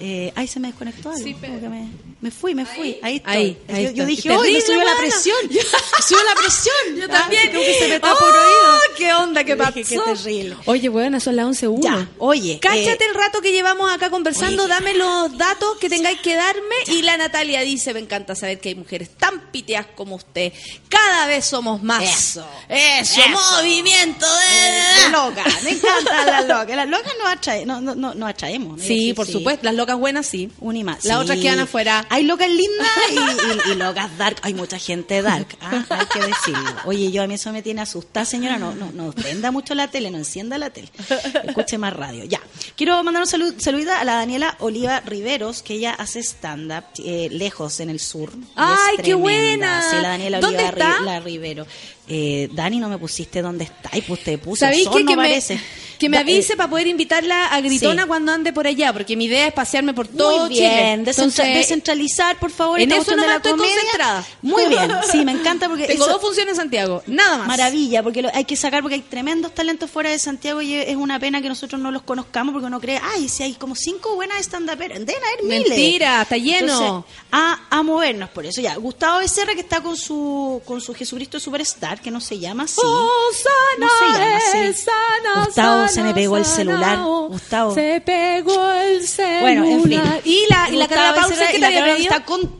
Eh, ay, se me desconectó algo. Sí, pero- que me, me fui, me fui. Ahí, estoy. Ahí, ahí yo, está. yo dije, ¡oh, me subió la buena". presión! ¡Me subió la presión! Yo Ah, también. creo que se me tapa ¡Oh, oído. ¿Qué onda? ¿Qué pasó? dije, qué terrible. Oye, bueno, son las 11.01. Ya, oye, Cáchate eh, el rato que llevamos acá conversando, oye, dame los datos que tengáis que darme. Y la Natalia dice, me encanta saber que hay mujeres tan piteas como usted. Cada vez somos más. Eso. Eso, Eso. movimiento de de... loca, me encantan las locas. Las locas nos, atrae, no, no, no, nos atraemos. Sí, por supuesto, las locas buenas sí. Una y más. Las sí. otras quedan afuera. Hay locas lindas y, y- y locas dark. Hay mucha gente dark, ah, hay que decirlo. Oye, yo a mí eso me tiene asustada, señora. No, no, no prenda mucho la tele, no encienda la tele. Escuche más radio. Ya. Quiero mandar un salud, saludito a la Daniela Oliva Riveros, que ella hace stand-up eh, lejos en el sur. ¡Ay, qué buena! Sí, la Daniela ¿Dónde Oliva está? Ri- la Rivero. Eh, Dani, no me pusiste dónde está. Y pues te puse. ¿Sabéis que, no que me, parece. Que me avise eh, para poder invitarla a Gritona Sí. cuando ande por allá? Porque mi idea es pasearme por todo Muy bien, Chile. Entonces, descentralizar, por favor. en eso nomás la estoy comedia. concentrada. Muy bien, sí, me encanta porque tengo eso- dos funciones en Santiago, nada más. Maravilla, porque lo- hay que sacar, porque hay tremendos talentos fuera de Santiago y es una pena que nosotros no los conozcamos porque uno cree, ay, si hay como cinco buenas stand-uperas, deben haber miles. Mentira, está lleno. Entonces, a, a movernos por eso, ya. Gustavo Becerra que está con su con su Jesucristo Superstar, que no se llama así. Oh, sana No se llama así. es, sana, Gustavo, se me pegó el celular. Gustavo. Se pegó el celular. Bueno, en fin. Y la, y la Gustavo Becerra que te había pedido. está con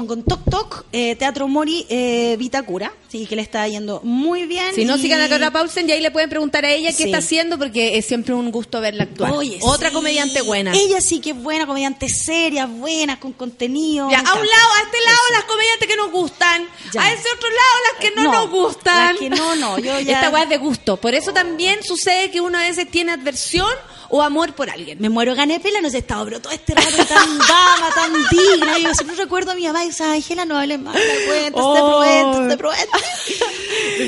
Toc, con, Toc Toc, eh, Teatro Mori, eh, Vitacura, sí, que le está yendo muy bien. Si no y- sigan a Carola Paulsen, y ahí le pueden preguntar a ella qué Sí. está haciendo, porque es siempre un gusto verla actuar. Oye, Otra sí. comediante buena. Ella sí que es buena, comediante seria, buena, con contenido. Ya, a un lado, a este lado Eso. las comediantes que nos gustan, Ya. a ese otro lado las que no, No, nos gustan. las que no, no, yo ya- Esta weá es de gusto. Por eso también sucede que uno a veces tiene adversión o amor por alguien. Me muero gané pela, no sé, estaba, pero todo este rato tan dama, tan digna. Y yo siempre recuerdo a mi mamá y dice, ay, Gela, no hables más, te cuentas, te Oh. prometo, te prometo.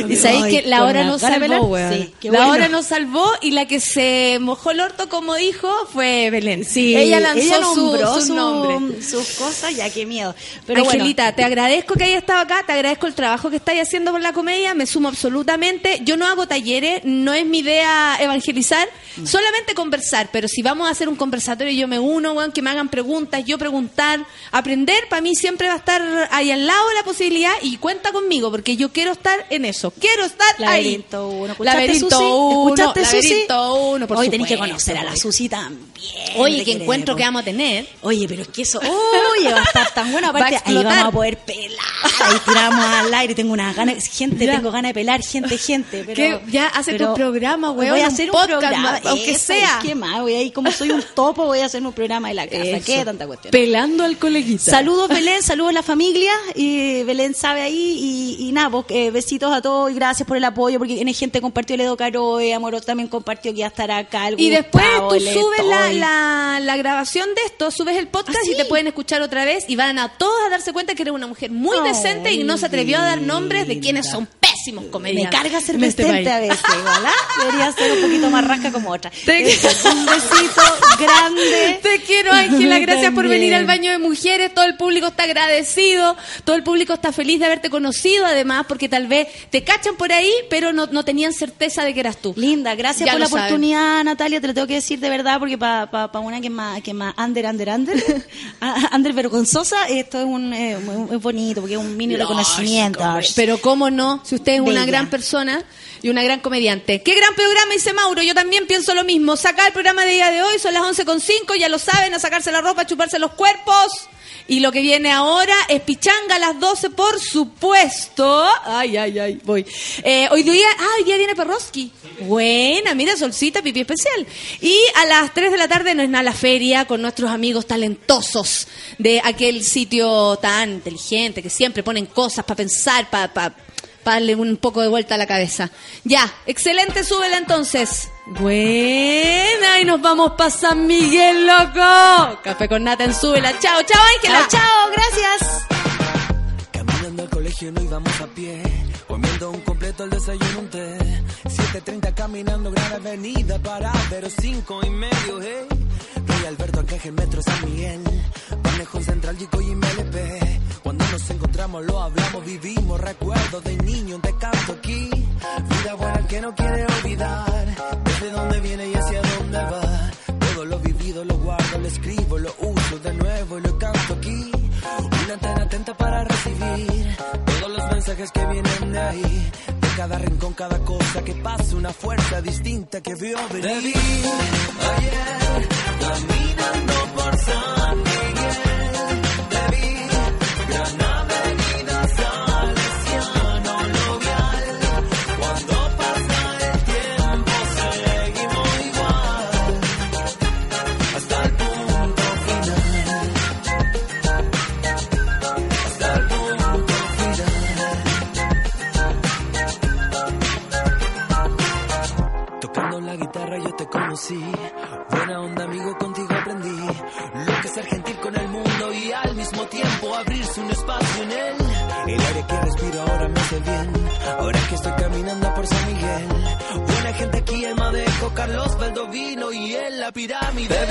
Y sabéis que la con hora nos salvó. Sí, la bueno. hora nos salvó y la que se mojó el orto, como dijo, fue Belén. Sí, ella lanzó ella su- su, nombre. sus cosas, ya qué miedo. Pero Angelita, te agradezco que hayas estado acá, te agradezco el trabajo que estáis haciendo por la comedia, me sumo absolutamente. Yo no hago talleres, no es mi idea evangelizar, solamente conversar, pero si vamos a hacer un conversatorio yo me uno, weón, que me hagan preguntas, yo preguntar, aprender, para mí siempre va a estar ahí al lado la posibilidad y cuenta conmigo, porque yo quiero estar en eso, quiero estar ahí. Laberinto 1. ¿Escuchaste, Laberinto Susi? 1, ¿Escuchaste, Susi? Laberinto 1, por Hoy tenéis que conocer a la. Susi también. Oye, qué encuentro que vamos a tener. Oye, pero es que eso, oye, va a estar tan bueno. Va a Aparte, ahí explotar. vamos a poder pelar. Ahí tiramos al aire. Tengo unas ganas, gente, Ya. tengo ganas de pelar, gente, gente. Pero, ya hace pero tu programa, weón, Voy a hacer un, podcast, programa, aunque eso, sea. ¿Qué más? Voy a ir, como soy un topo, voy a hacer un programa de la casa. Eso. ¿Qué tanta cuestión? Pelando al coleguita. Saludos Belén, saludos a la familia, y Belén sabe ahí, y, y nada, pues, eh, besitos a todos y gracias por el apoyo, porque tiene gente que compartió el Edo Caro, eh, Amoroso también compartió que ya estará acá, el Y después tú subes la, la, la grabación de esto, subes el podcast ¿Ah, sí? y te pueden escuchar otra vez y van a todos a darse cuenta que eres una mujer muy Oh, decente y no se atrevió a dar nombres de quienes son pésimos Me carga ser en este a veces, igual, ¿ah? Debería ser un poquito más rasca como otra. Te- Eso, un besito grande. Te quiero, Ángela. Gracias por venir al baño de mujeres. Todo el público está agradecido. Todo el público está feliz de haberte conocido, además, porque tal vez te cachan por ahí, pero no, no tenían certeza de que eras tú. Linda, gracias Ya por la saben. oportunidad, Natalia. Te lo tengo que decir de verdad, porque para pa, pa una que es más, que es más under, under, under, under vergonzosa, esto es un eh, muy, muy bonito, porque es un mini reconocimiento. Pero cómo no, si usted es una gran persona y una gran comediante. Qué gran programa, dice Mauro. Yo también pienso lo mismo. Sacar el programa de día de hoy, son las 11.5, ya lo saben, a sacarse la ropa, a chuparse los cuerpos. Y lo que viene ahora es pichanga a las 12, por supuesto. Ay, ay, ay, voy. Eh, hoy día, ah, hoy día viene Perroski. Buena, mira, solcita, pipí especial. Y a las 3 de la tarde no es nada la feria con nuestros amigos talentosos de aquel sitio tan inteligente que siempre ponen cosas para pensar, para para darle un poco de vuelta a la cabeza. Ya, excelente, súbela entonces. Buena, y nos vamos para San Miguel, loco. Café con nata en súbela. Chao, chao, Ángela. Chao, chao, gracias. Caminando al colegio no íbamos a pie, comiendo un completo el desayuno un té. 7.30 caminando gran avenida para pero cinco y medio, hey. Rey Alberto Arcángel Metro San Miguel, Manejo Central Chico y MLP. Cuando nos encontramos lo hablamos, vivimos recuerdos de niño, te canto aquí. Vida buena que no quiere olvidar, desde dónde viene y hacia dónde va. Todo lo vivido lo guardo, lo escribo, lo uso de nuevo y lo canto aquí. Una antena atenta para recibir mensajes que vienen de ahí. De cada rincón, cada cosa que pasa, una fuerza distinta que vio venir. Caminando por San conocí. Buena onda, amigo, contigo aprendí. Lo que es ser gentil con el mundo y al mismo tiempo abrirse un espacio en él. El aire que respiro ahora me hace bien. Ahora que estoy caminando por San Miguel. Buena gente aquí en Madejo, Carlos Valdovino y en la pirámide. Te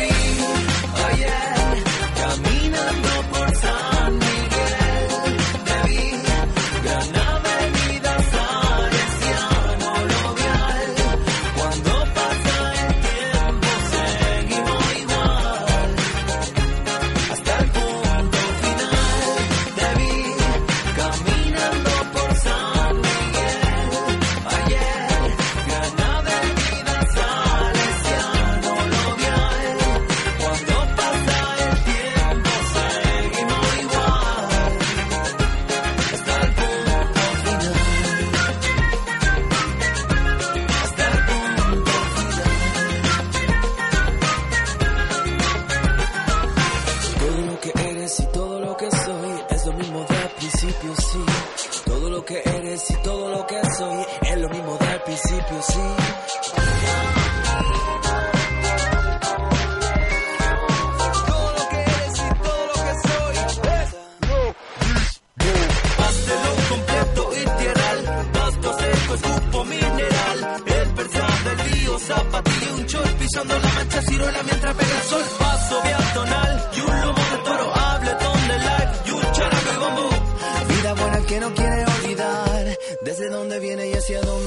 Vida buena que no quiere olvidar, desde dónde viene y hacia dónde